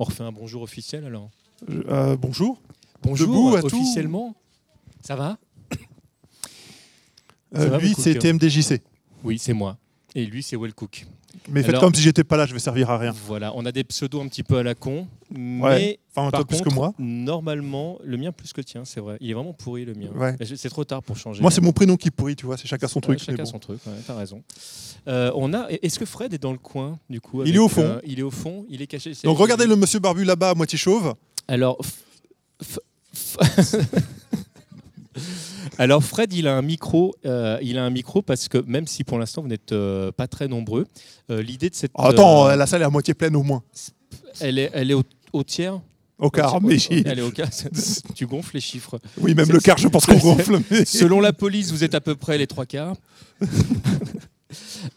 On refait un bonjour officiel alors. Euh, bonjour. Bonjour Debout tout. officiellement. Ça va Euh, Ça va, lui, c'est TMDJC. Oui, c'est moi. Et lui, c'est Well Cook. Mais faites Alors- comme si j'étais pas là, je vais servir à rien. Voilà, on a des pseudos un petit peu à la con, mais Ouais. Enfin, par toi plus que moi. normalement, le mien plus que le tien, c'est vrai. Il est vraiment pourri le mien. Ouais. C'est trop tard pour changer. Moi, c'est mon prénom qui pourrit, tu vois. C'est chacun son truc. chacun bon. son truc, ouais, t'as raison. Euh, on a. Est-ce que Fred est dans le coin du coup Il est au fond. euh, il est au fond. Il est caché. Donc regardez le monsieur barbu là-bas, à moitié chauve. Alors. f- f- Alors Fred, il a un micro. euh, il a un micro parce que même si pour l'instant vous n'êtes euh, pas très nombreux, euh, l'idée de cette. Ah, attends, la salle est à moitié pleine au moins. elle est, elle est au, au tiers. Au quart, mais est au quart. tu gonfles les chiffres. Oui, même le quart, je pense qu'on gonfle. mais- Selon la police, vous êtes à peu près les trois quarts.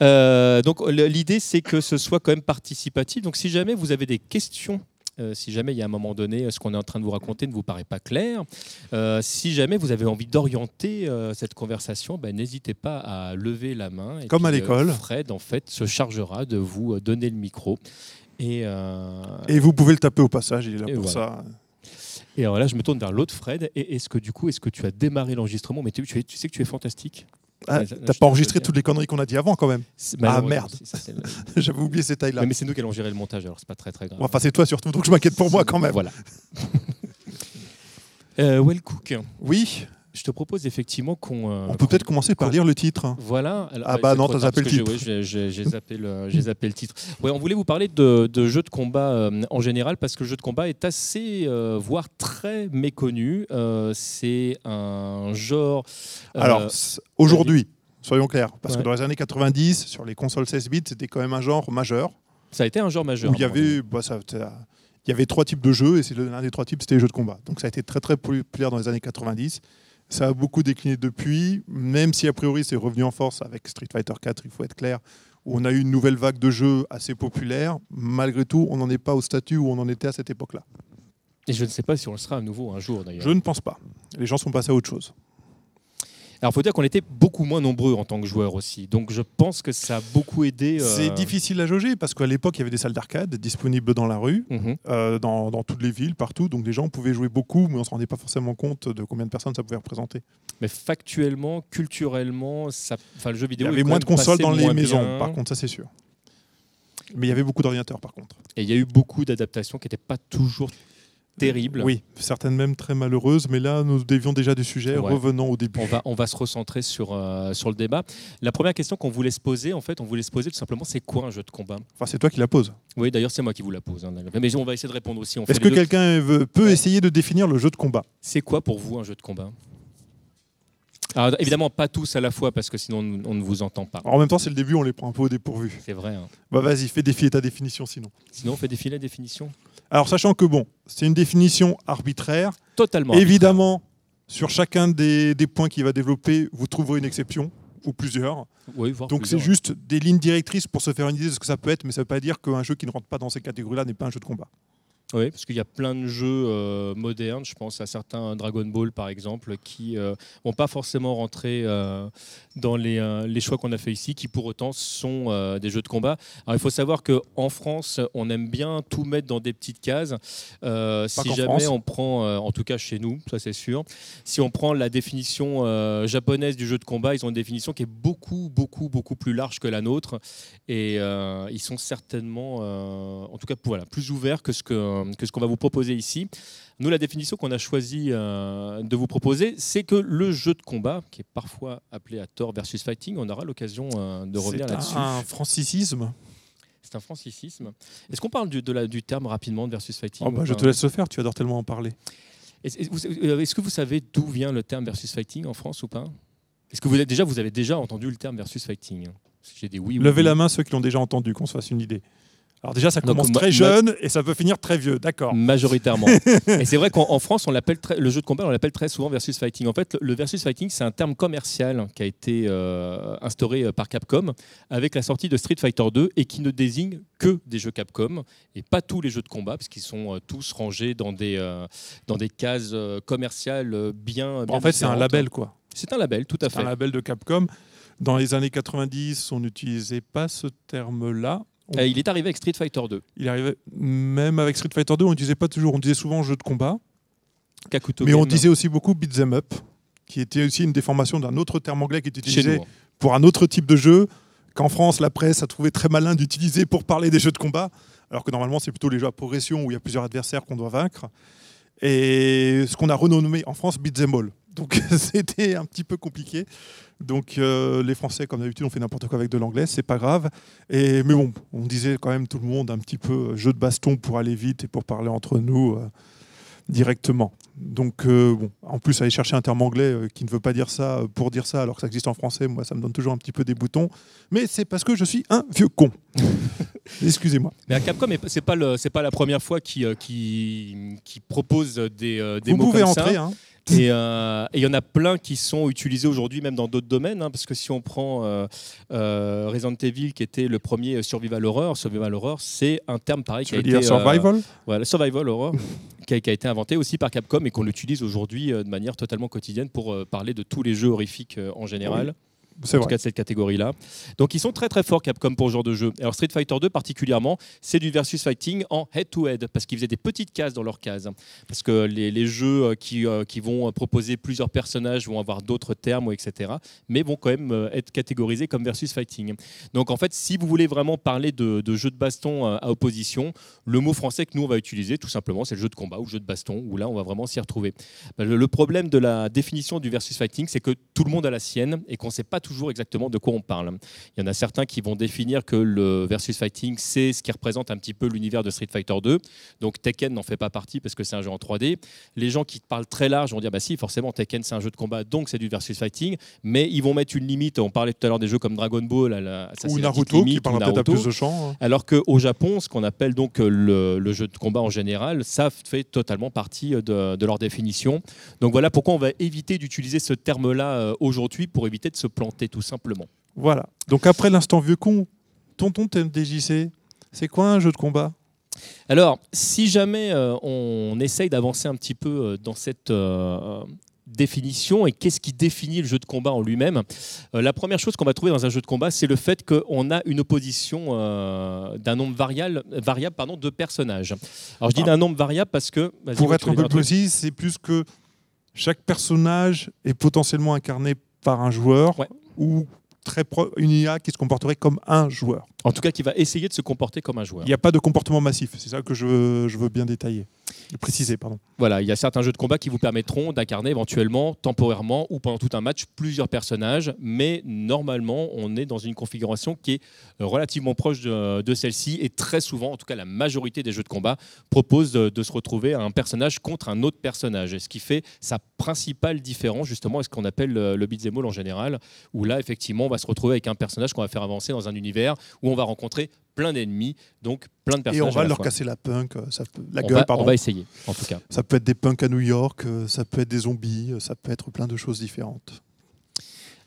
Euh, donc l'idée c'est que ce soit quand même participatif. Donc si jamais vous avez des questions, euh, si jamais il y a un moment donné ce qu'on est en train de vous raconter ne vous paraît pas clair, euh, si jamais vous avez envie d'orienter euh, cette conversation, ben, n'hésitez pas à lever la main. Et Comme à puis, euh, l'école. Fred en fait se chargera de vous euh, donner le micro. Et, euh, Et vous pouvez le taper au passage, il est là Et pour voilà. ça. et alors là, je me tourne vers l'autre Fred. Et est-ce que du coup, est-ce que tu as démarré l'enregistrement? Mais tu sais que tu es fantastique. Ah, T'as pas enregistré toutes les conneries qu'on a dit avant quand même. Ah, merde. J'avais oublié ces tailles-là. Mais c'est nous qui allons gérer le montage, alors c'est pas très très grave. Enfin, c'est toi surtout, donc je m'inquiète pour moi quand même. Voilà. euh, Well Cook, Oui, je te propose effectivement qu'on. euh, on peut peut-être commencer par lire le titre. Voilà. Alors, Ah bah non, t'as zappé le titre. j'ai- ouais, j'ai zappé, zappé le titre. Ouais, on voulait vous parler de, de jeux de combat euh, en général parce que le jeu de combat est assez, euh, voire très méconnu. C'est un genre. Alors, aujourd'hui, soyons clairs, parce Ouais. que dans les années 90, sur les consoles 16 bits, c'était quand même un genre majeur. ça a été un genre majeur. où il y avait, bah, ça- il y avait trois types de jeux, et l'un des trois types, c'était les jeux de combat. Donc ça a été très très populaire dans les années 90. Ça a beaucoup décliné depuis, même si a priori c'est revenu en force avec Street Fighter 4, il faut être clair, où on a eu une nouvelle vague de jeux assez populaires. Malgré tout, on n'en est pas au statut où on en était à cette époque-là. Et je ne sais pas si on le sera à nouveau un jour d'ailleurs. Je ne pense pas. Les gens sont passés à autre chose. Alors, il faut dire qu'on était beaucoup moins nombreux en tant que joueurs aussi. Donc, je pense que ça a beaucoup aidé. euh, C'est difficile à jauger parce qu'à l'époque, il y avait des salles d'arcade disponibles dans la rue. mhm. euh, dans, dans toutes les villes, partout. Donc les gens pouvaient jouer beaucoup, mais on ne se rendait pas forcément compte de combien de personnes ça pouvait représenter. Mais factuellement, culturellement, ça... enfin, le jeu Il vidéo. y est avait moins de consoles dans les maisons, bien. par contre, ça c'est sûr. Mais il y avait beaucoup d'ordinateurs, par contre. Et il y a eu beaucoup d'adaptations qui n'étaient pas toujours terribles. Oui, certaines même très malheureuses, mais là, nous dévions déjà du sujet. Ouais. Revenons au début. On va, on va se recentrer sur, euh, sur le débat. La première question qu'on voulait se poser, en fait, on voulait se poser tout simplement, c'est quoi un jeu de combat? Enfin, c'est toi qui la poses. Oui, d'ailleurs, c'est moi qui vous la pose. hein. Mais on va essayer de répondre aussi. Est-ce que quelqu'un peut Ouais. essayer de définir le jeu de combat? C'est quoi pour vous un jeu de combat? Alors, évidemment, pas tous à la fois, parce que sinon, on ne vous entend pas. En même temps, c'est le début, on les prend un peu au dépourvu. C'est vrai. hein. Bah vas-y, fais défier ta définition sinon. Sinon, on fait défiler la définition? Alors, sachant que bon, c'est une définition arbitraire, Totalement. évidemment, sur chacun des, des points qu'il va développer, vous trouverez une exception, ou plusieurs. Oui, voire Donc c'est juste des lignes directrices pour se faire une idée de ce que ça peut être, mais ça ne veut pas dire qu'un jeu qui ne rentre pas dans ces catégories-là n'est pas un jeu de combat. Oui, parce qu'il y a plein de jeux euh, modernes, je pense à certains Dragon Ball par exemple, qui euh, vont pas forcément rentrer euh, dans les, euh, les choix qu'on a fait ici, qui pour autant sont euh, des jeux de combat. Alors il faut savoir qu'en France, on aime bien tout mettre dans des petites cases. Euh, si jamais France. on prend, euh, en tout cas chez nous, ça c'est sûr, si on prend la définition euh, japonaise du jeu de combat, ils ont une définition qui est beaucoup, beaucoup, beaucoup plus large que la nôtre. Et euh, ils sont certainement, euh, en tout cas, voilà, plus ouverts que ce que, que ce qu'on va vous proposer ici. Nous, la définition qu'on a choisi euh, de vous proposer, c'est que le jeu de combat, qui est parfois appelé à tort versus fighting, on aura l'occasion euh, de revenir C'est là-dessus. un francicisme. C'est un francicisme. Est-ce qu'on parle du, de la- du terme rapidement de versus fighting Oh, bah, je te laisse le faire, tu adores tellement en parler. Est-ce euh, que vous savez d'où vient le terme versus fighting en France ou pas? Est-ce que vous avez, déjà vous avez déjà entendu le terme versus fighting? J'ai des oui. oui, Levez oui. la main ceux qui l'ont déjà entendu, qu'on se fasse une idée. Alors déjà, ça commence très jeune et ça peut finir très vieux, d'accord. Majoritairement. et c'est vrai qu'en en France, on l'appelle le jeu de combat, on l'appelle très souvent versus fighting. En fait, le versus fighting, c'est un terme commercial qui a été euh, instauré euh, par Capcom avec la sortie de Street Fighter 2 et qui ne désigne que des jeux Capcom et pas tous les jeux de combat, parce qu'ils sont euh, tous rangés dans des, euh, dans des cases commerciales bien. bien en fait, c'est un label, quoi. C'est un label, tout à C'est fait. un label de Capcom. Dans les années 90, on n'utilisait pas ce terme-là. On- Euh, il est arrivé avec Street Fighter 2. Il arrivait même avec Street Fighter 2, on disait pas toujours, on disait souvent jeu de combat, Kakuto mais on disait aussi beaucoup beat 'em up, qui était aussi une déformation d'un autre terme anglais qui était utilisé hein. pour un autre type de jeu qu'en France la presse a trouvé très malin d'utiliser pour parler des jeux de combat, alors que normalement c'est plutôt les jeux à progression où il y a plusieurs adversaires qu'on doit vaincre. Et ce qu'on a renommé en France beat 'em all. Donc c'était un petit peu compliqué. Donc euh, les Français, comme d'habitude, ont fait n'importe quoi avec de l'anglais, c'est pas grave. Et mais bon, on disait quand même tout le monde un petit peu euh, jeu de baston pour aller vite et pour parler entre nous euh, directement. Donc euh, bon, en plus aller chercher un terme anglais qui ne veut pas dire ça pour dire ça alors que ça existe en français, moi ça me donne toujours un petit peu des boutons. Mais c'est parce que je suis un vieux con. Excusez-moi. Mais à Capcom, c'est pas le- c'est pas la première fois qui qui, qui propose des, des Vous mots pouvez comme entrer. ça. hein. Et euh, et il y en a plein qui sont utilisés aujourd'hui même dans d'autres domaines, hein, parce que si on prend euh, euh, Resident Evil, qui était le premier survival horror, survival horror, c'est un terme pareil Tu qui a veux été dire survival? Voilà, survival horror, qui a, qui a été inventé aussi par Capcom et qu'on utilise aujourd'hui de manière totalement quotidienne pour parler de tous les jeux horrifiques en général. C'est en tout vrai. cas de cette catégorie-là. Donc ils sont très très forts Capcom pour ce genre de jeu. Alors Street Fighter 2 particulièrement, c'est du versus fighting en head-to-head, parce qu'ils faisaient des petites cases dans leurs cases. Parce que les, les jeux euh, qui, euh, qui vont proposer plusieurs personnages vont avoir d'autres termes, etc. Mais vont quand même euh, être catégorisés comme versus fighting. Donc en fait, si vous voulez vraiment parler de, de jeu de baston euh, à opposition, le mot français que nous on va utiliser tout simplement, c'est le jeu de combat ou jeu de baston, où là on va vraiment s'y retrouver. Le, le problème de la définition du versus fighting, c'est que tout le monde a la sienne et qu'on ne sait pas toujours exactement de quoi on parle. Il y en a certains qui vont définir que le versus fighting, c'est ce qui représente un petit peu l'univers de Street Fighter 2. Donc Tekken n'en fait pas partie parce que c'est un jeu en 3D. Les gens qui parlent très large vont dire bah si, forcément Tekken c'est un jeu de combat, donc c'est du versus fighting. Mais ils vont mettre une limite. On parlait tout à l'heure des jeux comme Dragon Ball, à la- ça, Ou Naruto, qui limite, parlera peut-être à plus de champs. hein. Alors qu'au Japon, ce qu'on appelle donc le, le jeu de combat en général, ça fait totalement partie euh, de, de leur définition. Donc voilà pourquoi on va éviter d'utiliser ce terme-là euh, aujourd'hui pour éviter de se planter tout simplement. Voilà. Donc après l'instant vieux con, tonton TMDJC, c'est quoi un jeu de combat? Alors, si jamais euh, on essaye d'avancer un petit peu euh, dans cette euh, définition et qu'est-ce qui définit le jeu de combat en lui-même, la première chose qu'on va trouver dans un jeu de combat, c'est le fait qu'on a une opposition d'un nombre variable, variable pardon, de personnages. Alors je dis Ah. d'un nombre variable parce que... Pour être un peu précis, c'est plus que chaque personnage est potentiellement incarné par un joueur Ouais. Ou très pro- une IA qui se comporterait comme un joueur. En tout cas, qui va essayer de se comporter comme un joueur. Il n'y a pas de comportement massif. C'est ça que je veux, je veux bien détailler. Pardon. Voilà, il y a certains jeux de combat qui vous permettront d'incarner éventuellement, temporairement ou pendant tout un match, plusieurs personnages, mais normalement, on est dans une configuration qui est relativement proche de, celle-ci et très souvent, en tout cas la majorité des jeux de combat, proposent de, se retrouver à un personnage contre un autre personnage, ce qui fait sa principale différence justement est ce qu'on appelle le, le beat'em en général, où là effectivement on va se retrouver avec un personnage qu'on va faire avancer dans un univers où on va rencontrer plein d'ennemis, donc plein de Et personnages. on va leur fois. casser la punk, euh, ça peut- la On gueule, va- pardon. on va essayer, en tout cas. Ça peut être des punks à New York, euh, ça peut être des zombies, euh, ça peut être plein de choses différentes.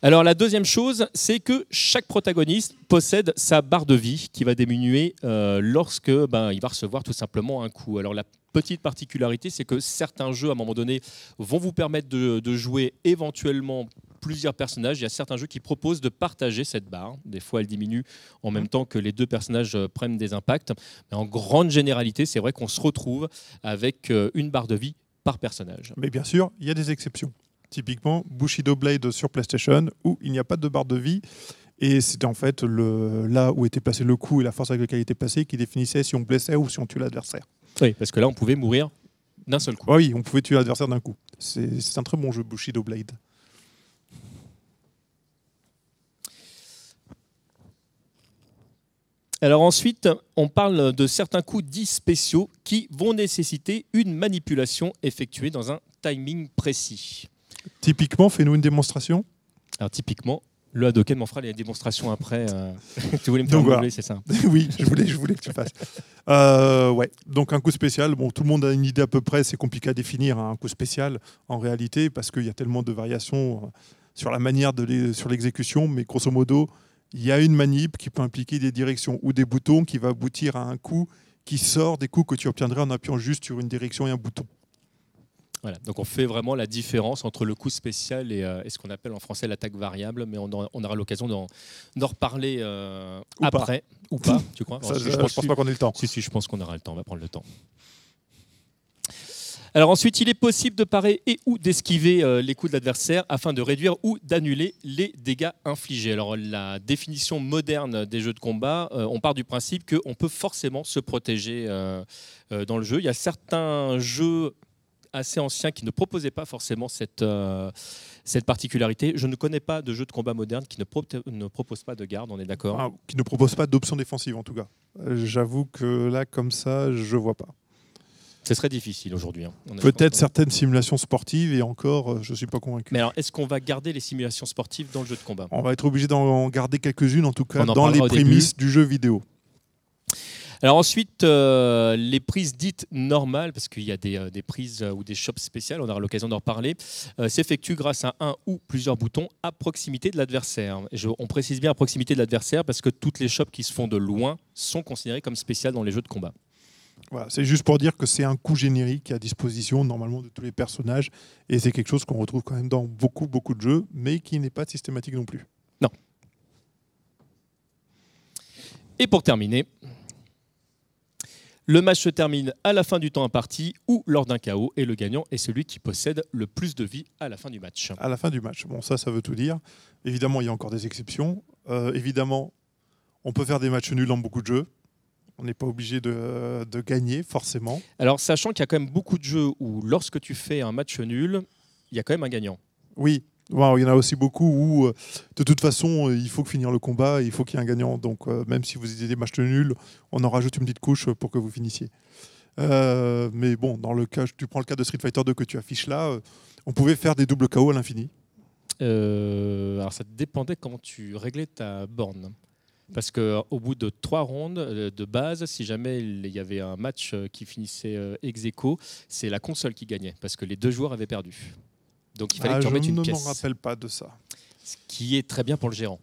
Alors la deuxième chose, c'est que chaque protagoniste possède sa barre de vie qui va diminuer euh, lorsque ben, il va recevoir tout simplement un coup. Alors la petite particularité, c'est que certains jeux à un moment donné vont vous permettre de, de jouer éventuellement plusieurs personnages. Il y a certains jeux qui proposent de partager cette barre. Des fois, elle diminue en même temps que les deux personnages euh, prennent des impacts. Mais en grande généralité, c'est vrai qu'on se retrouve avec euh, une barre de vie par personnage. Mais bien sûr, il y a des exceptions. Typiquement, Bushido Blade sur PlayStation, où il n'y a pas de barre de vie. Et c'était en fait le, là où était placé le coup et la force avec laquelle il était placé qui définissait si on blessait ou si on tuait l'adversaire. Oui, parce que là, on pouvait mourir d'un seul coup. Ah oui, on pouvait tuer l'adversaire d'un coup. C'est un très bon jeu, Bushido Blade. Alors ensuite, on parle de certains coups dits spéciaux qui vont nécessiter une manipulation effectuée dans un timing précis. Typiquement, fais-nous une démonstration. Alors typiquement, le Hadoken m'en fera les démonstrations après. euh, tu voulais me faire voilà. c'est ça oui, je voulais, je voulais que tu fasses. Euh, ouais, donc un coup spécial. Bon, tout le monde a une idée à peu près. C'est compliqué à définir hein, un coup spécial en réalité parce qu'il y a tellement de variations euh, sur la manière de sur l'exécution. Mais grosso modo, il y a une manip qui peut impliquer des directions ou des boutons qui va aboutir à un coup qui sort des coups que tu obtiendrais en appuyant juste sur une direction et un bouton. Voilà, donc on fait vraiment la différence entre le coup spécial et, euh, et ce qu'on appelle en français l'attaque variable, mais on, aura- on aura l'occasion d'en reparler euh, Ou pas. après. Ou pas, tu crois? Ça, je, pense- pense pas qu'on ait le temps. Si, si, je pense qu'on aura le temps, on va prendre le temps. Alors ensuite, il est possible de parer et ou d'esquiver euh, les coups de l'adversaire afin de réduire ou d'annuler les dégâts infligés. Alors la définition moderne des jeux de combat, euh, on part du principe qu'on peut forcément se protéger euh, dans le jeu. Il y a certains jeux assez anciens qui ne proposaient pas forcément cette, particularité. Je ne connais pas de jeu de combat moderne qui ne, propose pas de garde, on est d'accord? Enfin, qui ne propose pas d'option défensive en tout cas. J'avoue que là, comme ça, je vois pas. Ce serait difficile aujourd'hui. hein. Peut-être certaines simulations sportives et encore, euh, je suis pas convaincu. Mais alors, est-ce qu'on va garder les simulations sportives dans le jeu de combat? On va être obligé d'en garder quelques-unes en tout cas en dans les prémices du jeu vidéo. Alors ensuite, euh, les prises dites normales, parce qu'il y a des, euh, des prises euh, ou des shops spéciales, on aura l'occasion d'en reparler, euh, s'effectuent grâce à un ou plusieurs boutons à proximité de l'adversaire. On précise bien à proximité de l'adversaire parce que toutes les shops qui se font de loin sont considérées comme spéciales dans les jeux de combat. Voilà, c'est juste pour dire que c'est un coup générique à disposition normalement de tous les personnages et c'est quelque chose qu'on retrouve quand même dans beaucoup beaucoup de jeux, mais qui n'est pas systématique non plus. Et pour terminer, le match se termine à la fin du temps imparti ou lors d'un chaos et le gagnant est celui qui possède le plus de vie à la fin du match. À la fin du match, bon ça, ça veut tout dire. Évidemment, il y a encore des exceptions. Euh, évidemment, on peut faire des matchs nuls dans beaucoup de jeux. On n'est pas obligé de, de gagner forcément. Alors sachant qu'il y a quand même beaucoup de jeux où lorsque tu fais un match nul, il y a quand même un gagnant. Oui, Bon, il y en a aussi beaucoup où, euh, de toute façon, euh, il faut finir le combat, il faut qu'il y ait un gagnant. Donc, euh, même si vous étiez des matchs nuls, on en rajoute une petite couche pour que vous finissiez. Euh, mais bon, dans le cas, tu prends le cas de Street Fighter 2 que tu affiches là, on pouvait faire des doubles KO à l'infini. Euh, alors ça dépendait comment tu réglais ta borne. Parce qu'au bout de trois rondes euh, de base, si jamais il y avait un match euh, qui finissait euh, ex aequo, c'est la console qui gagnait. Parce que les deux joueurs avaient perdu. Donc il fallait Ah, que tu je remettes ne une m'en pièce. rappelle pas de ça. Ce qui est très bien pour le gérant.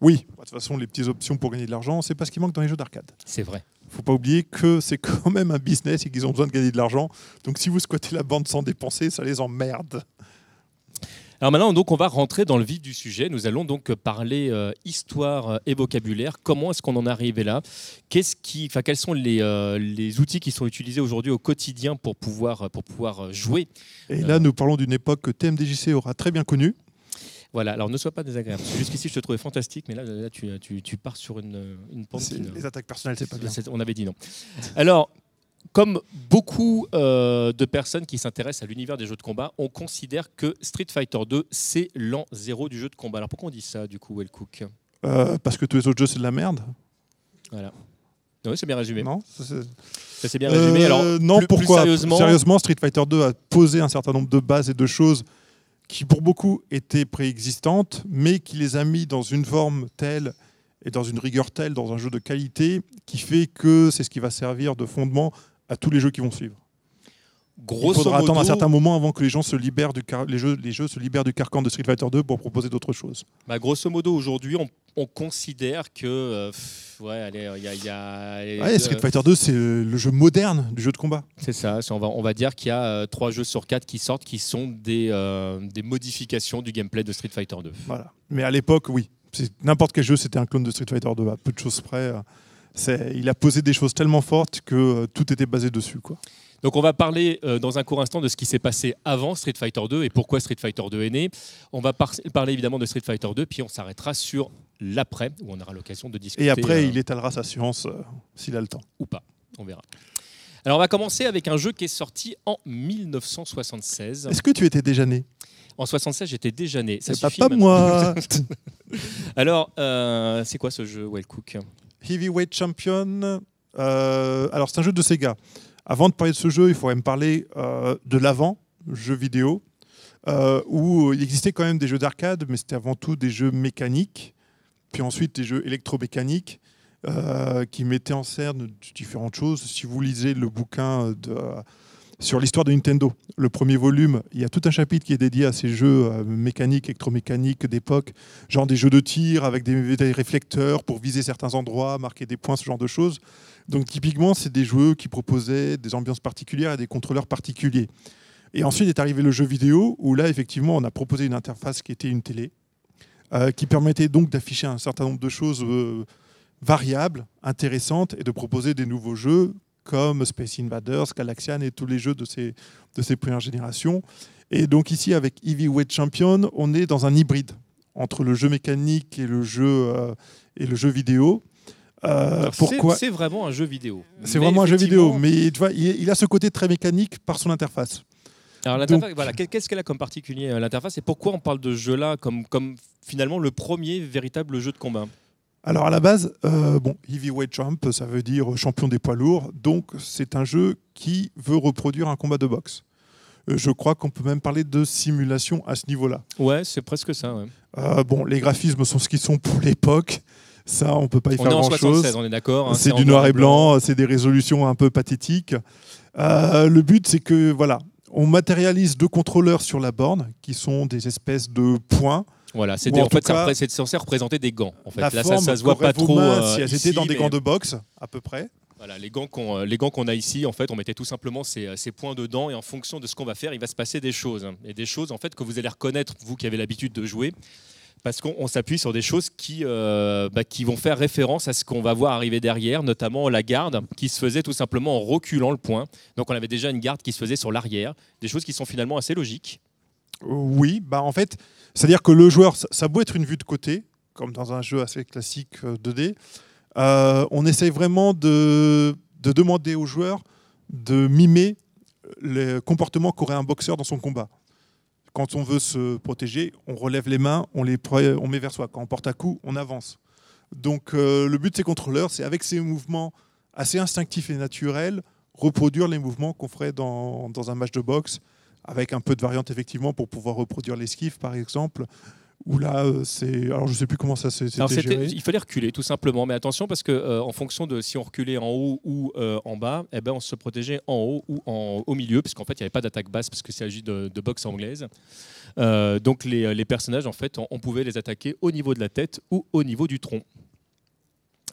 Oui, de toute façon, les petites options pour gagner de l'argent, c'est pas ce qui manque dans les jeux d'arcade. C'est vrai. faut pas oublier que c'est quand même un business et qu'ils ont besoin de gagner de l'argent. Donc si vous squattez la bande sans dépenser, ça les emmerde. Alors maintenant, donc, on va rentrer dans le vif du sujet. Nous allons donc parler euh, histoire euh, et vocabulaire. Comment est-ce qu'on en est arrivé là? Qu'est-ce qui, enfin, Quels sont les, euh, les outils qui sont utilisés aujourd'hui au quotidien pour pouvoir, pour pouvoir jouer? Et là, nous parlons d'une époque que TMDJC aura très bien connue. Voilà, alors ne sois pas désagréable. Jusqu'ici, je te trouvais fantastique, mais là, là tu, tu, tu pars sur une, une pente Les attaques personnelles, c'est pas bien. On avait dit non. Alors, comme beaucoup euh, de personnes qui s'intéressent à l'univers des jeux de combat, on considère que Street Fighter 2, c'est l'an zéro du jeu de combat. Alors pourquoi on dit ça, du coup, Cook Euh, parce que tous les autres jeux, c'est de la merde. Oui, c'est bien résumé. Non Ça, c'est- bien résumé. Alors, Euh, non, plus- plus pourquoi sérieusement, Street Fighter 2 a posé un certain nombre de bases et de choses qui, pour beaucoup, étaient préexistantes, mais qui les a mis dans une forme telle et dans une rigueur telle, dans un jeu de qualité, qui fait que c'est ce qui va servir de fondement à tous les jeux qui vont suivre. Il faudra modo, attendre un certain moment avant que les gens se libèrent du car- les jeux, les jeux se libèrent du carcan de Street Fighter 2 pour proposer d'autres choses. bah, grosso modo, aujourd'hui, on, on considère que, euh, pff, ouais, allez, il y a, y a- Ouais, euh, Street Fighter 2, c'est le jeu moderne du jeu de combat. C'est ça. On va, on va dire qu'il y a euh, trois jeux sur quatre qui sortent qui sont des, euh, des modifications du gameplay de Street Fighter 2. Voilà. Mais à l'époque, oui. N'importe quel jeu, c'était un clone de Street Fighter 2, à peu de choses près. Il a posé des choses tellement fortes que euh, tout était basé dessus. Quoi. Donc on va parler euh, dans un court instant de ce qui s'est passé avant Street Fighter 2 et pourquoi Street Fighter 2 est né. On va par- parler évidemment de Street Fighter 2, puis on s'arrêtera sur l'après, où on aura l'occasion de discuter. Et après, euh, il étalera sa science euh, s'il a le temps. ou pas. On verra. Alors on va commencer avec un jeu qui est sorti en 1976. Est-ce que tu étais déjà né? En 76, j'étais déjà né. Ça pas, pas moi Alors, c'est quoi ce jeu, Well Cook? Heavyweight Champion. euh, alors, c'est un jeu de Sega. Avant de parler de ce jeu, il faudrait me parler euh, de l'avant, jeu vidéo, euh, où il existait quand même des jeux d'arcade, mais c'était avant tout des jeux mécaniques, puis ensuite des jeux électromécaniques, qui mettaient en scène différentes choses. Si vous lisez le bouquin de, sur l'histoire de Nintendo, le premier volume, il y a tout un chapitre qui est dédié à ces jeux euh, mécaniques, électromécaniques d'époque, genre des jeux de tir avec des, réflecteurs pour viser certains endroits, marquer des points, ce genre de choses. Donc typiquement, c'est des jeux qui proposaient des ambiances particulières et des contrôleurs particuliers. Et ensuite est arrivé le jeu vidéo, où là, effectivement, on a proposé une interface qui était une télé, euh, qui permettait donc d'afficher un certain nombre de choses euh, variables, intéressantes, et de proposer des nouveaux jeux comme Space Invaders, Galaxian et tous les jeux de ces, de ces premières générations. Et donc ici, avec Heavyweight Champion, on est dans un hybride entre le jeu mécanique et le jeu, euh, et le jeu vidéo. Euh, pourquoi C'est vraiment un jeu vidéo. C'est vraiment un jeu vidéo, mais tu vois, il, a ce côté très mécanique par son interface. Alors l'interface, voilà, qu'est-ce qu'elle a comme particulier euh, l'interface et pourquoi on parle de ce jeu-là comme, comme finalement le premier véritable jeu de combat? Alors à la base, euh, bon, Heavyweight Champ, ça veut dire champion des poids lourds, donc c'est un jeu qui veut reproduire un combat de boxe. je crois qu'on peut même parler de simulation à ce niveau-là. Ouais, c'est presque ça. bon, les graphismes sont ce qu'ils sont pour l'époque. Ça, on peut pas y faire grand-chose. On est d'accord. Hein, c'est du noir et blanc, c'est des résolutions un peu pathétiques. Euh, le but, c'est que voilà, on matérialise deux contrôleurs sur la borne, qui sont des espèces de points. Voilà, c'était en, fait c'est censé représenter des gants. En fait, là, ça, ça se voit pas trop. si elles étaient dans des gants de boxe, à peu près. Voilà, les gants qu'on euh, les gants qu'on a ici, en fait, on mettait tout simplement ces, ces, points dedans et en fonction de ce qu'on va faire, il va se passer des choses et des choses en fait que vous allez reconnaître vous qui avez l'habitude de jouer parce qu'on s'appuie sur des choses qui, euh, bah, qui vont faire référence à ce qu'on va voir arriver derrière, notamment la garde qui se faisait tout simplement en reculant le point. Donc on avait déjà une garde qui se faisait sur l'arrière, des choses qui sont finalement assez logiques. Oui, bah en fait, c'est-à-dire que le joueur, ça, peut être une vue de côté, comme dans un jeu assez classique 2D. Euh, euh, on essaye vraiment de, de demander au joueur de mimer le comportement qu'aurait un boxeur dans son combat quand on veut se protéger, on relève les mains, on les on met vers soi. Quand on porte à coup, on avance. Donc euh, le but de ces contrôleurs, c'est avec ces mouvements assez instinctifs et naturels, reproduire les mouvements qu'on ferait dans, dans, un match de boxe, avec un peu de variante effectivement pour pouvoir reproduire l'esquive par exemple, où là, euh, c'est. Alors, je sais plus comment ça s'est géré. Il fallait reculer, tout simplement. Mais attention, parce que euh, en fonction de si on reculait en haut ou euh, en bas, eh ben, on se protégeait en haut ou en, au milieu, puisqu'en fait, il n'y avait pas d'attaque basse, parce qu'il s'agit de, de, boxe anglaise. donc, les, les, personnages, en fait, on pouvait les attaquer au niveau de la tête ou au niveau du tronc.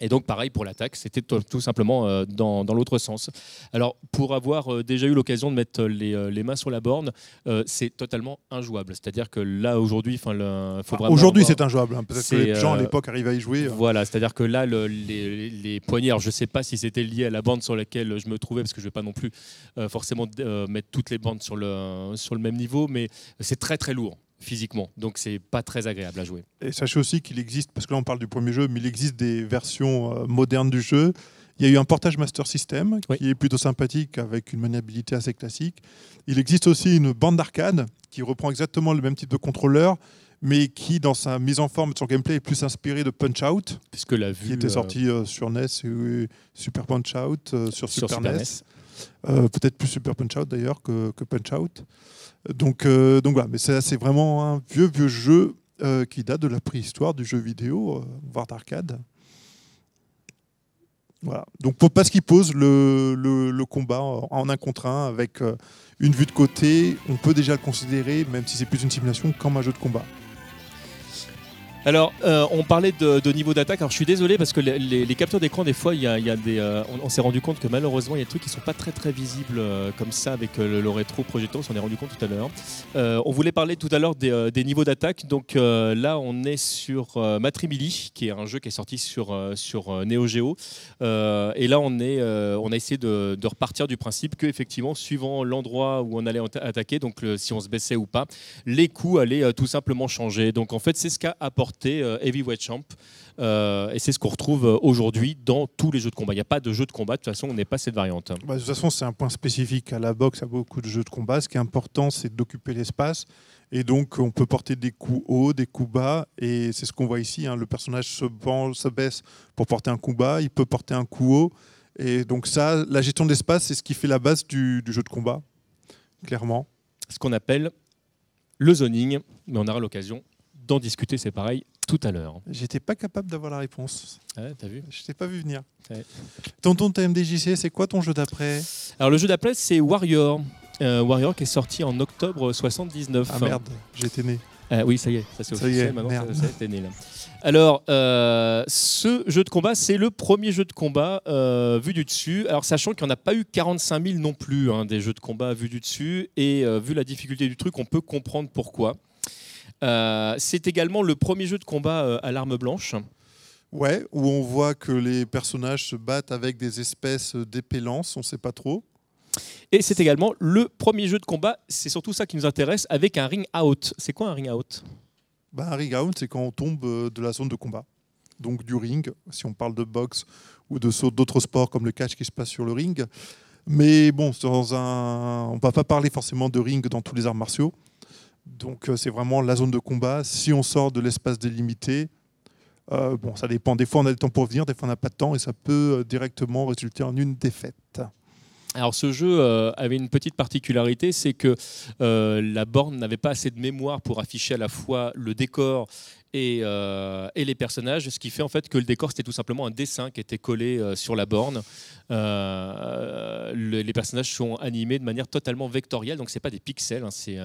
Et donc pareil pour l'attaque, c'était tout simplement euh, dans, l'autre sens. Alors pour avoir euh, déjà eu l'occasion de mettre euh, les, mains sur la borne, c'est totalement injouable. C'est-à-dire que là aujourd'hui, enfin, faut vraiment. Aujourd'hui c'est injouable. Hein. Peut-être que les gens à l'époque arrivaient à y jouer. Voilà, c'est-à-dire que là les, les, poignets, je ne sais pas si c'était lié à la bande sur laquelle je me trouvais, parce que je ne vais pas non plus forcément mettre toutes les bandes sur le, sur le même niveau, mais c'est très très lourd physiquement. Donc c'est pas très agréable à jouer. Et sachez aussi qu'il existe, parce que là on parle du premier jeu, mais il existe des versions euh, modernes du jeu. Il y a eu un portage Master System qui est plutôt sympathique avec une maniabilité assez classique. Il existe aussi une bande d'arcade qui reprend exactement le même type de contrôleur, mais qui, dans sa mise en forme, son gameplay, est plus inspiré de Punch Out, Puisque la vue, qui était euh, sorti euh, sur NES Super Punch Out sur, Super, NES. E peut-être plus Super Punch Out d'ailleurs que, que Punch Out. Donc, euh, donc voilà, mais c'est vraiment un vieux, vieux jeu euh, qui date de la préhistoire du jeu vidéo, euh, voire d'arcade. Donc parce qu'il pose le, le, combat en un contre un avec une vue de côté, on peut déjà le considérer, même si c'est plus une simulation, comme un jeu de combat. Alors, euh, on parlait de, niveau d'attaque. Alors, je suis désolé parce que les, captures d'écran, des fois, y a, des. Euh, on, s'est rendu compte que malheureusement, il y a des trucs qui sont pas très très visibles euh, comme ça avec le, rétro projecteur. On s'en est rendu compte tout à l'heure. on voulait parler tout à l'heure des, niveaux d'attaque. Donc là, on est sur Matrimili, qui est un jeu qui est sorti sur sur Neo Geo. et là, on est, on a essayé de, repartir du principe que effectivement, suivant l'endroit où on allait attaquer, donc si on se baissait ou pas, les coups allaient tout simplement changer. Donc en fait, c'est ce qu'a apporté euh, Heavyweight Champ. Euh, et c'est ce qu'on retrouve euh, aujourd'hui dans tous les jeux de combat. Il n'y a pas de jeu de combat, de toute façon, on n'est pas cette variante. Bah, de toute façon, c'est un point spécifique à la boxe, à beaucoup de jeux de combat. Ce qui est important, c'est d'occuper l'espace. Et donc, on peut porter des coups hauts, des coups bas. Et c'est ce qu'on voit ici. Hein. Le personnage se, se baisse pour porter un coup bas. Il peut porter un coup haut. Et donc, ça, la gestion d'espace, c'est ce qui fait la base du, du jeu de combat, clairement. Ce qu'on appelle le zoning. Mais on aura l'occasion d'en discuter, c'est pareil, tout à l'heure. J'étais pas capable d'avoir la réponse. Ouais, t'as vu Je t'ai pas vu venir. Tonton TMDJC, c'est quoi ton jeu d'après? Alors le jeu d'après, c'est Warrior. Euh, Warrior qui est sorti en octobre 79. Ah merde, j'étais né. Euh, oui, ça y est, ça c'est est. Maintenant, ça, né, là. Alors, euh, ce jeu de combat, c'est le premier jeu de combat euh, vu du dessus. Alors, sachant qu'il n'y en a pas eu 45 000 non plus, hein, des jeux de combat vus du dessus. Et vu la difficulté du truc, on peut comprendre pourquoi. Euh, c'est également le premier jeu de combat euh, à l'arme blanche. Ouais, où on voit que les personnages se battent avec des espèces d'épées lances, on sait pas trop. Et c'est également le premier jeu de combat, c'est surtout ça qui nous intéresse, avec un ring out. C'est quoi un ring out? Bah, un ring out, c'est quand on tombe euh, de la zone de combat. Donc du ring, si on parle de boxe ou de saut- d'autres sports comme le catch qui se passe sur le ring. Mais bon, dans un... on ne va pas parler forcément de ring dans tous les arts martiaux. Donc euh, c'est vraiment la zone de combat. Si on sort de l'espace délimité, euh, bon, ça dépend. Des fois on a le temps pour venir, des fois on n'a pas de temps et ça peut euh, directement résulter en une défaite. Alors ce jeu avait une petite particularité, c'est que la borne n'avait pas assez de mémoire pour afficher à la fois le décor et, euh, et les personnages, ce qui fait en fait que le décor c'était tout simplement un dessin qui était collé euh, sur la borne. Euh, le- les personnages sont animés de manière totalement vectorielle, donc c'est pas des pixels, hein, c'est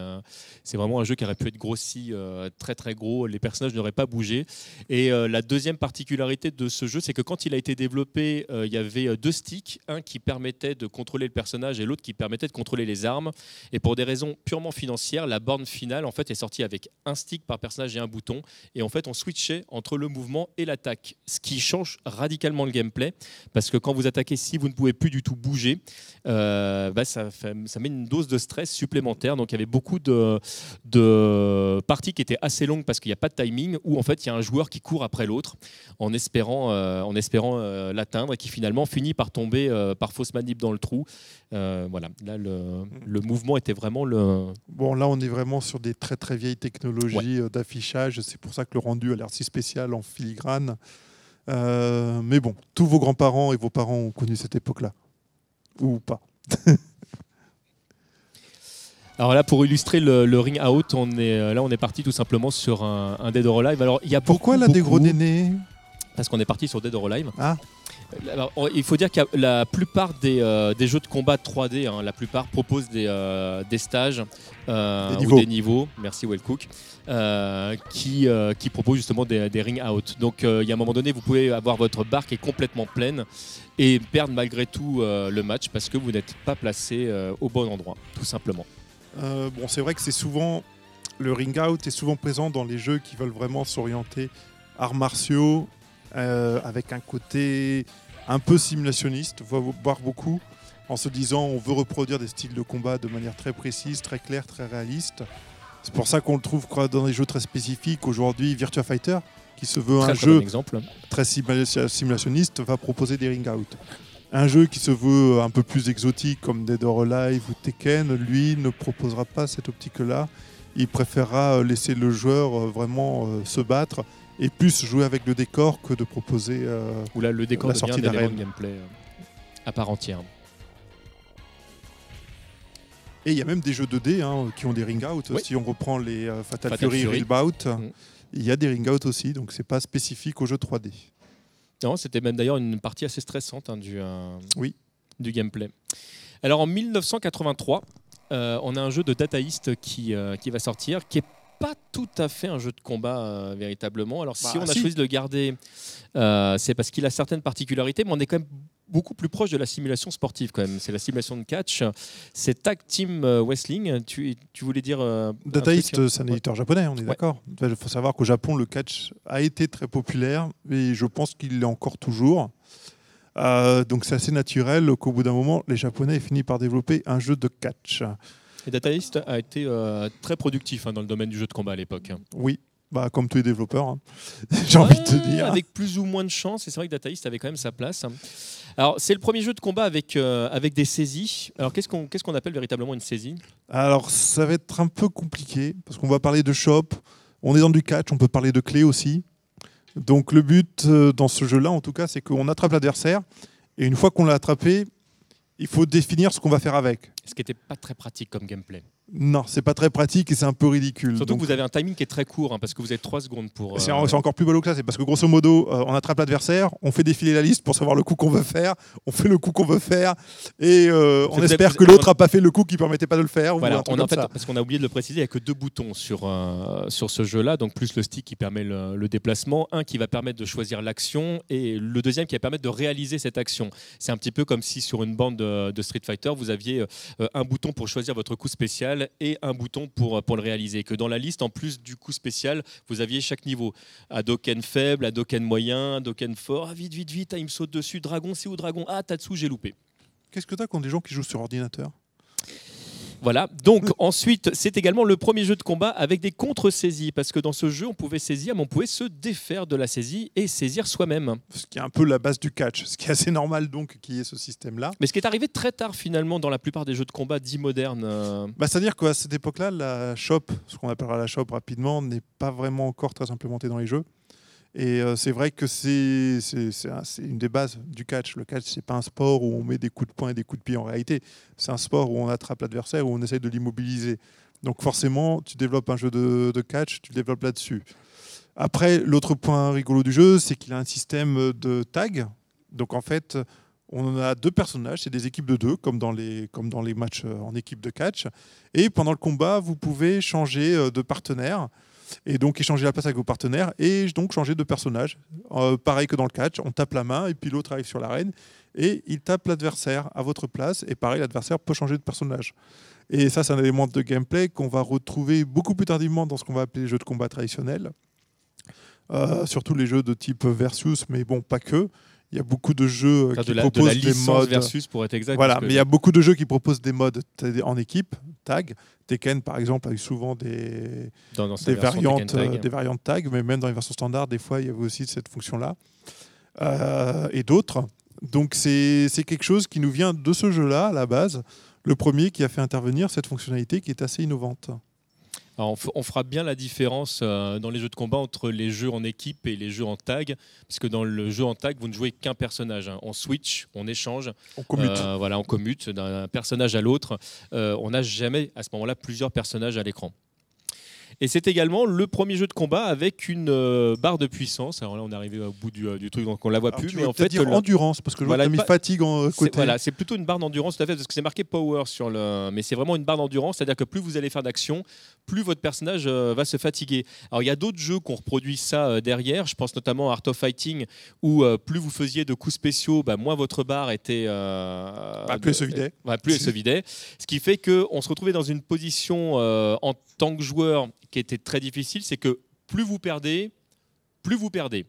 c'est vraiment un jeu qui aurait pu être grossi très très gros, les personnages n'auraient pas bougé. Et la deuxième particularité de ce jeu, c'est que quand il a été développé, il y avait deux sticks, un qui permettait de contrôler le personnage et l'autre qui permettait de contrôler les armes. Et pour des raisons purement financières, la borne finale en fait est sortie avec un stick par personnage et un bouton. Et en fait, on switchait entre le mouvement et l'attaque, ce qui change radicalement le gameplay, parce que quand vous attaquez, si vous ne pouvez plus du tout bouger, euh, bah, ça, fait- ça met une dose de stress supplémentaire. Donc il y avait beaucoup de, de parties qui étaient assez longues parce qu'il n'y a pas de timing, où en fait il y a un joueur qui court après l'autre en espérant, euh, en espérant euh, l'atteindre et qui finalement finit par tomber par fausse manip dans le trou. Voilà, là le, le mouvement était vraiment le. Bon, là, on est vraiment sur des très très vieilles technologies d'affichage. C'est pour ça que le rendu a l'air si spécial en filigrane. Euh, mais bon, tous vos grands-parents et vos parents ont connu cette époque-là. Ou pas. Alors là, pour illustrer le, le ring out, on est là, on est parti tout simplement sur un, un Dead or Alive. Alors il y a Pourquoi beaucoup, la beaucoup- dégros néné Parce qu'on est parti sur Dead or Alive. Ah. Alors, il faut dire que la plupart des, euh, des jeux de combat 3D, hein, la plupart proposent des, euh, des stages euh, Des ou des niveaux, merci Wellcook, qui, qui proposent justement des, des ring out. Donc il y a un moment donné, vous pouvez avoir votre barre qui est complètement pleine et perdre malgré tout le match parce que vous n'êtes pas placé au bon endroit, tout simplement. Bon, c'est vrai que c'est souvent. Le ring out est souvent présent dans les jeux qui veulent vraiment s'orienter arts martiaux, avec un côté un peu simulationniste, vo- voire beaucoup, en se disant on veut reproduire des styles de combat de manière très précise, très claire, très réaliste. C'est pour ça qu'on le trouve dans des jeux très spécifiques. Aujourd'hui, Virtua Fighter, qui se veut Très, un très jeu bon exemple. très simula- simulationniste va proposer des ring out. Un jeu qui se veut un peu plus exotique comme Dead or Alive ou Tekken, lui ne proposera pas cette optique-là. Il préférera euh, laisser le joueur euh, vraiment euh, se battre et plus jouer avec le décor que de proposer. euh, Où là, le décor La sortie un élément d'arène. de gameplay euh, à part entière. Et il y a même des jeux 2D hein, qui ont des ring out. Oui. Si on reprend les euh, Fatal, Fatal Fury, Fury. Reboot, Mm. il y a des ring out aussi, donc c'est pas spécifique aux jeux 3D. Non, c'était même d'ailleurs une partie assez stressante hein, du, euh, Oui. du gameplay. Alors en 1983, euh, on a un jeu de Data East qui, qui va sortir, qui est pas tout à fait un jeu de combat euh, véritablement. Alors si Bah, on a si. choisi de le garder, euh, c'est parce qu'il a certaines particularités, mais on est quand même beaucoup plus proche de la simulation sportive quand même. C'est la simulation de catch. C'est Tag Team euh, Wrestling. Tu, tu voulais dire euh, Data East, c'est un Ouais. éditeur japonais, on est Ouais. d'accord. Il faut savoir qu'au Japon, le catch a été très populaire et je pense qu'il l'est encore toujours. Euh, donc c'est assez naturel qu'au bout d'un moment, les Japonais aient fini par développer un jeu de catch. Et Data East a été euh, très productif hein, dans le domaine du jeu de combat à l'époque. Oui, bah, comme tous les développeurs, hein. j'ai envie de te dire. Avec plus ou moins de chance, et c'est vrai que Data East avait quand même sa place. Alors, c'est le premier jeu de combat avec, euh, avec des saisies. Alors, qu'est-ce qu'on qu'est-ce qu'on appelle véritablement une saisie? Alors ça va être un peu compliqué parce qu'on va parler de shop, on est dans du catch, on peut parler de clé aussi. Donc le but euh, dans ce jeu-là, en tout cas, c'est qu'on attrape l'adversaire et une fois qu'on l'a attrapé, il faut définir ce qu'on va faire avec. Ce qui n'était pas très pratique comme gameplay. Non, c'est pas très pratique et c'est un peu ridicule. Surtout Donc, que vous avez un timing qui est très court, hein, parce que vous avez 3 secondes pour. C'est euh, c'est encore plus ballot que ça, c'est parce que grosso modo, euh, on attrape l'adversaire, on fait défiler la liste pour savoir le coup qu'on veut faire, on fait le coup qu'on veut faire, et euh, on espère que l'autre a pas fait le coup qui permettait pas de le faire. Voilà, on en fait, parce qu'on a oublié de le préciser, il n'y a que deux boutons sur, sur ce jeu-là, donc plus le stick qui permet le, le déplacement, un qui va permettre de choisir l'action et le deuxième qui va permettre de réaliser cette action. C'est un petit peu comme si sur une bande de, de Street Fighter, vous aviez un bouton pour choisir votre coup spécial et un bouton pour, le réaliser. Que dans la liste, en plus du coup spécial, vous aviez chaque niveau. Hadoken faible, Hadoken moyen, Hadoken fort, ah, vite, vite, vite, ah, il me saute dessus, dragon, c'est où dragon? Ah, Tatsu, j'ai loupé. Qu'est-ce que t'as contre des gens qui jouent sur ordinateur? Voilà, donc ensuite, c'est également le premier jeu de combat avec des contre-saisies, parce que dans ce jeu, on pouvait saisir, mais on pouvait se défaire de la saisie et saisir soi-même. Ce qui est un peu la base du catch, ce qui est assez normal donc qu'il y ait ce système-là. Mais ce qui est arrivé très tard finalement dans la plupart des jeux de combat dits modernes. euh, Bah, C'est-à-dire qu'à cette époque-là, la shop, ce qu'on appellera la shop rapidement, n'est pas vraiment encore très implémentée dans les jeux. Et euh, c'est vrai que c'est c'est- c'est un- c'est une des bases du catch. Le catch, c'est pas un sport où on met des coups de poing et des coups de pied en réalité. C'est un sport où on attrape l'adversaire, où on essaye de l'immobiliser. Donc forcément, tu développes un jeu de, de catch, tu le développes là-dessus. Après, l'autre point rigolo du jeu, c'est qu'il a un système de tag. Donc en fait, on a deux personnages, c'est des équipes de deux, comme dans les, comme dans les matchs euh, en équipe de catch. Et pendant le combat, vous pouvez changer euh, de partenaire. Et donc échanger la place avec vos partenaires et donc changer de personnage. Euh, pareil que dans le catch, on tape la main et puis l'autre arrive sur l'arène et il tape l'adversaire à votre place. Et pareil, l'adversaire peut changer de personnage. Et ça, c'est un élément de gameplay qu'on va retrouver beaucoup plus tardivement dans ce qu'on va appeler les jeux de combat traditionnels. Euh, surtout les jeux de type versus, mais bon, pas que. Il y a beaucoup de jeux euh, enfin, qui de, la, de proposent la des modes. versus pour être exact. Voilà, mais il y a beaucoup de jeux qui proposent des modes en équipe, tag. Tekken, par exemple, a eu souvent des, dans, dans sa des, version variantes, Tag. euh, des variantes tag, mais même dans les versions standards, des fois, il y avait aussi cette fonction-là. Euh, et d'autres. Donc, c'est c'est quelque chose qui nous vient de ce jeu-là, à la base. Le premier qui a fait intervenir cette fonctionnalité qui est assez innovante. Alors, on, f- on fera bien la différence euh, dans les jeux de combat entre les jeux en équipe et les jeux en tag, parce que dans le jeu en tag, vous ne jouez qu'un personnage. hein. On switch, on échange, On commute. Euh, voilà, on commute d'un personnage à l'autre. Euh, on n'a jamais à ce moment-là plusieurs personnages à l'écran. Et c'est également le premier jeu de combat avec une euh, barre de puissance. Alors là, on est arrivé au bout du, euh, du truc, donc on la voit Alors, plus. tu Mais en fait, dire le- endurance, parce que je Voilà, vois que as mis fatigue en côté. Voilà, c'est plutôt une barre d'endurance, tout à fait, parce que c'est marqué power sur le. Mais c'est vraiment une barre d'endurance, c'est-à-dire que plus vous allez faire d'action, plus votre personnage euh, va se fatiguer. Alors il y a d'autres jeux qui ont reproduit ça euh, derrière. Je pense notamment à Art of Fighting, où plus vous faisiez de coups spéciaux, bah, moins votre barre était. Bah, plus elle se vidait. Ouais, plus elle se vidait. Ce qui fait qu'on se retrouvait dans une position en tant que joueur qui était très difficile, c'est que plus vous perdez, plus vous perdez.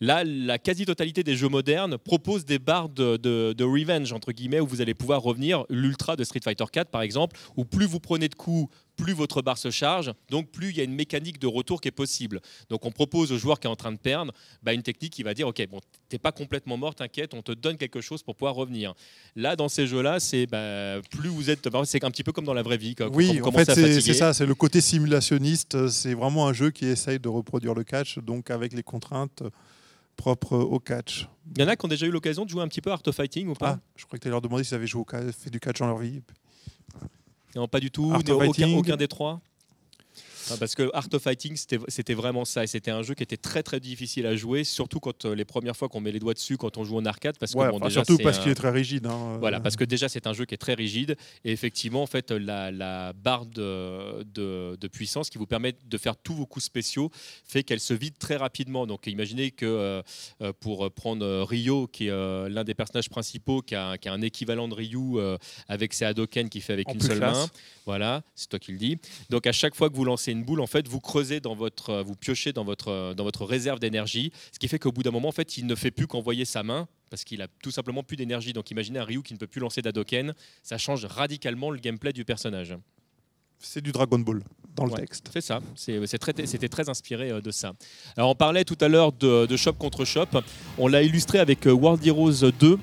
Là, la quasi-totalité des jeux modernes proposent des barres de, de- de revenge, entre guillemets, où vous allez pouvoir revenir. L'ultra de Street Fighter 4, par exemple, où plus vous prenez de coups, plus votre barre se charge, donc plus il y a une mécanique de retour qui est possible. Donc on propose au joueur qui est en train de perdre bah, une technique qui va dire, ok, bon, t'es pas complètement mort, t'inquiète, on te donne quelque chose pour pouvoir revenir. Là, dans ces jeux-là, c'est bah, plus vous êtes, bah, c'est un petit peu comme dans la vraie vie. Quand Oui, en fait, c'est ça, c'est le côté simulationniste. C'est vraiment un jeu qui essaye de reproduire le catch, donc avec les contraintes propres au catch. Il y en a qui ont déjà eu l'occasion de jouer un petit peu à Art of Fighting ou pas Ah, je crois que tu leur demandé s'ils avaient joué au ca- fait du catch dans leur vie. Non, pas du tout. Art of aucun, aucun des trois. Ah, Parce que Art of Fighting, c'était- vraiment ça. Et c'était un jeu qui était très très difficile à jouer, surtout quand euh, les premières fois qu'on met les doigts dessus quand on joue en arcade. Parce que, Ouais, bon, déjà, surtout parce un- qu'il est très rigide. hein, Voilà, euh, parce que déjà c'est un jeu qui est très rigide et effectivement en fait la, la barre de, de- de puissance qui vous permet de faire tous vos coups spéciaux fait qu'elle se vide très rapidement. Donc imaginez que euh, pour prendre Ryo qui est euh, l'un des personnages principaux qui a, qui a un équivalent de Ryu euh, avec ses Hadoken qui fait avec En une seule classe. main. Voilà, c'est toi qui le dis. Donc à chaque fois que vous lancez une boule en fait vous creusez dans votre euh, vous piochez dans votre euh, dans votre réserve d'énergie, ce qui fait qu'au bout d'un moment en fait il ne fait plus qu'envoyer sa main parce qu'il a tout simplement plus d'énergie. Donc imaginez un Ryu qui ne peut plus lancer d'Adoken, ça change radicalement le gameplay du personnage. c'est du Dragon Ball dans le Ouais. texte. C'est ça, très- c'était très inspiré euh, de ça. Alors on parlait tout à l'heure de, de shop contre shop, on l'a illustré avec euh, World Heroes 2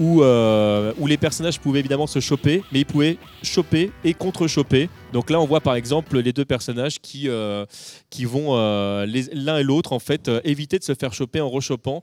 où, euh, où les personnages pouvaient évidemment se choper, mais ils pouvaient choper et contre-choper. Donc là on voit par exemple les deux personnages qui, euh, qui vont euh, l'un et l'autre en fait éviter de se faire choper en rechopant.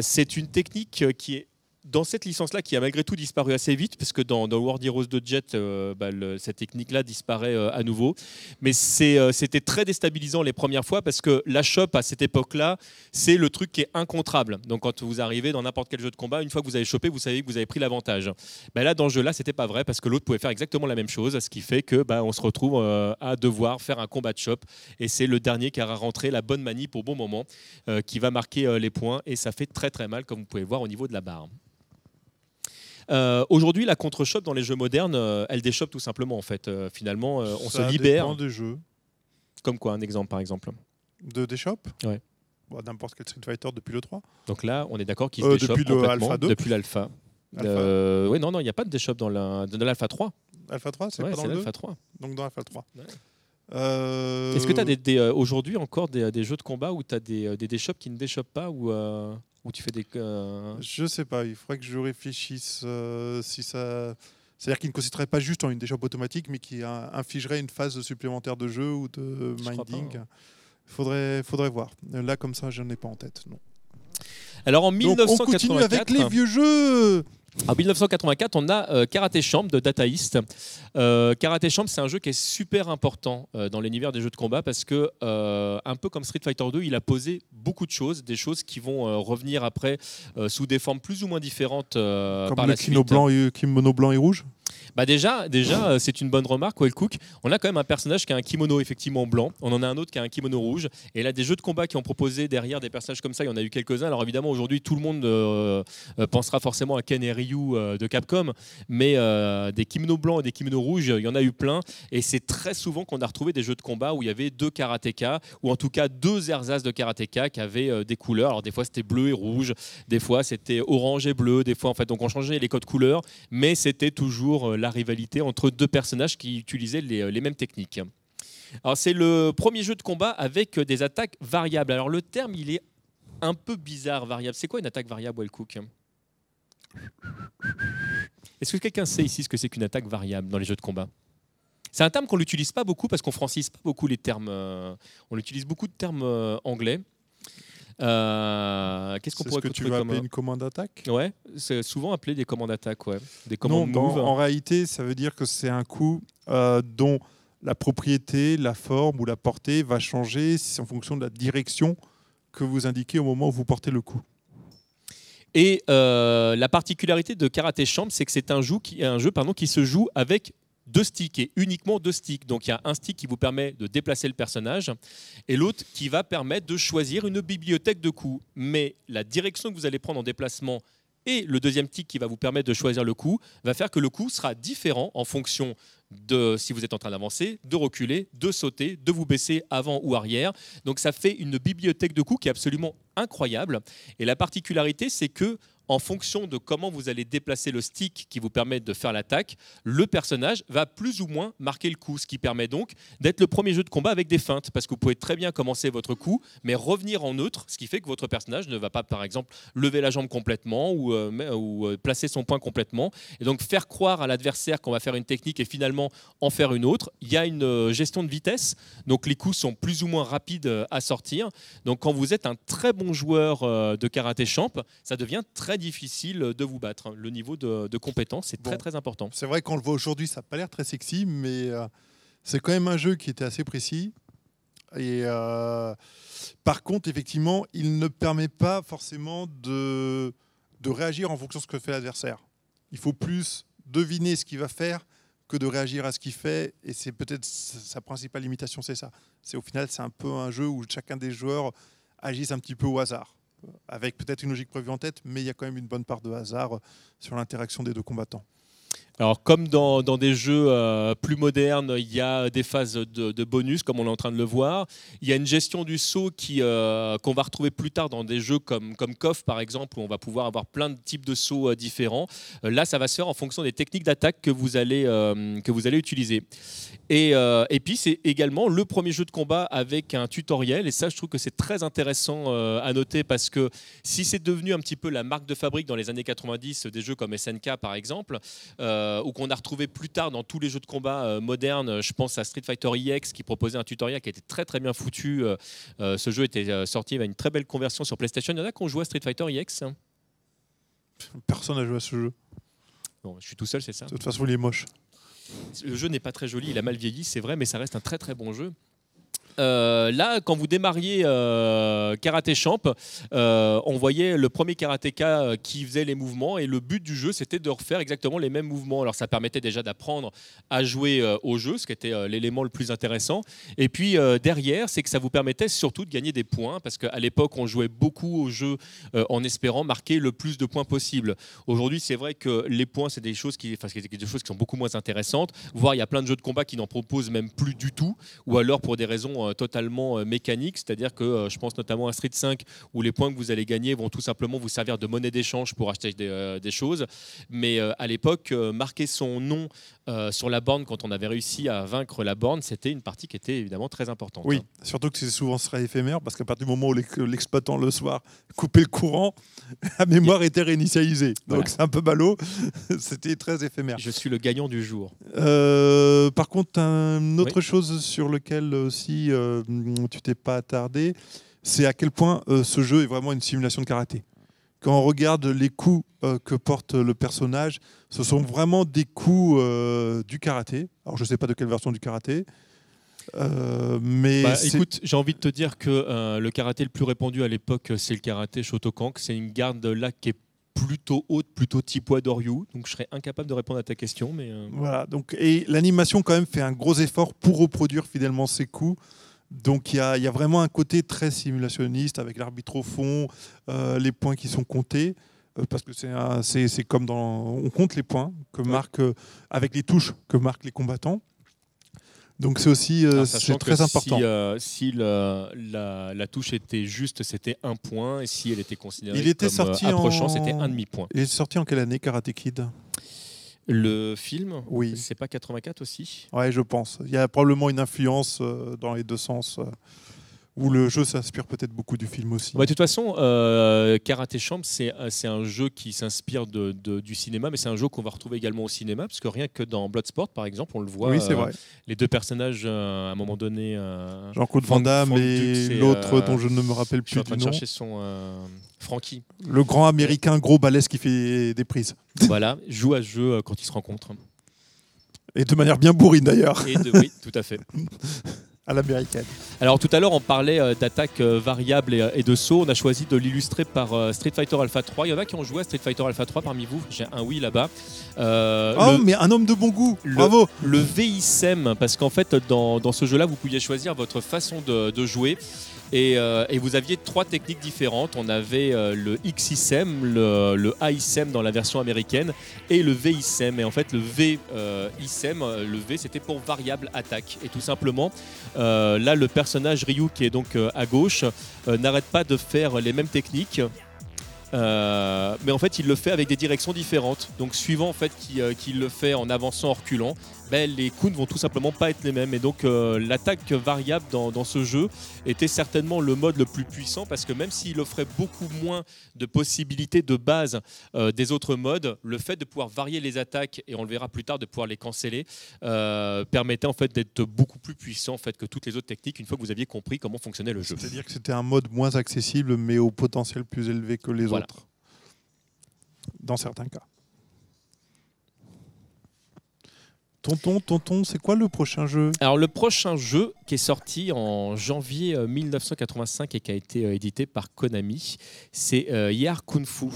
C'est une technique qui est dans cette licence-là, qui a malgré tout disparu assez vite, parce que dans, dans World Heroes de Jet, euh, bah, cette technique-là disparaît euh, à nouveau. Mais euh, c'était très déstabilisant les premières fois, parce que la shop, à cette époque-là, c'est le truc qui est incontrable. Donc quand vous arrivez dans n'importe quel jeu de combat, une fois que vous avez chopé, vous savez que vous avez pris l'avantage. Ben là, dans ce jeu-là, c'était pas vrai, parce que l'autre pouvait faire exactement la même chose, ce qui fait que bah, on se retrouve à devoir faire un combat de shop. Et c'est le dernier qui aura rentré la bonne manip au bon moment, qui va marquer les points. Et ça fait très très mal, comme vous pouvez voir au niveau de la barre. Euh, Aujourd'hui, la contre-shop dans les jeux modernes, euh, elle déchoppe tout simplement en fait. Euh, finalement, on Ça se libère. dépend des jeux. Comme quoi, un exemple par exemple. De shops Ouais. Bon, N'importe quel Street Fighter depuis le 3. Donc là, on est d'accord qu'il se déchoppe depuis le complètement Alpha 2. depuis l'alpha. Alpha. Oui, non, non, il n'y a pas de déshop dans la- dans l'alpha 3. Alpha 3, c'est Ouais, pas dans c'est le 2 l'alpha 3. Donc dans Alpha 3. Ouais. Euh, Est-ce que tu as des, des, aujourd'hui encore des, des jeux de combat où tu as des, des qui ne déchoppent pas ou euh, où tu fais des. euh, Je sais pas, il faudrait que je réfléchisse euh, si ça. C'est-à-dire qu'il ne consisterait pas juste en une déchoppe automatique, mais qui infligerait une phase supplémentaire de jeu ou de Je minding. hein. Faudrait, faudrait voir. Là, comme ça, je n'en ai pas en tête. Non. Alors en Donc, on continue 1984, avec les vieux jeux. En 1984, on a euh, Karate Champ de Data East. Euh, Karate Champ, c'est un jeu qui est super important euh, dans l'univers des jeux de combat parce que, euh, un peu comme Street Fighter 2, il a posé beaucoup de choses, des choses qui vont revenir après sous des formes plus ou moins différentes Comme par le la kimono suite. blanc, et, kimono blanc et rouge? Bah déjà, déjà euh, c'est une bonne remarque, Well Cook. On a quand même un personnage qui a un kimono effectivement blanc. On en a un autre qui a un kimono rouge. Et là, des jeux de combat qui ont proposé derrière des personnages comme ça, il y en a eu quelques-uns. Alors évidemment, aujourd'hui, tout le monde euh, euh, pensera forcément à Ken et Ryu de Capcom, mais des kimonos blancs et des kimonos rouges, il y en a eu plein. Et c'est très souvent qu'on a retrouvé des jeux de combat où il y avait deux karatékas, ou en tout cas deux ersatz de karatéka qui avaient des couleurs. Alors des fois, c'était bleu et rouge, des fois, c'était orange et bleu, des fois, en fait, donc on changeait les codes couleurs mais c'était toujours la rivalité entre deux personnages qui utilisaient les, euh, les mêmes techniques. Alors c'est le premier jeu de combat avec euh, des attaques variables. Alors le terme il est un peu bizarre, variable. C'est quoi une attaque variable, Wellcook? Est-ce que quelqu'un sait ici ce que c'est qu'une attaque variable dans les jeux de combat? C'est un terme qu'on n'utilise pas beaucoup parce qu'on francise pas beaucoup les termes. euh, on utilise beaucoup de termes anglais. Euh, Qu'est-ce qu'on ce pourrait que tu trouver vas comme, appeler euh, une commande d'attaque? Ouais, c'est souvent appelé des commandes d'attaque, ouais. Des commandes move. en réalité, ça veut dire que c'est un coup euh, dont la propriété, la forme ou la portée va changer en fonction de la direction que vous indiquez au moment où vous portez le coup. Et euh, la particularité de Karate Champ, c'est que c'est un jeu, qui, un jeu pardon, qui se joue avec deux sticks et uniquement deux sticks. Donc il y a un stick qui vous permet de déplacer le personnage et l'autre qui va permettre de choisir une bibliothèque de coups. Mais la direction que vous allez prendre en déplacement et le deuxième stick qui va vous permettre de choisir le coup va faire que le coup sera différent en fonction de si vous êtes en train d'avancer, de reculer, de sauter, de vous baisser avant ou arrière. Donc ça fait une bibliothèque de coups qui est absolument incroyable. Et la particularité, c'est que en fonction de comment vous allez déplacer le stick qui vous permet de faire l'attaque, le personnage va plus ou moins marquer le coup, ce qui permet donc d'être le premier jeu de combat avec des feintes, parce que vous pouvez très bien commencer votre coup, mais revenir en neutre, ce qui fait que votre personnage ne va pas, par exemple, lever la jambe complètement ou, euh, euh, placer son point complètement, et donc faire croire à l'adversaire qu'on va faire une technique et finalement en faire une autre. Il y a une euh, gestion de vitesse, donc les coups sont plus ou moins rapides à sortir. Donc quand vous êtes un très bon joueur de karaté champ, ça devient très difficile de vous battre. Le niveau de, de compétence est Bon. très très important. C'est vrai qu'on le voit aujourd'hui, ça n'a pas l'air très sexy, mais euh, c'est quand même un jeu qui était assez précis. Et euh, par contre, effectivement, il ne permet pas forcément de, de réagir en fonction de ce que fait l'adversaire. Il faut plus deviner ce qu'il va faire que de réagir à ce qu'il fait. Et c'est peut-être sa principale limitation, c'est ça. C'est au final, c'est un peu un jeu où chacun des joueurs agisse un petit peu au hasard, avec peut-être une logique prévue en tête, mais il y a quand même une bonne part de hasard sur l'interaction des deux combattants. Alors, comme dans, des jeux euh, plus modernes, il y a des phases de, bonus, comme on est en train de le voir. Il y a une gestion du saut qui, euh, qu'on va retrouver plus tard dans des jeux comme, comme KOF, par exemple, où on va pouvoir avoir plein de types de sauts euh, différents. Là, ça va se faire en fonction des techniques d'attaque que, vous allez, que vous allez utiliser. Et, et puis, c'est également le premier jeu de combat avec un tutoriel. Et ça, je trouve que c'est très intéressant à noter parce que si c'est devenu un petit peu la marque de fabrique dans les années 90 des jeux comme SNK, par exemple, ou qu'on a retrouvé plus tard dans tous les jeux de combat euh, modernes. Je pense à Street Fighter EX qui proposait un tutoriel qui était très très bien foutu. Euh, euh, ce jeu était euh, sorti, il avait une très belle conversion sur PlayStation. Il y en a qui ont joué à Street Fighter EX Personne n'a joué à ce jeu. Bon, je suis tout seul, c'est ça De toute façon, il est moche. Le jeu n'est pas très joli, il a mal vieilli, c'est vrai, mais ça reste un très très bon jeu. Euh, là, quand vous démarriez euh, Karaté Champ, euh, on voyait le premier karatéka qui faisait les mouvements et le but du jeu, c'était de refaire exactement les mêmes mouvements. Alors, ça permettait déjà d'apprendre à jouer au jeu, ce qui était l'élément le plus intéressant. Et puis derrière, c'est que ça vous permettait surtout de gagner des points parce qu'à l'époque, on jouait beaucoup au jeu en espérant marquer le plus de points possible. Aujourd'hui, c'est vrai que les points, c'est des choses qui, enfin, des choses qui sont beaucoup moins intéressantes. Voire, il y a plein de jeux de combat qui n'en proposent même plus du tout, ou alors pour des raisons euh, totalement euh, mécanique, c'est-à-dire que euh, je pense notamment à Street 5 où les points que vous allez gagner vont tout simplement vous servir de monnaie d'échange pour acheter des, choses. Mais à l'époque, marquer son nom sur la borne quand on avait réussi à vaincre la borne, c'était une partie qui était évidemment très importante. Oui, hein. surtout que c'est souvent sera éphémère parce qu'à partir du moment où l'exploitant le soir coupait le courant, la mémoire était réinitialisée. Donc c'est un peu ballot. c'était très éphémère. Je suis le gagnant du jour. par contre, une autre chose sur lequel aussi euh, tu t'es pas attardé, c'est à quel point euh, ce jeu est vraiment une simulation de karaté. Quand on regarde les coups euh, que porte le personnage, ce sont vraiment des coups du karaté. Alors je ne sais pas de quelle version du karaté. mais bah, écoute, j'ai envie de te dire que le karaté le plus répandu à l'époque, c'est le karaté Shotokan. C'est une garde là qui est plutôt haute, plutôt type Doryu. Donc je serais incapable de répondre à ta question. Mais Voilà, donc, et l'animation quand même fait un gros effort pour reproduire fidèlement ces coups. Donc il y, a, vraiment un côté très simulationniste avec l'arbitre au fond, euh, les points qui sont comptés, euh, parce que c'est comme dans... On compte les points que marquent, euh, avec les touches que marquent les combattants. Donc c'est aussi c'est très important. Si, la, touche était juste, c'était un point, et si elle était considérée il était comme sorti approchant, c'était un demi-point. Il est sorti en quelle année Karate Kid? Le film, oui. c'est pas 84 aussi? Ouais, je pense. Il y a probablement une influence euh, dans les deux sens. Euh, où le jeu s'inspire peut-être beaucoup du film aussi. de toute façon, euh, Karate Champ, c'est un jeu qui s'inspire de, du cinéma, mais c'est un jeu qu'on va retrouver également au cinéma, parce que rien que dans Bloodsport, par exemple, on le voit. Oui, c'est vrai. Les deux personnages, à un moment donné. Jean-Claude Van Damme et l'autre dont je ne me rappelle plus. Je suis en train de chercher son. Frankie. Le grand américain gros balèze qui fait des prises. Voilà, joue à ce jeu euh, quand ils se rencontrent. Et de manière bien bourrine d'ailleurs. oui, tout à fait. à l'américaine. Alors tout à l'heure on parlait euh, d'attaque euh, variable et, de saut. On a choisi de l'illustrer par Street Fighter Alpha 3. Il y en a qui ont joué à Street Fighter Alpha 3 parmi vous. J'ai un oui là-bas. oh mais un homme de bon goût. Le, Bravo. Le VISM parce qu'en fait dans, dans ce jeu-là vous pouviez choisir votre façon de, de jouer. Euh, et, vous aviez trois techniques différentes. On avait euh, le XISM, le, le AISM dans la version américaine et le VISM. Et en fait, le VISM, euh, le V, c'était pour variable attaque. Et tout simplement, là, le personnage Ryu, qui est donc à gauche, n'arrête pas de faire les mêmes techniques euh, mais en fait, il le fait avec des directions différentes. Donc, suivant fait qu'il euh, le fait en avançant, en reculant, ben, les coups ne vont tout simplement pas être les mêmes. Et donc, euh, l'attaque variable dans, ce jeu était certainement le mode le plus puissant parce que même s'il offrait beaucoup moins de possibilités de base des autres modes, le fait de pouvoir varier les attaques et on le verra plus tard de pouvoir les canceller permettait en fait d'être beaucoup plus puissant en fait que toutes les autres techniques une fois que vous aviez compris comment fonctionnait le jeu. C'est-à-dire que c'était un mode moins accessible mais au potentiel plus élevé que les autres dans certains cas. Tonton, tonton, c'est quoi le prochain jeu? Alors le prochain jeu qui est sorti en janvier 1985 euh, et qui a été euh, édité par Konami, c'est euh, Yar Kung Fu.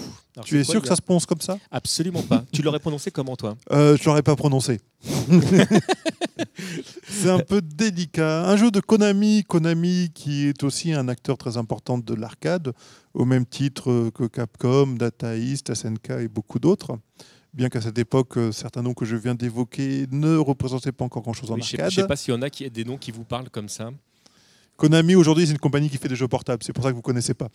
tu es sûr que ça se prononce comme ça? Absolument pas. tu l'aurais prononcé comment toi? Euh, Je l'aurais pas prononcé. c'est un peu délicat. Un jeu de Konami, Konami qui est aussi un acteur très important de l'arcade, au même titre que Capcom, Data East, SNK et beaucoup d'autres bien qu'à cette époque, euh, certains noms que je viens d'évoquer ne représentaient pas encore grand-chose en arcade. Je ne sais pas s'il y en a qui, des noms qui vous parlent comme ça. Konami, aujourd'hui, c'est une compagnie qui fait des jeux portables. C'est pour ça que vous ne connaissez pas.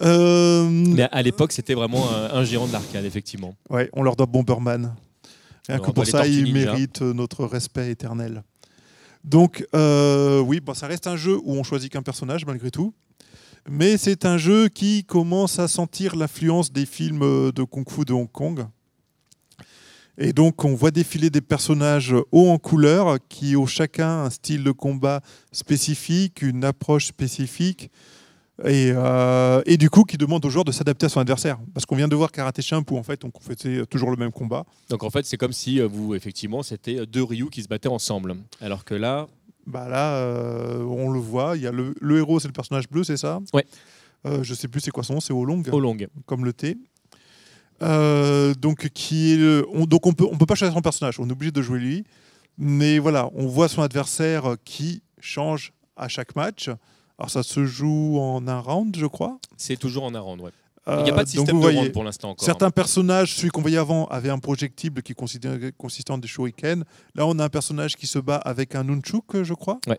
Euh, Mais à l'époque, c'était vraiment un, gérant de l'arcade, effectivement. Oui, on leur doit Bomberman. Rien que pour ça, ils méritent notre respect éternel. Donc, euh, oui, bon, ça reste un jeu où on choisit qu'un personnage, malgré tout. Mais c'est un jeu qui commence à sentir l'influence des films de Kung Fu de Hong Kong. Et donc, on voit défiler des personnages hauts en couleur qui ont chacun un style de combat spécifique, une approche spécifique. Et, euh, et du coup, qui demande aux joueurs de s'adapter à son adversaire. Parce qu'on vient de voir Karate Champ où en fait on faisait toujours le même combat. Donc en fait, c'est comme si euh, vous, effectivement, c'était deux Ryu qui se battaient ensemble. Alors que là, Bah là, euh, on le voit. Il y a le, le héros, c'est le personnage bleu, c'est ça? Ouais. Euh, je sais plus c'est quoi son nom, c'est Olong, Olong. comme le T. Euh, donc qui est le- on, donc on peut on peut pas choisir son personnage, on est obligé de jouer lui. Mais voilà, on voit son adversaire qui change à chaque match. Alors ça se joue en un round, je crois. C'est toujours en un round, ouais. Il n'y a pas de Euh, système de round pour l'instant encore. Certains personnages, celui qu'on voyait avant, avait un projectile qui consistait, en des shurikens. Là, on a un personnage qui se bat avec un nunchuk, je crois. Ouais.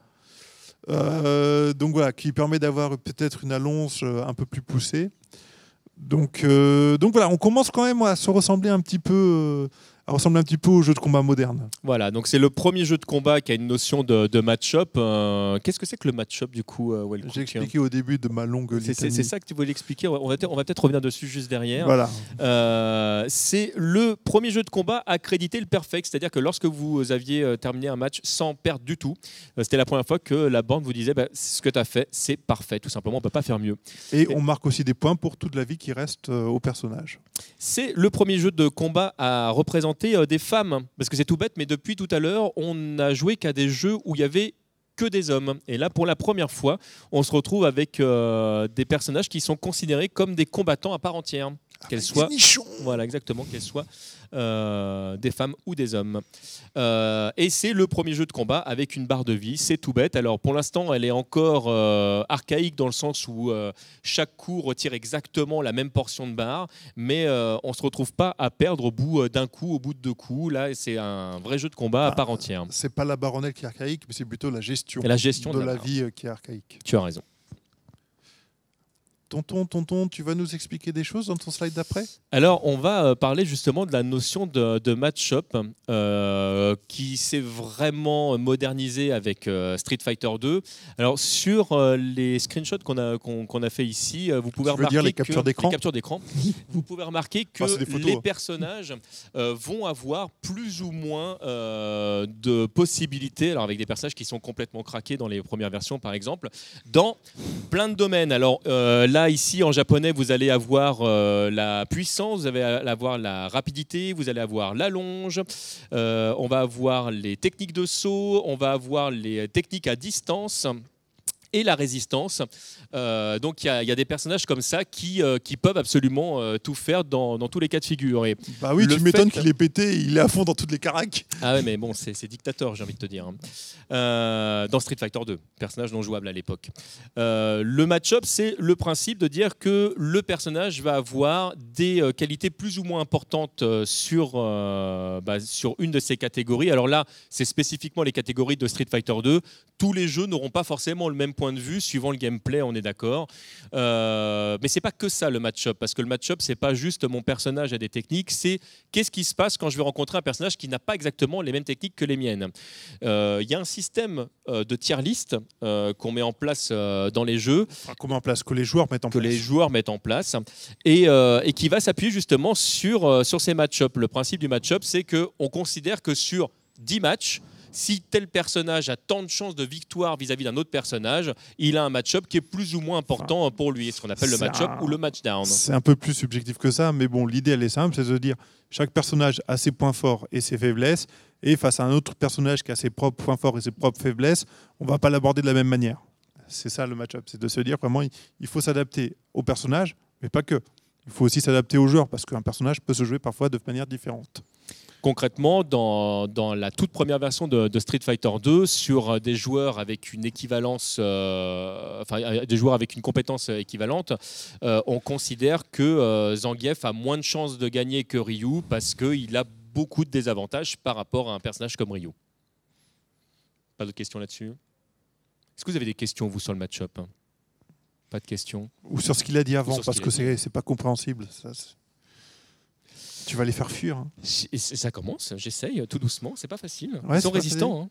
Euh, donc voilà, qui permet d'avoir peut-être une allonge euh, un peu plus poussée. Donc, euh, donc voilà, on commence quand même à se ressembler un petit peu, à ressembler un petit peu au jeu de combat moderne. Voilà, donc c'est le premier jeu de combat qui a une notion de, de match-up. Euh, Qu'est-ce que c'est que le match-up du coup, euh, J'ai expliqué au début de ma longue C'est- C'est ça que tu voulais expliquer. On va, peut-être- on va peut-être revenir dessus juste derrière. Voilà. Euh, c'est le premier jeu de combat à créditer le perfect, c'est-à-dire que lorsque vous aviez terminé un match sans perdre du tout, c'était la première fois que la bande vous disait bah, ce que tu as fait, c'est parfait, tout simplement, on peut pas faire mieux. Et on marque aussi des points pour toute la vie qui reste au personnage. C'est le premier jeu de combat à représenter euh, des femmes, parce que c'est tout bête, mais depuis tout à l'heure, on n'a joué qu'à des jeux où il y avait que des hommes. Et là, pour la première fois, on se retrouve avec euh, des personnages qui sont considérés comme des combattants à part entière, qu'elles soient Voilà, exactement, qu'elles soient euh, des femmes ou des hommes. Euh, et c'est le premier jeu de combat avec une barre de vie, c'est tout bête. Alors pour l'instant, elle est encore euh, archaïque dans le sens où chaque coup retire exactement la même portion de barre, mais on ne se retrouve pas à perdre au bout d'un coup, au bout de deux coups. Là, c'est un vrai jeu de combat à Ah, part entière. C'est pas la baronnelle qui est archaïque, mais c'est plutôt la gestion, Et la gestion de, de la vie qui est archaïque. Tu as raison. Tonton, tonton, tu vas nous expliquer des choses dans ton slide d'après? Alors, on va euh, parler justement de la notion de, de match-up euh, qui s'est vraiment modernisée avec euh, Street Fighter 2. Alors, sur euh, les screenshots qu'on a, qu'on qu'on a fait ici, vous pouvez Tu remarquer dire les que- d'écran? les captures d'écran, vous pouvez remarquer que Ah, photos, les hein. personnages vont avoir plus ou moins de possibilités, alors avec des personnages qui sont complètement craqués dans les premières versions, par exemple, dans plein de domaines. Alors euh, là, ici, en japonais, vous allez avoir euh, la puissance, vous allez avoir la rapidité, vous allez avoir l'allonge, euh, on va avoir les techniques de saut, on va avoir les techniques à distance et la résistance. Euh, donc il y, a- il y a des personnages comme ça qui, euh, qui peuvent absolument euh, tout faire dans, dans tous les cas de figure. Et, Bah oui, tu m'étonnes qu'il est pété, il est à fond dans toutes les caracs. ah ouais, mais bon, c'est dictateur, j'ai envie de te dire. hein. Dans Street Fighter 2, personnage non jouable à l'époque. Le match-up, c'est le principe de dire que le personnage va avoir des qualités plus ou moins importantes sur, bah, sur une de ces catégories. Alors là, c'est spécifiquement les catégories de Street Fighter 2. Tous les jeux n'auront pas forcément le même point de vue suivant le gameplay, on est d'accord. Euh, mais c'est pas que ça le match-up, parce que le match-up, c'est pas juste mon personnage a des techniques, c'est qu'est-ce qui se passe quand je vais rencontrer un personnage qui n'a pas exactement les mêmes techniques que les miennes. Euh, Il y a un système euh, de tier list euh, qu'on met en place euh, dans les jeux, Enfin, comment en place Que les joueurs mettent en que place. les joueurs mettent en place, et, euh, et qui va s'appuyer justement sur, euh, sur ces match-up. Le principe du match-up, c'est qu'on considère que sur 10 matchs, si tel personnage a tant de chances de victoire vis-à-vis d'un autre personnage, il a un match-up qui est plus ou moins important pour lui, ce qu'on appelle le match-up un- ou le match-down. C'est un peu plus subjectif que ça, mais bon, l'idée elle est simple, c'est de dire chaque personnage a ses points forts et ses faiblesses, et face à un autre personnage qui a ses propres points forts et ses propres faiblesses, on va pas l'aborder de la même manière. C'est ça le match-up, c'est de se dire vraiment il- il faut s'adapter au personnage, mais pas que. Il faut aussi s'adapter au joueur parce qu'un personnage peut se jouer parfois de manière différente. Concrètement, dans, dans la toute première version de, de Street Fighter 2, sur euh, des joueurs avec une équivalence, euh, enfin euh, des joueurs avec une compétence équivalente, euh, on considère que euh, Zangief a moins de chances de gagner que Ryu parce qu'il a beaucoup de désavantages par rapport à un personnage comme Ryu. Pas de questions là-dessus? Est-ce que vous avez des questions, vous, sur le match-up? Pas de questions? Ou sur ce qu'il a dit avant, parce qu'il que c'est pas compréhensible. ça, tu vas les faire fuir. hein. Et Ça commence, j'essaye tout doucement, c'est pas facile. Ouais, Ils sont pas résistants. hein.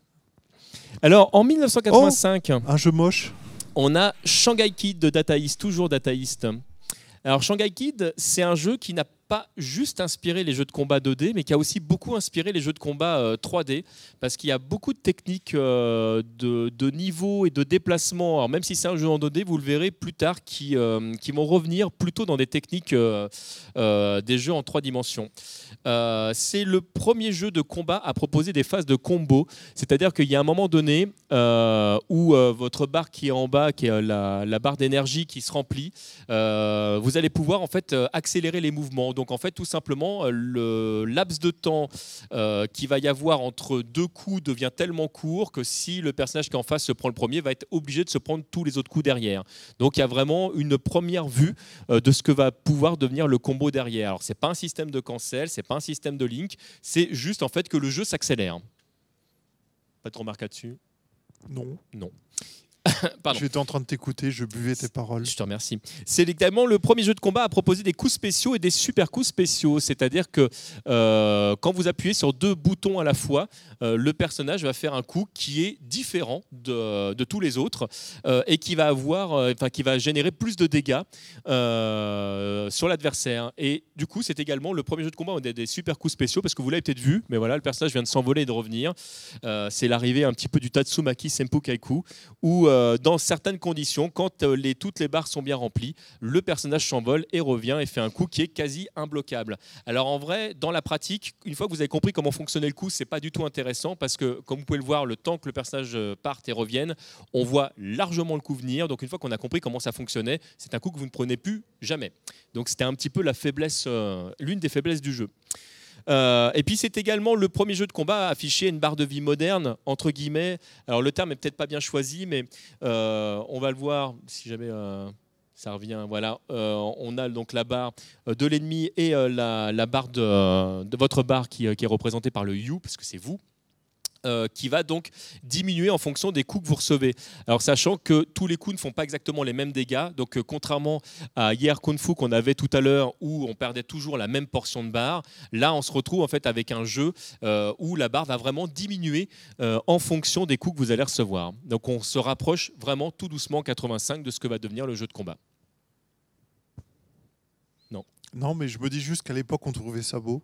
Alors, en 1985, Un jeu moche. On a Shanghai Kid de Data East, toujours Data East. Alors Shanghai Kid, c'est un jeu qui n'a pas juste inspiré les jeux de combat 2D, mais qui a aussi beaucoup inspiré les jeux de combat 3D, parce qu'il y a beaucoup de techniques de, de, niveau et de déplacement. Alors même si c'est un jeu en 2D, vous le verrez plus tard, qui, qui vont revenir plutôt dans des techniques des jeux en trois dimensions. c'est le premier jeu de combat à proposer des phases de combo, c'est-à-dire qu'il y a un moment donné où votre barre qui est en bas, qui est la, la barre d'énergie qui se remplit, vous allez pouvoir en fait accélérer les mouvements. Donc en fait, tout simplement, euh, le laps de temps euh, qui va y avoir entre deux coups devient tellement court que si le personnage qui est en face se prend le premier, va être obligé de se prendre tous les autres coups derrière. Donc il y a vraiment une première vue euh, de ce que va pouvoir devenir le combo derrière. Alors c'est pas un système de cancel, c'est pas un système de link, c'est juste en fait que le jeu s'accélère. Pas de remarque là-dessus? Non. Non. J'étais en train de t'écouter, je buvais tes paroles. Je te remercie. C'est également le premier jeu de combat à proposer des coups spéciaux et des super coups spéciaux. C'est-à-dire que euh, quand vous appuyez sur deux boutons à la fois, euh, le personnage va faire un coup qui est différent de, tous les autres euh, et qui va avoir, enfin, qui va générer plus de dégâts sur l'adversaire. Et du coup, c'est également le premier jeu de combat où on a des super coups spéciaux parce que vous l'avez peut-être vu, mais voilà, le personnage vient de s'envoler et de revenir. c'est l'arrivée un petit peu du Tatsumaki Senpu Kaiku où dans certaines conditions, quand euh, toutes les barres sont bien remplies, le personnage s'envole et revient et fait un coup qui est quasi imbloquable. Alors en vrai, dans la pratique, une fois que vous avez compris comment fonctionnait le coup, c'est pas du tout intéressant parce que, comme vous pouvez le voir, le temps que le personnage euh, parte et revienne, on voit largement le coup venir. Donc une fois qu'on a compris comment ça fonctionnait, c'est un coup que vous ne prenez plus jamais. Donc c'était un petit peu la faiblesse, l'une des faiblesses du jeu. Euh, et puis c'est également le premier jeu de combat à afficher une barre de vie moderne, entre guillemets. Alors le terme est peut-être pas bien choisi, mais euh, on va le voir si jamais euh, ça revient. Voilà, on a donc la barre de l'ennemi et la, barre de, votre barre qui, qui, est représentée par le You, parce que c'est vous. Euh, qui va donc diminuer en fonction des coups que vous recevez. Alors sachant que tous les coups ne font pas exactement les mêmes dégâts, donc euh, contrairement à hier Kung Fu qu'on avait tout à l'heure où on perdait toujours la même portion de barre, là on se retrouve en fait avec un jeu euh, où la barre va vraiment diminuer en fonction des coups que vous allez recevoir. Donc on se rapproche vraiment tout doucement 85 de ce que va devenir le jeu de combat. Non. Non, mais je me dis juste qu'à l'époque on trouvait ça beau.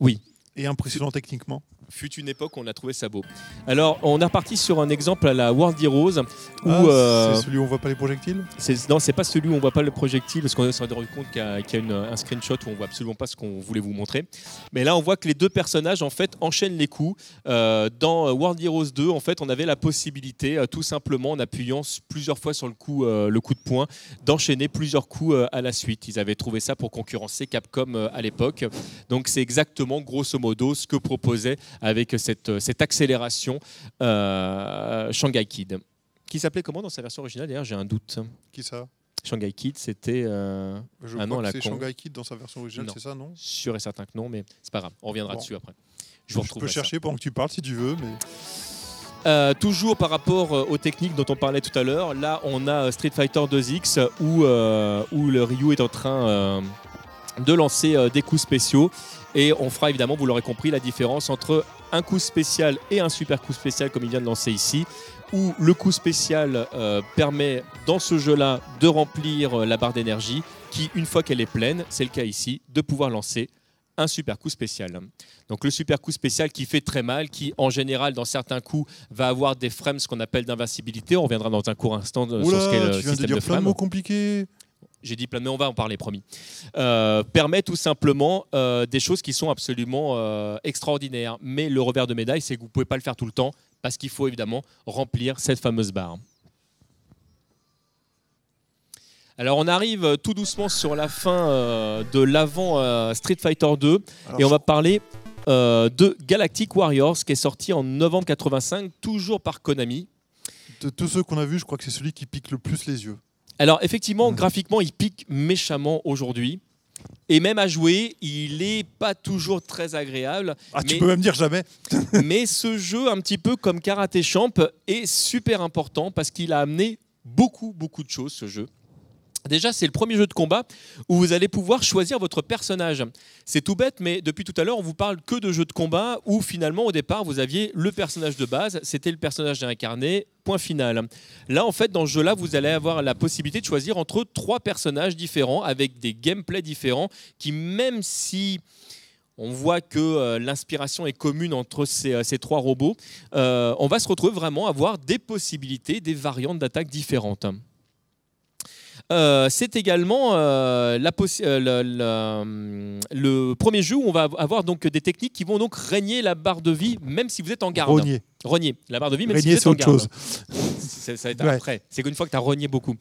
Oui. Et impressionnant techniquement fut une époque où on a trouvé ça beau. Alors, on est reparti sur un exemple à la World Heroes. Où, ah, euh, c'est celui où on voit pas les projectiles? Non, c'est pas celui où on voit pas le projectile, parce qu'on s'est rendu compte qu'il y a, y a un screenshot où on voit absolument pas ce qu'on voulait vous montrer. Mais là, on voit que les deux personnages, en fait, enchaînent les coups. Euh, dans World Heroes 2, en fait, on avait la possibilité, euh, tout simplement, en appuyant plusieurs fois sur le coup, le coup de poing, d'enchaîner plusieurs coups à la suite. Ils avaient trouvé ça pour concurrencer Capcom à l'époque. Donc, c'est exactement, grosso modo, ce que proposait avec cette, cette accélération euh, Shanghai Kid. Qui s'appelait comment dans sa version originale D'ailleurs, j'ai un doute. Qui ça? Shanghai Kid, c'était euh, Je un nom C'est Shanghai Kid dans sa version originale, c'est ça, non? Sûr et certain que non, mais c'est pas grave. On reviendra dessus après. Je, je peux chercher pendant que tu parles si tu veux, mais. Euh, toujours par rapport aux techniques dont on parlait tout à l'heure, là on a Street Fighter 2X où, où le Ryu est en train de lancer des coups spéciaux et on fera évidemment, vous l'aurez compris, la différence entre un coup spécial et un super coup spécial comme il vient de lancer ici, où le coup spécial euh, permet dans ce jeu-là de remplir euh, la barre d'énergie, qui une fois qu'elle est pleine, c'est le cas ici, de pouvoir lancer un super coup spécial. Donc le super coup spécial qui fait très mal, qui en général dans certains coups va avoir des frames ce qu'on appelle d'invincibilité. On reviendra dans un court instant euh, sur ce qu'est le tu viens de dire plein de mots compliqués j'ai dit plein, mais on va en parler, promis, euh, permet tout simplement euh, des choses qui sont absolument euh, extraordinaires. Mais le revers de médaille, c'est que vous ne pouvez pas le faire tout le temps, parce qu'il faut évidemment remplir cette fameuse barre. Alors on arrive tout doucement sur la fin de l'avant Street Fighter 2 et on va parler de Galactic Warriors qui est sorti en novembre 85, toujours par Konami. De tous ceux qu'on a vus, je crois que c'est celui qui pique le plus les yeux. Alors effectivement, hmm. graphiquement, il pique méchamment aujourd'hui. Et même à jouer, il n'est pas toujours très agréable. Ah, tu peux même dire jamais. mais ce jeu, un petit peu comme Karate Champ, est super important parce qu'il a amené beaucoup, beaucoup de choses, ce jeu. Déjà, c'est le premier jeu de combat où vous allez pouvoir choisir votre personnage. C'est tout bête, mais depuis tout à l'heure, on vous parle que de jeux de combat où finalement, au départ, vous aviez le personnage de base, c'était le personnage incarné, point final. Là, en fait, dans ce jeu-là, vous allez avoir la possibilité de choisir entre trois personnages différents avec des gameplays différents qui, même si on voit que euh, l'inspiration est commune entre ces, euh, trois robots, euh, on va se retrouver vraiment à avoir des possibilités, des variantes d'attaque différentes. Euh, c'est également euh, euh, le, premier jeu où on va avoir donc des techniques qui vont donc régner la barre de vie même si vous êtes en garde. Rogner la barre de vie même Régner, si c'est autre chose. C'est- ça va être Ouais. après. C'est qu'une fois que tu as rogné beaucoup.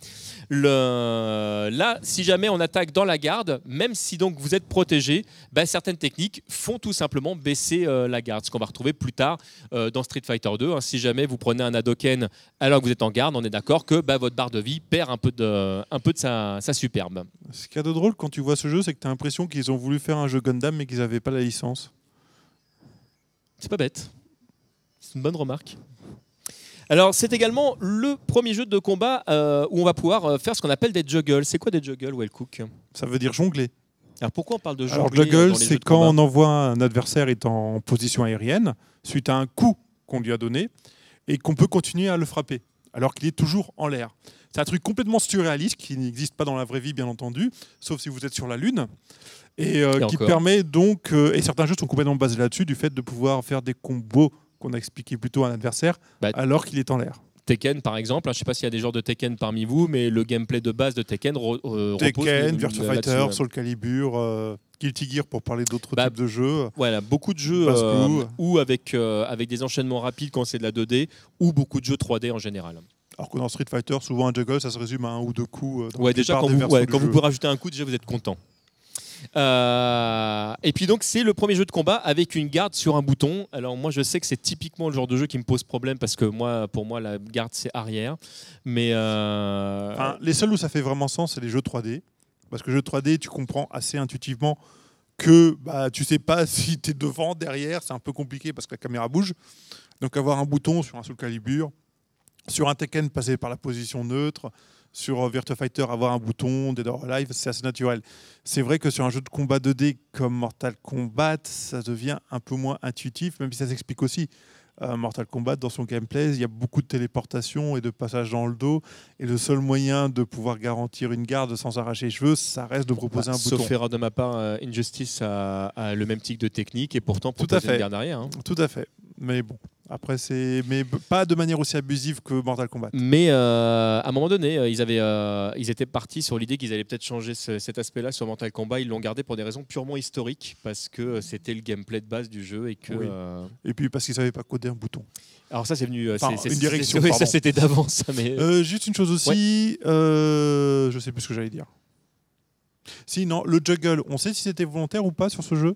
Le... Là, si jamais on attaque dans la garde, même si donc vous êtes protégé, ben, certaines techniques font tout simplement baisser euh, la garde. Ce qu'on va retrouver plus tard euh, dans Street Fighter 2. hein. Si jamais vous prenez un Hadoken alors que vous êtes en garde, on est d'accord que ben, votre barre de vie perd un peu de, un peu de sa, sa superbe. Ce qu'il y a de drôle quand tu vois ce jeu, c'est que tu as l'impression qu'ils ont voulu faire un jeu Gundam mais qu'ils n'avaient pas la licence. C'est pas bête. Une bonne remarque. Alors, c'est également le premier jeu de combat euh, où on va pouvoir euh, faire ce qu'on appelle des juggles. C'est quoi des juggles, Wellcook Ça veut dire jongler. Alors, pourquoi on parle de Alors jongler euh, juggle, c'est quand on envoie un adversaire est en position aérienne suite à un coup qu'on lui a donné et qu'on peut continuer à le frapper alors qu'il est toujours en l'air. C'est un truc complètement surréaliste qui n'existe pas dans la vraie vie, bien entendu, sauf si vous êtes sur la Lune. Et, euh, Et qui encore. permet donc, euh, et certains jeux sont complètement basés là-dessus, du fait de pouvoir faire des combos qu'on a expliqué plutôt à un adversaire Bah, alors qu'il est en l'air. Tekken, par exemple. hein, Je ne sais pas s'il y a des genres de Tekken parmi vous, mais le gameplay de base de Tekken re- euh, repose Tekken, Virtua là-dessus, Fighter. Soul Calibur, euh, Guilty Gear pour parler d'autres Bah, types de jeux. Voilà, beaucoup de jeux euh, ou avec, avec des enchaînements rapides quand c'est de la 2D, ou beaucoup de jeux 3D en général. Alors que dans Street Fighter, souvent un juggle, ça se résume à un ou deux coups. dans Ouais, déjà quand, vous, ouais, quand vous pouvez rajouter un coup, déjà vous êtes content. Euh, et puis donc c'est le premier jeu de combat avec une garde sur un bouton. Alors moi je sais que c'est typiquement le genre de jeu qui me pose problème parce que moi pour moi la garde c'est arrière. Mais euh, les seuls où ça fait vraiment sens, c'est les jeux 3D. Parce que jeux 3D, tu comprends assez intuitivement que bah, tu sais pas si tu es devant, derrière, c'est un peu compliqué parce que la caméra bouge. Donc avoir un bouton sur un Soul Calibur, sur un Tekken passer par la position neutre, sur euh, Virtua Fighter avoir un bouton, Dead or Alive, c'est assez naturel. C'est vrai que sur un jeu de combat 2D comme Mortal Kombat, ça devient un peu moins intuitif, même si ça s'explique aussi. Euh, Mortal Kombat, dans son gameplay, il y a beaucoup de téléportation et de passage dans le dos. Et le seul moyen de pouvoir garantir une garde sans arracher les cheveux, ça reste de proposer bah, un bouton. sauf erreur de ma part, euh, Injustice a, a le même type de technique et pourtant Tout à propose une fait. garde arrière. hein. Tout à fait. Mais bon, après, c'est. Mais pas de manière aussi abusive que Mortal Kombat. Mais euh, à un moment donné, euh, ils, avaient, euh, ils étaient partis sur l'idée qu'ils allaient peut-être changer ce- cet aspect-là sur Mortal Kombat. Ils l'ont gardé pour des raisons purement historiques parce que c'était le gameplay de base du jeu et que. Oui. euh, Et puis parce qu'ils savaient pas coder un bouton. Alors ça c'est venu. Enfin, c'est- une direction, oui, ça c'était d'avance. Mais... Juste une chose aussi, euh, je sais plus ce que j'allais dire. Si, non, le juggle, on sait si c'était volontaire ou pas sur ce jeu?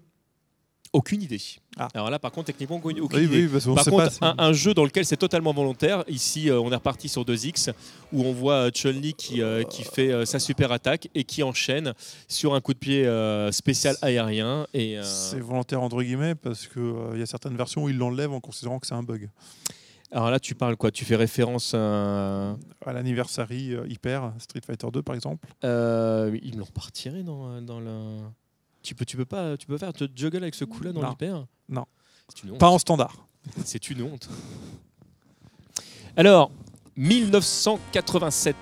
Aucune idée. Ah. Alors là, par contre, techniquement, aucune Oui, idée. oui, Par contre, un, un jeu dans lequel c'est totalement volontaire. Ici, euh, on est reparti sur 2X, où on voit euh, Chun-Li qui, euh, qui fait euh, sa super attaque et qui enchaîne sur un coup de pied spécial aérien. Et, C'est volontaire entre guillemets parce qu'il y a certaines versions où ils l'enlèvent en considérant que c'est un bug. alors là, tu parles quoi? Tu fais référence à. À l'anniversary hyper Street Fighter 2 par exemple. Ils l'ont retiré dans, dans le. Tu peux, tu peux pas, tu peux faire te juggle avec ce coup-là dans Non. l'hyper? Non. Honte. Pas en standard. C'est une honte. Alors, 1987,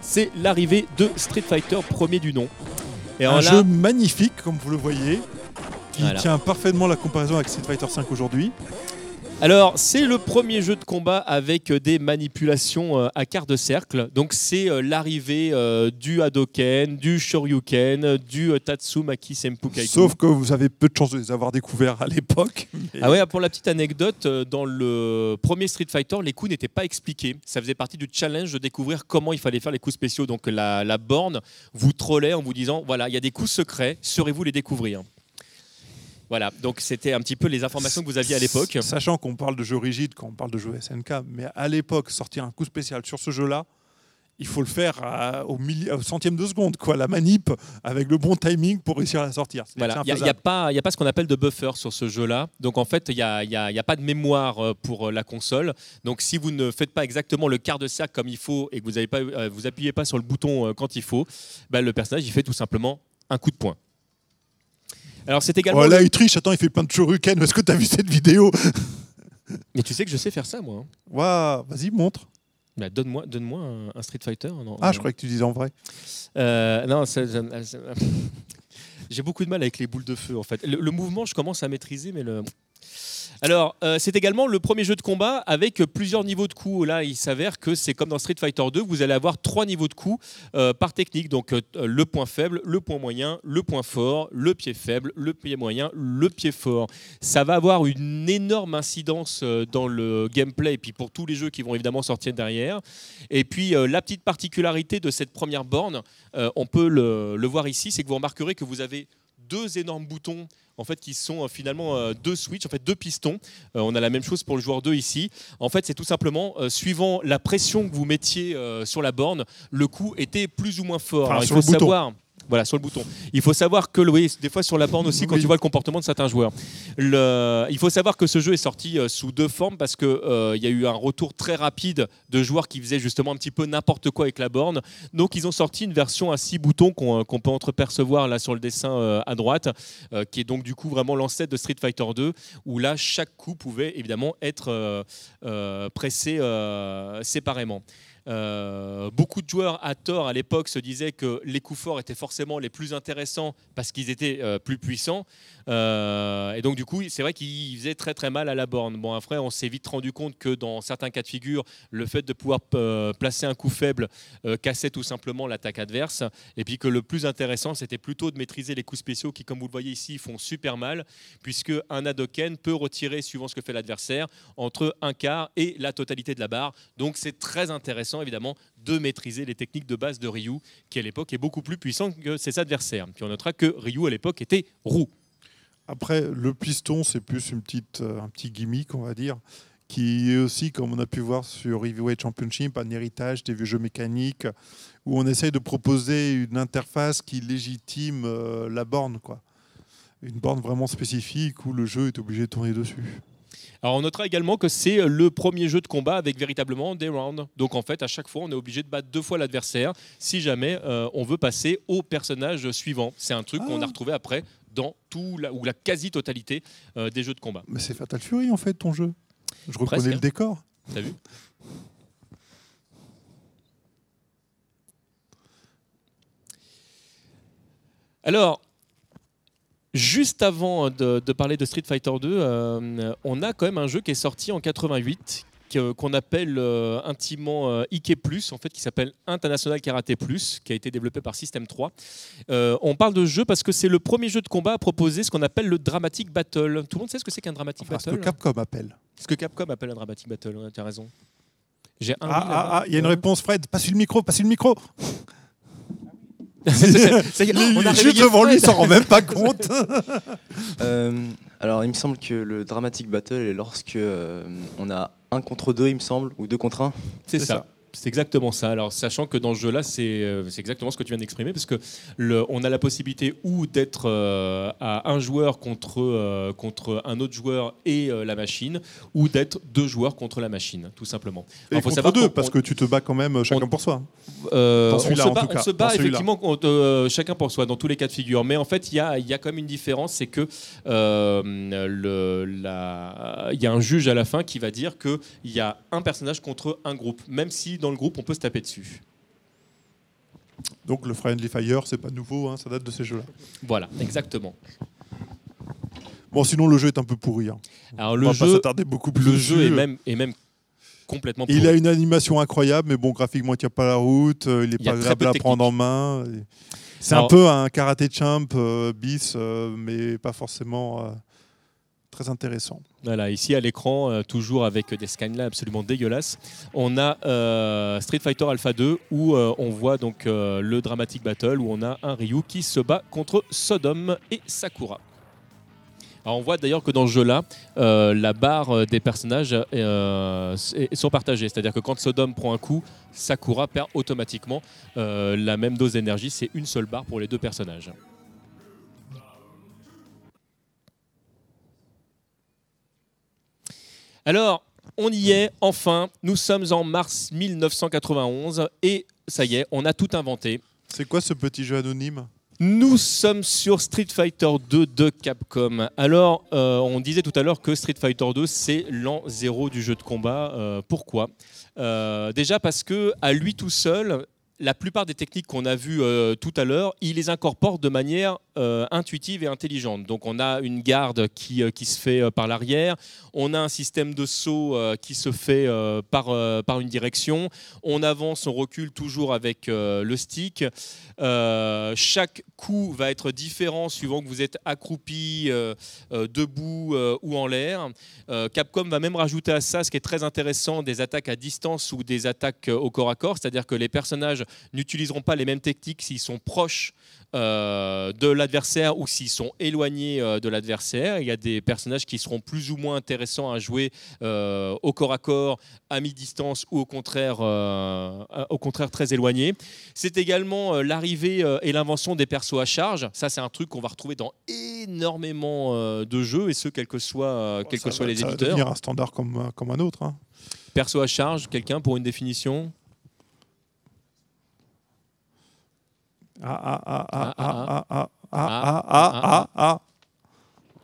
c'est l'arrivée de Street Fighter premier du nom. Et un là, jeu magnifique comme vous le voyez, qui Voilà. tient parfaitement la comparaison avec Street Fighter 5 aujourd'hui. Alors c'est le premier jeu de combat avec euh, des manipulations euh, à quart de cercle. Donc c'est euh, l'arrivée du Hadoken, du Shoryuken, du Tatsumaki Senpu Kaiku. Sauf que vous avez peu de chances de les avoir découverts à l'époque. mais- Ah ouais, pour la petite anecdote, dans le premier Street Fighter, les coups n'étaient pas expliqués. Ça faisait partie du challenge de découvrir comment il fallait faire les coups spéciaux. Donc la, la borne vous trollait en vous disant voilà, il y a des coups secrets, saurez-vous les découvrir? Voilà, donc c'était un petit peu les informations que vous aviez à l'époque. Sachant qu'on parle de jeux rigides quand on parle de jeux SNK, mais à l'époque, sortir un coup spécial sur ce jeu-là, il faut le faire à- au, centième de seconde, quoi, la manip, avec le bon timing pour réussir à la sortir. Voilà, il n'y a, infaisable. pas, y a pas ce qu'on appelle de buffer sur ce jeu-là. Donc en fait, il n'y a, y a- y a pas de mémoire euh, pour euh, la console. Donc si vous ne faites pas exactement le quart de cercle comme il faut et que vous ne vous appuyez pas sur le bouton euh, quand il faut, bah, le personnage il fait tout simplement un coup de poing. Alors c'est également. Oh là, il triche, attends, il fait plein de shuriken. Est-ce que tu as vu cette vidéo Mais tu sais que je sais faire ça moi. hein. Waouh, vas-y, montre. Bah, donne-moi, donne-moi un, un Street Fighter. Non, Ah, je croyais que tu disais en vrai. Euh, non, ça- ça- ça- j'ai beaucoup de mal avec les boules de feu en fait. Le, le mouvement, je commence à maîtriser, mais le. Alors, euh, c'est également le premier jeu de combat avec plusieurs niveaux de coups. Là, il s'avère que c'est comme dans Street Fighter 2, vous allez avoir trois niveaux de coups euh, par technique. Donc, euh, le point faible, le point moyen, le point fort, le pied faible, le pied moyen, le pied fort. Ça va avoir une énorme incidence dans le gameplay et puis pour tous les jeux qui vont évidemment sortir derrière. Et puis, la petite particularité de cette première borne, on peut le voir ici, c'est que vous remarquerez que vous avez deux énormes boutons en fait qui sont euh, finalement euh, deux switches, en fait deux pistons. Euh, on a la même chose pour le joueur 2 ici. En fait, c'est tout simplement suivant la pression que vous mettiez sur la borne, le coup était plus ou moins fort. Enfin, Alors, il sur faut le bouton. Voilà, sur le bouton. Il faut savoir que, oui, des fois sur la borne aussi, quand Oui. tu vois le comportement de certains joueurs. Le- il faut savoir que ce jeu est sorti euh, sous deux formes parce qu'il il y a eu un retour très rapide de joueurs qui faisaient justement un petit peu n'importe quoi avec la borne. Donc ils ont sorti une version à six boutons qu'on euh, peut entrepercevoir là sur le dessin euh, à droite, euh, qui est donc du coup vraiment l'ancêtre de Street Fighter 2, où là chaque coup pouvait évidemment être euh, euh, pressé euh, séparément. Euh, beaucoup de joueurs à tort à l'époque se disaient que les coups forts étaient forcément les plus intéressants parce qu'ils étaient euh, plus puissants. Euh, et donc du coup, c'est vrai qu'ils faisaient très très mal à la borne. Bon, après, on s'est vite rendu compte que dans certains cas de figure, le fait de pouvoir placer un coup faible cassait tout simplement l'attaque adverse. Et puis que le plus intéressant, c'était plutôt de maîtriser les coups spéciaux qui, comme vous le voyez ici, font super mal, puisque un Hadoken peut retirer, suivant ce que fait l'adversaire, entre un quart et la totalité de la barre. Donc c'est très intéressant, évidemment, de maîtriser les techniques de base de Ryu, qui à l'époque est beaucoup plus puissant que ses adversaires. Puis on notera que Ryu à l'époque était roux. Après, le piston, c'est plus une petite, euh, un petit gimmick, on va dire, qui est aussi, comme on a pu voir sur Heavyweight Championship, un héritage des vieux jeux mécaniques, où on essaye de proposer une interface qui légitime euh, la borne, quoi. Une borne vraiment spécifique où le jeu est obligé de tourner dessus. Alors on notera également que c'est le premier jeu de combat avec véritablement des rounds. Donc en fait, à chaque fois, on est obligé de battre deux fois l'adversaire si jamais euh, on veut passer au personnage suivant. C'est un truc Ah. qu'on a retrouvé après dans tout la, ou la quasi-totalité euh, des jeux de combat. Mais c'est Fatal Fury, en fait, ton jeu. Je reconnais Presque, le hein. décor. T'as vu? Alors, juste avant de, de parler de Street Fighter 2, euh, on a quand même un jeu qui est sorti en 88 que- qu'on appelle euh, intimement euh, Ike Plus, en fait, qui s'appelle International Karaté Plus, qui a été développé par System 3. Euh, on parle de jeu parce que c'est le premier jeu de combat à proposer ce qu'on appelle le Dramatic Battle. Tout le monde sait ce que c'est qu'un Dramatic Enfin, ce que Battle Capcom appelle. Ce que Capcom appelle un Dramatic Battle, ouais, tu as raison. J'ai un Ah, ah, ah, il y a une réponse, Fred. Passe le micro, passe le micro. On a Juste devant lui, il s'en rend même pas compte. Euh, alors, il me semble que le Dramatic Battle est lorsque euh, on a un contre deux, il me semble, ou deux contre un. C'est C'est ça. ça. C'est exactement ça. Alors, sachant que dans ce jeu-là, c'est euh, exactement ce que tu viens d'exprimer, parce que le, on a la possibilité ou d'être euh, à un joueur contre, euh, contre un autre joueur et euh, la machine, ou d'être deux joueurs contre la machine, tout simplement. Alors, faut contre savoir deux, parce que tu te bats quand même chacun on- pour soi. On se bat, on se effectivement chacun pour soi dans tous les cas de figure. Mais en fait, il y a, il y a quand même une différence, c'est que il y a un juge à la fin qui va dire qu'il y a un personnage contre un groupe, même si dans le groupe on peut se taper dessus. Donc le Friendly Fire, c'est pas nouveau, hein, ça date de ces jeux-là. Voilà, exactement. Bon, sinon le jeu est un peu pourri. hein. Alors On le va pas jeu, s'attarder beaucoup plus le dessus. jeu est même, est même complètement. Il pourri. a une animation incroyable, mais bon, graphiquement, il tient pas la route. euh, Il est Il y a pas agréable à prendre en main. C'est un peu un karaté champ euh, bis, euh, mais pas forcément euh, très intéressant. Voilà, ici à l'écran, euh, toujours avec des scanlines absolument dégueulasses, on a euh, Street Fighter Alpha 2 où euh, on voit donc le Dramatic Battle où on a un Ryu qui se bat contre Sodom et Sakura. On voit d'ailleurs que dans ce jeu-là, la barre des personnages sont partagées. C'est-à-dire que quand Sodom prend un coup, Sakura perd automatiquement la même dose d'énergie. C'est une seule barre pour les deux personnages. Alors, on y est, enfin. Nous sommes en mars 1991 et ça y est, on a tout inventé. C'est quoi ce petit jeu anonyme? Nous sommes sur Street Fighter 2 de Capcom. Alors, euh, on disait tout à l'heure que Street Fighter 2 c'est l'an zéro du jeu de combat. Euh, pourquoi? Euh, Déjà parce que à lui tout seul, la plupart des techniques qu'on a vues tout à l'heure, il les incorpore de manière euh, intuitive et intelligente. Donc on a une garde qui, euh, qui se fait euh, par l'arrière, on a un système de saut qui se fait par, par une direction, on avance, on recule toujours avec le stick. Chaque coup va être différent suivant que vous êtes accroupi, debout ou en l'air. Capcom va même rajouter à ça, ce qui est très intéressant, des attaques à distance ou des attaques au corps à corps, c'est-à-dire que les personnages n'utiliseront pas les mêmes techniques s'ils sont proches de l'adversaire ou s'ils sont éloignés euh, de l'adversaire. Il y a des personnages qui seront plus ou moins intéressants à jouer euh, au corps à corps, à mi-distance ou au contraire, euh, au contraire très éloignés. C'est également euh, l'arrivée et l'invention des persos à charge. Ça, c'est un truc qu'on va retrouver dans énormément de jeux et ce, quels que soient, Ça que soient va- les ça va éditeurs. devenir un standard comme, comme un autre. hein. Perso à charge, quelqu'un pour une définition? Ah, ah, ah, Ah, ah, ah, ah, ah, Ah, ah, ah, ah, ah.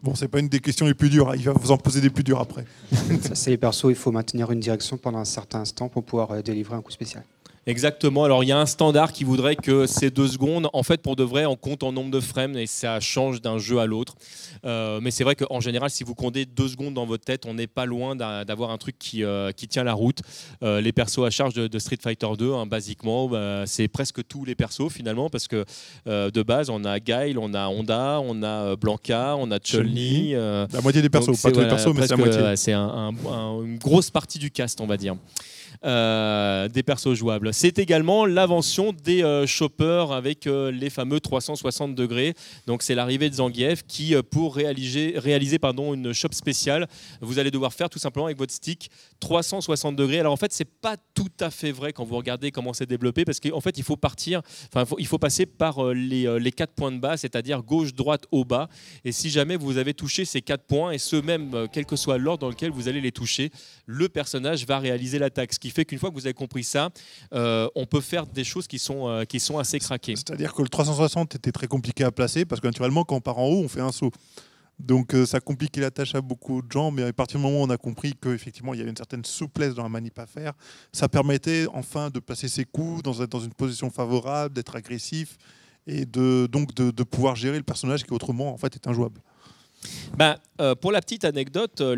Bon, c'est pas une des questions les plus dures. hein. Il va vous en poser des plus dures après. Ça, c'est les persos, il faut maintenir une direction pendant un certain instant pour pouvoir euh, délivrer un coup spécial. Exactement. Alors il y a un standard qui voudrait que ces deux secondes, en fait, pour de vrai, on compte en nombre de frames et ça change d'un jeu à l'autre. Euh, mais c'est vrai qu'en général, si vous comptez deux secondes dans votre tête, on n'est pas loin d'a- d'avoir un truc qui, euh, qui tient la route. Euh, les persos à charge de, de Street Fighter 2, hein, basiquement, bah, c'est presque tous les persos finalement, parce que de base, on a Guile, on a Honda, on a Blanca, on a Chun-Li. La moitié des persos, pas tous les persos, mais c'est la moitié. C'est un- un- un- une grosse partie du cast, on va dire. Euh, des persos jouables. C'est également l'invention des euh, choppers avec euh, les fameux 360 degrés. Donc c'est l'arrivée de Zangief qui, euh, pour réaliser, réaliser pardon, une shop spéciale, vous allez devoir faire tout simplement avec votre stick 360 degrés. Alors en fait, c'est pas tout à fait vrai quand vous regardez comment c'est développé parce qu'en fait, il faut partir, enfin, il faut- passer par euh, les, euh, les quatre points de bas, c'est-à-dire gauche, droite, haut, bas. Et si jamais vous avez touché ces quatre points, et ce même, euh, quel que soit l'ordre dans lequel vous allez les toucher, le personnage va réaliser l'attaque. Ce qui fait qu'une fois que vous avez compris ça, on peut faire des choses qui sont, qui sont assez craquées. C'est-à-dire que le 360 était très compliqué à placer parce que naturellement, quand on part en haut, on fait un saut. Donc euh, ça compliquait la tâche à beaucoup de gens, mais à partir du moment où on a compris qu'effectivement il y avait une certaine souplesse dans la manip à faire, ça permettait enfin de placer ses coups dans, un- dans une position favorable, d'être agressif et de, donc de, pouvoir gérer le personnage qui autrement en fait est injouable. Ben, euh, pour la petite anecdote, euh,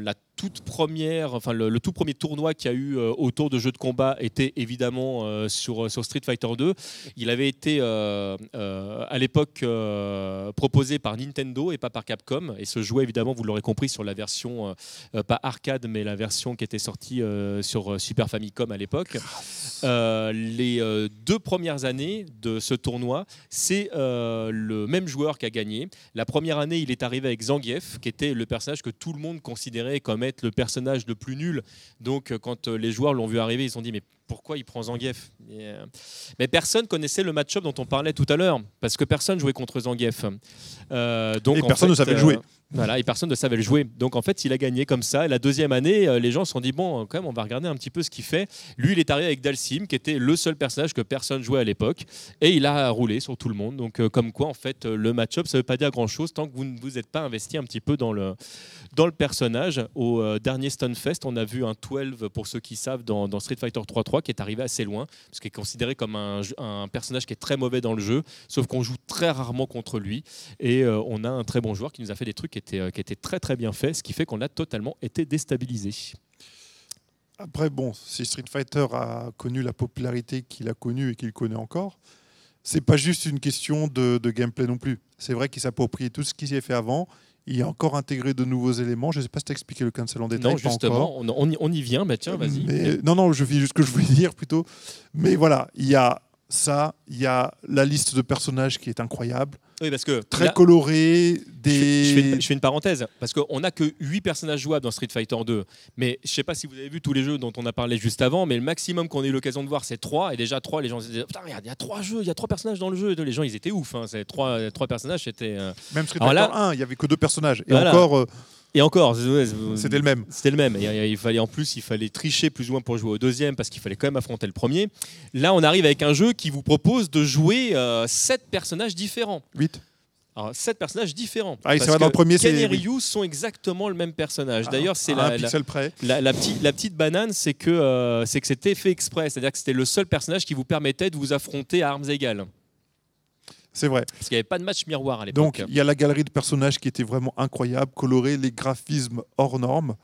la toute première, enfin le, le tout premier tournoi qu'il y a eu euh, autour de jeux de combat était évidemment euh, sur, sur Street Fighter 2. Il avait été euh, euh, à l'époque euh, proposé par Nintendo et pas par Capcom et se jouait évidemment, vous l'aurez compris, sur la version euh, euh, pas arcade mais la version qui était sortie euh, sur euh, Super Famicom à l'époque. Euh, les euh, deux premières années de ce tournoi, c'est euh, le même joueur qui a gagné. La première année, il est arrivé avec Zangief, qui était le personnage que tout le monde considérait comme être le personnage le plus nul. Donc, euh, quand euh, les joueurs l'ont vu arriver, ils se sont dit mais pourquoi il prend Zangief euh, Mais personne connaissait le match-up dont on parlait tout à l'heure, parce que personne jouait contre Zangief. Euh, donc, Et en personne ne savait le jouer. Voilà, et personne ne savait le jouer. Donc en fait, il a gagné comme ça. La deuxième année, euh, les gens se sont dit bon, quand même, on va regarder un petit peu ce qu'il fait. Lui, il est arrivé avec Dalsim, qui était le seul personnage que personne jouait à l'époque, et il a roulé sur tout le monde. Donc euh, comme quoi, en fait, euh, le match-up, ça veut pas dire grand-chose tant que vous ne vous êtes pas investi un petit peu dans le dans le personnage. Au euh, dernier Stunfest, on a vu un 12 pour ceux qui savent dans, Street Fighter 3.3 qui est arrivé assez loin, parce qu'il est considéré comme un, un personnage qui est très mauvais dans le jeu, sauf qu'on joue très rarement contre lui. Et euh, on a un très bon joueur qui nous a fait des trucs qui étaient, euh, qui étaient très très bien faits, ce qui fait qu'on a totalement été déstabilisé. Après, bon, si Street Fighter a connu la popularité qu'il a connue et qu'il connaît encore, c'est pas juste une question de, de gameplay non plus. C'est vrai qu'il s'approprie tout ce qui s'y est fait avant. Il a encore intégré de nouveaux éléments. Je ne sais pas si tu as expliqué le cancel en détail. non, justement, on, on y, vient. Bah, tiens, vas-y. Non, non, je fais juste ce que je voulais dire plutôt. Mais voilà, il y a ça, il y a la liste de personnages qui est incroyable, Oui, parce que très là, colorée, je, des. je fais une, je fais une parenthèse, parce qu'on n'a que 8 personnages jouables dans Street Fighter 2. Mais je sais pas si vous avez vu tous les jeux dont on a parlé juste avant, mais le maximum qu'on a eu l'occasion de voir, c'est 3. Et déjà, 3, les gens se disaient Putain, regarde, il y a 3 jeux, il y a 3 personnages dans le jeu. Les gens, ils étaient ouf. Hein. C'est 3, trois personnages, c'était. euh, Même Street Alors Fighter là- 1, il n'y avait que deux personnages. Et Voilà. encore, euh, Et encore, C'était le même. C'était le même. Et, euh, il fallait en plus, il fallait tricher plus ou moins pour jouer au deuxième parce qu'il fallait quand même affronter le premier. Là, on arrive avec un jeu qui vous propose de jouer euh, sept personnages différents. 8. Alors, sept personnages différents. Ah Parce dans le premier, Ken et. Ryu sont exactement le même personnage. D'ailleurs, c'est la, la, la- la petite, la petite banane, c'est que euh, c'est que c'était fait exprès. C'est-à-dire que c'était le seul personnage qui vous permettait de vous affronter à armes égales. C'est vrai. Parce qu'il n'y avait pas de match miroir à l'époque. Donc, il y a la galerie de personnages qui était vraiment incroyable, colorée, les graphismes hors normes.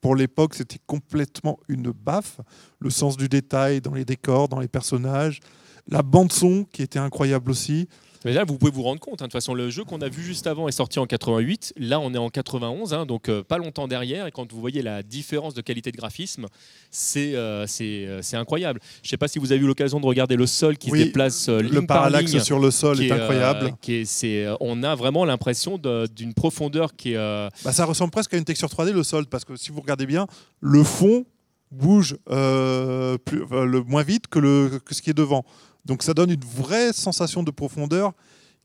Pour l'époque, c'était complètement une baffe. Le sens du détail dans les décors, dans les personnages. La bande-son qui était incroyable aussi. Mais là, vous pouvez vous rendre compte. hein. De toute façon, le jeu qu'on a vu juste avant est sorti en 88. Là, on est en 91, hein, donc euh, pas longtemps derrière. Et quand vous voyez la différence de qualité de graphisme, c'est euh, c'est euh, incroyable. Je ne sais pas si vous avez eu l'occasion de regarder le sol qui Oui, se déplace euh, Le parallaxe ligne, sur le sol est incroyable. qui est- c'est, on a vraiment l'impression d'une profondeur qui est. Bah, ça ressemble presque à une texture 3D, le sol, parce que si vous regardez bien, le fond bouge euh, plus, le moins vite que, le, que ce qui est devant. Donc ça donne une vraie sensation de profondeur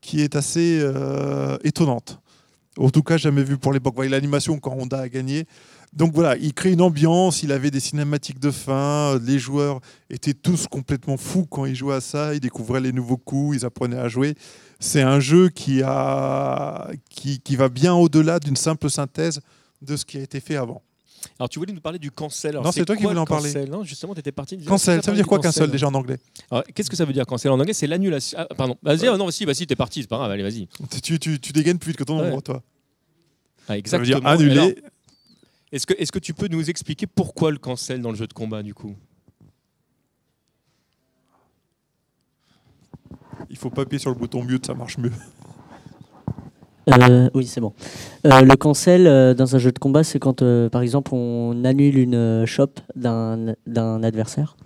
qui est assez euh, étonnante. En tout cas, jamais vu pour l'époque. Voyez l'animation quand Honda a gagné. Donc voilà, il crée une ambiance, il avait des cinématiques de fin, les joueurs étaient tous complètement fous quand ils jouaient à ça, ils découvraient les nouveaux coups, ils apprenaient à jouer. C'est un jeu qui, a, qui, qui va bien au-delà d'une simple synthèse de ce qui a été fait avant. Alors, tu voulais nous parler du cancel. Alors, Non, c'est toi qui voulais en parler. cancel Non, justement, tu étais parti. Cancel, ça veut dire quoi cancel déjà en anglais Qu'est-ce que ça veut dire cancel en anglais C'est l'annulation. Ah, pardon. Vas-y, ah, non, si, bah, si, t'es parti, c'est pas grave, allez, vas-y. tu, tu, tu dégaines plus vite que ton Ouais. nombre, toi. Ah, Ça veut exactement. dire annuler. Est-ce que, est que tu peux nous expliquer pourquoi le cancel dans le jeu de combat du coup? Il faut pas appuyer sur le bouton mute, ça marche mieux. Euh, oui, c'est bon. Euh, le cancel euh, dans un jeu de combat, c'est quand, par exemple, on annule une shop d'un d'un adversaire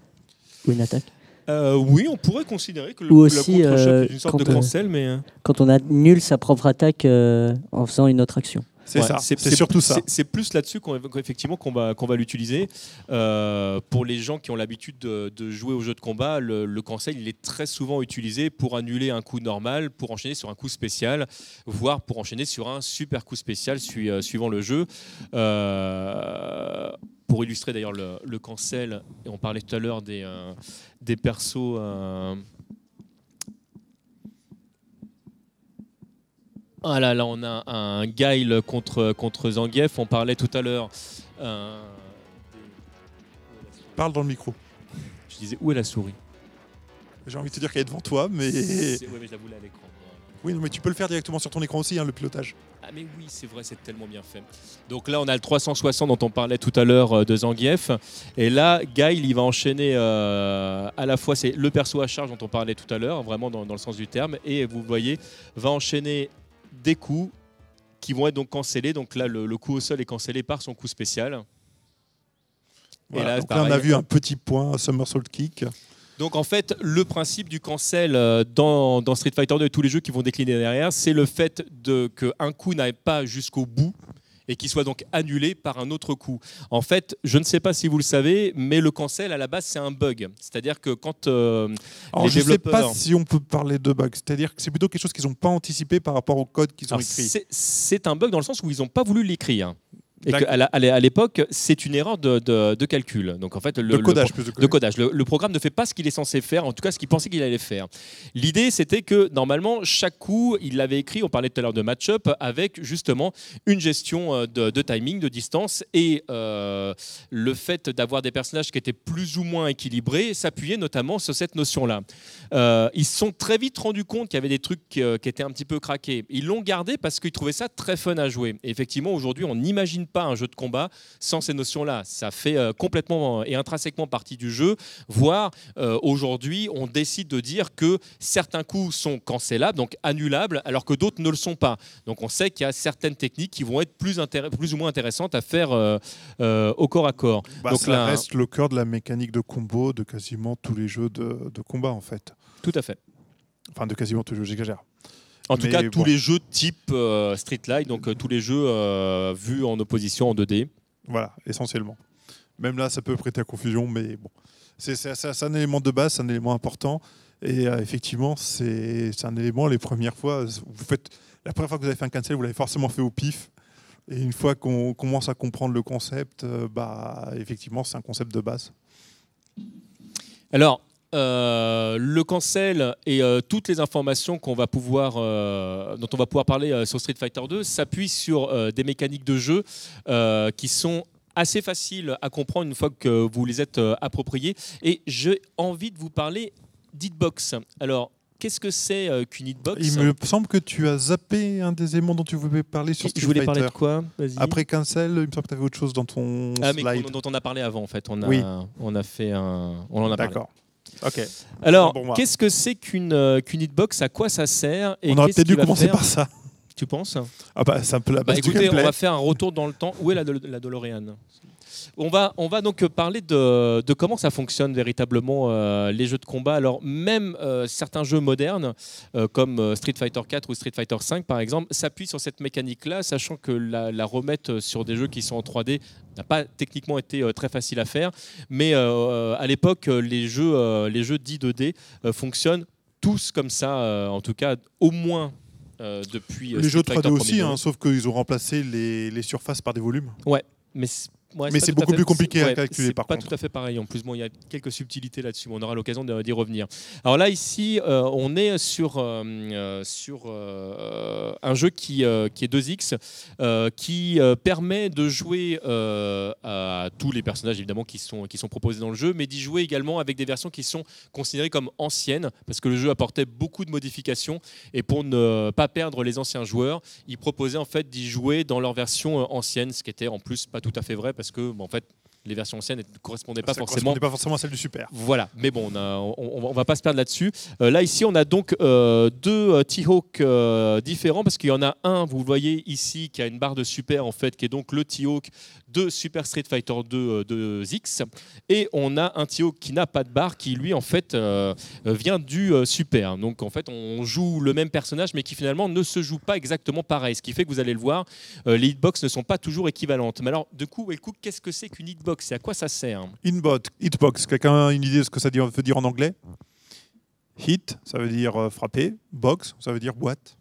ou une attaque. Euh, Oui, on pourrait considérer que le, Ou aussi, est une sorte de quand, cancel, mais Quand on annule sa propre attaque en faisant une autre action. C'est ouais, ça, c'est surtout ça. c'est- plus là-dessus qu'on qu'on va, qu'on va l'utiliser. Euh, pour les gens qui ont l'habitude de, de jouer aux jeux de combat, le, le cancel, il est très souvent utilisé pour annuler un coup normal, pour enchaîner sur un coup spécial, voire pour enchaîner sur un super coup spécial euh, suivant le jeu. Euh, pour illustrer d'ailleurs le, le cancel, et on parlait tout à l'heure des, des persos. Ah là là, on a un Guile contre, contre Zangief. On parlait tout à l'heure. euh, Parle dans le micro. Je disais, où est la souris? J'ai envie de te dire qu'elle est devant toi, mais. Ouais, mais je la voulais à l'écran. Oui, mais tu peux le faire directement sur ton écran aussi, hein, le pilotage. Ah mais oui, c'est vrai, c'est tellement bien fait. Donc là, on a le 360 dont on parlait tout à l'heure euh, de Zangief. Et là, Guile, il va enchaîner euh, à la fois, c'est le perso à charge dont on parlait tout à l'heure, vraiment dans, dans le sens du terme. Et vous voyez, va enchaîner des coups qui vont être donc cancellés. Donc là, le, le coup au sol est cancellé par son coup spécial. Voilà, là, donc là, on a vu un petit point, somersault kick. Donc en fait, le principe du cancel euh, dans, dans Street Fighter 2 et tous les jeux qui vont décliner derrière, c'est le fait de qu'un coup n'aille pas jusqu'au bout et qu'il soit donc annulé par un autre coup. En fait, je ne sais pas si vous le savez, mais le cancel à la base c'est un bug. C'est-à-dire que quand euh, Alors, les je ne sais pas si on peut parler de bug. C'est-à-dire que c'est plutôt quelque chose qu'ils n'ont pas anticipé par rapport au code qu'ils ont alors, écrit. c'est un bug dans le sens où ils n'ont pas voulu l'écrire. Et à l'époque, c'est une erreur de, de- de calcul. Donc en fait, le, de le- codage, plus de de codage. Le, le programme ne fait pas ce qu'il est censé faire, en tout cas ce qu'il pensait qu'il allait faire. L'idée, c'était que normalement, chaque coup, il l'avait écrit, on parlait tout à l'heure de match-up, avec justement une gestion euh, de, timing, de distance, et euh, le fait d'avoir des personnages qui étaient plus ou moins équilibrés s'appuyait notamment sur cette notion-là. Euh, ils se sont très vite rendus compte qu'il y avait des trucs qui, qui étaient un petit peu craqués. Ils l'ont gardé parce qu'ils trouvaient ça très fun à jouer. Et effectivement, aujourd'hui, on n'imagine pas un jeu de combat sans ces notions-là. Ça fait euh, complètement et intrinsèquement partie du jeu, voire euh, aujourd'hui, on décide de dire que certains coups sont cancellables, donc annulables, alors que d'autres ne le sont pas. Donc on sait qu'il y a certaines techniques qui vont être plus, ou moins intéressantes à faire euh, euh, au corps à corps. Bah, Donc ça là- reste le cœur de la mécanique de combo de quasiment tous les jeux de, de combat, en fait. Tout à fait. Enfin, de quasiment tous les jeux, j'exagère. En tout Mais cas, bon. tous les jeux type euh, Street Light, donc euh, tous les jeux euh, vus en opposition en 2D. Voilà, essentiellement. Même là, ça peut prêter à confusion, mais bon. C'est un élément de base, c'est un élément important. Et euh, effectivement, c'est c'est un élément, les premières fois, vous faites, la première fois que vous avez fait un cancel, vous l'avez forcément fait au pif. Et une fois qu'on commence à comprendre le concept, euh, bah, effectivement, c'est un concept de base. Alors, euh, le cancel et euh, toutes les informations qu'on va pouvoir, euh, dont on va pouvoir parler euh, sur Street Fighter 2 s'appuient sur euh, des mécaniques de jeu euh, qui sont assez faciles à comprendre une fois que vous les êtes euh, appropriées. Et j'ai envie de vous parler d'hitbox. Alors, qu'est-ce que c'est qu'une hitbox? Il me semble que tu as zappé un des éléments dont tu voulais parler sur Street Je voulais Fighter. parler de quoi? Après Cancel, il me semble que tu avais autre chose dans ton Ah, mais slide. dont on a parlé avant en fait. On a, Oui. on a fait un. On en a parlé. D'accord. Ok. Alors, Bon, moi. qu'est-ce que c'est qu'une euh, qu'une hitbox? À quoi ça sert? Et On aurait peut-être dû commencer par ça. Tu penses? Ah bah, c'est un peu la Bah, du écoutez, on va faire un retour dans le temps. Où est la, la DeLorean? On va, on va donc parler de, de comment ça fonctionne véritablement euh, les jeux de combat. Alors même euh, certains jeux modernes euh, comme Street Fighter 4 ou Street Fighter 5 par exemple s'appuient sur cette mécanique-là, sachant que la, la remettre sur des jeux qui sont en 3D n'a pas techniquement été très facile à faire. Mais à l'époque, les jeux, les jeux dits 2D euh, fonctionnent tous comme ça, en tout cas au moins euh, depuis Les jeux Street 3D Fighter aussi, hein, sauf qu'ils ont remplacé les, les surfaces par des volumes. Mais c'est ouais, Mais c'est beaucoup fait- plus compliqué à calculer, par pas contre. tout à fait pareil. En plus, bon, il y a quelques subtilités là-dessus. mais On aura l'occasion d'y revenir. Alors là, ici, euh, on est sur, euh, euh, sur euh, un jeu qui, qui est 2X, euh, qui permet de jouer à tous les personnages évidemment qui sont, qui sont proposés dans le jeu, mais d'y jouer également avec des versions qui sont considérées comme anciennes, parce que le jeu apportait beaucoup de modifications. Et pour ne pas perdre les anciens joueurs, il proposait en fait d'y jouer dans leur version ancienne, ce qui était en plus pas tout à fait vrai parce que bon, en fait les versions anciennes ne correspondaient pas Ça forcément correspondait pas forcément à celle du Super. voilà, mais bon, on, a- on, on va pas se perdre là-dessus. Euh, là, ici, on a donc euh, deux euh, T-Hawk euh, différents parce qu'il y en a un, vous le voyez ici, qui a une barre de super en fait, qui est donc le T-Hawk de Super Street Fighter 2 euh, de X. Et on a un T-Hawk qui n'a pas de barre, qui lui, en fait, vient du Super. Donc, en fait, on joue le même personnage, mais qui finalement ne se joue pas exactement pareil. Ce qui fait que vous allez le voir, les hitbox ne sont pas toujours équivalentes. Mais alors, du coup, Wellcook, qu'est-ce que c'est qu'une hitbox? Et à quoi ça sert Inbot, hitbox. Quelqu'un a une idée de ce que ça veut dire en anglais? Hit, ça veut dire euh, frapper. Box, ça veut dire boîte.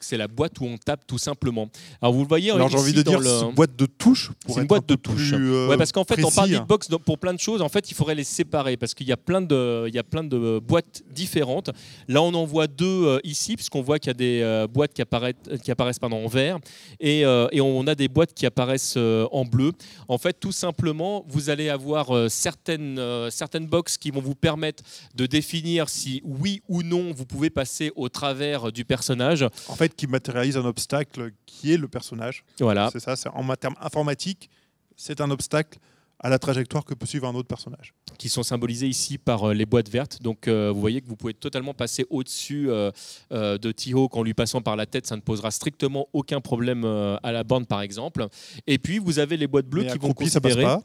C'est la boîte où on tape tout simplement. Alors vous le voyez Alors j'ai envie de dire le- c'est une boîte de touches. pour C'est une boîte un de touches. plus, euh, ouais, parce qu'en fait, on parle d'hitbox pour plein de choses. En fait, il faudrait les séparer parce qu'il y a plein de, il y a plein de boîtes différentes. Là, on en voit deux euh, ici, puisqu'on voit qu'il y a des euh, boîtes qui apparaissent, qui apparaissent pardon, en vert et, euh, et on a des boîtes qui apparaissent en bleu. En fait, tout simplement, vous allez avoir certaines, certaines boxes qui vont vous permettre de définir si oui ou non vous pouvez passer au travers du personnage. En fait, qui matérialise un obstacle qui est le personnage. Voilà. C'est ça, en termes informatiques, c'est un obstacle à la trajectoire que peut suivre un autre personnage. qui sont symbolisés ici par euh, les boîtes vertes. Donc euh, vous voyez que vous pouvez totalement passer au-dessus euh, euh, de T-Hawk en lui passant par la tête. Ça ne posera strictement aucun problème euh, à la bande par exemple. Et puis vous avez les boîtes bleues Mais qui vont accroupi, ça passe considérer... pas,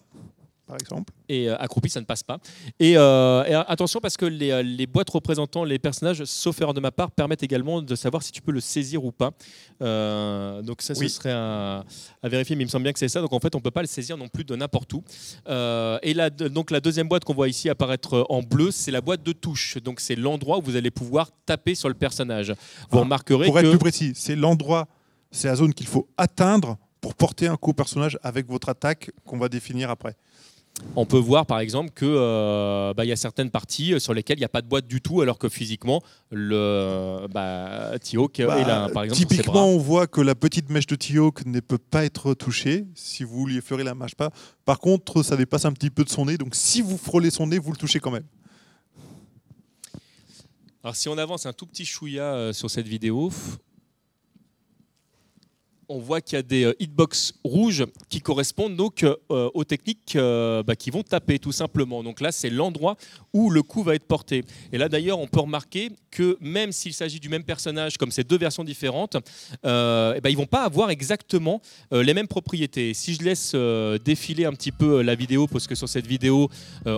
par exemple. Et euh, accroupi, ça ne passe pas. Et, euh, et attention parce que les, euh, les boîtes représentant les personnages, sauf erreur de ma part, permettent également de savoir si tu peux le saisir ou pas. Euh, donc ça, Oui. ce serait à, à vérifier, mais il me semble bien que c'est ça. Donc en fait, on peut pas le saisir non plus de n'importe où. Et la, donc la deuxième boîte qu'on voit ici apparaître en bleu, c'est la boîte de touche. Donc c'est l'endroit où vous allez pouvoir taper sur le personnage. Vous Ah, remarquerez Pour que être plus précis, c'est l'endroit, c'est la zone qu'il faut atteindre pour porter un coup au personnage avec votre attaque qu'on va définir après. On peut voir par exemple que euh, bah, y a certaines parties sur lesquelles il n'y a pas de boîte du tout, alors que physiquement le bah, T-Hawk est Bah, là, par exemple. typiquement, bras. on voit que la petite mèche de T-Hawk ne peut pas être touchée si vous lui effleurez la mâche pas. Par contre, ça dépasse un petit peu de son nez, donc si vous frôlez son nez, vous le touchez quand même. Alors si on avance un tout petit chouïa euh, sur cette vidéo, on voit qu'il y a des euh, hitbox rouges qui correspondent donc euh, aux techniques euh, bah, qui vont taper tout simplement. Donc là, c'est l'endroit où le coup va être porté. Et là, d'ailleurs, on peut remarquer que même s'il s'agit du même personnage, comme ces deux versions différentes, eh ben, ils vont pas avoir exactement les mêmes propriétés. Si je laisse défiler un petit peu la vidéo, parce que sur cette vidéo,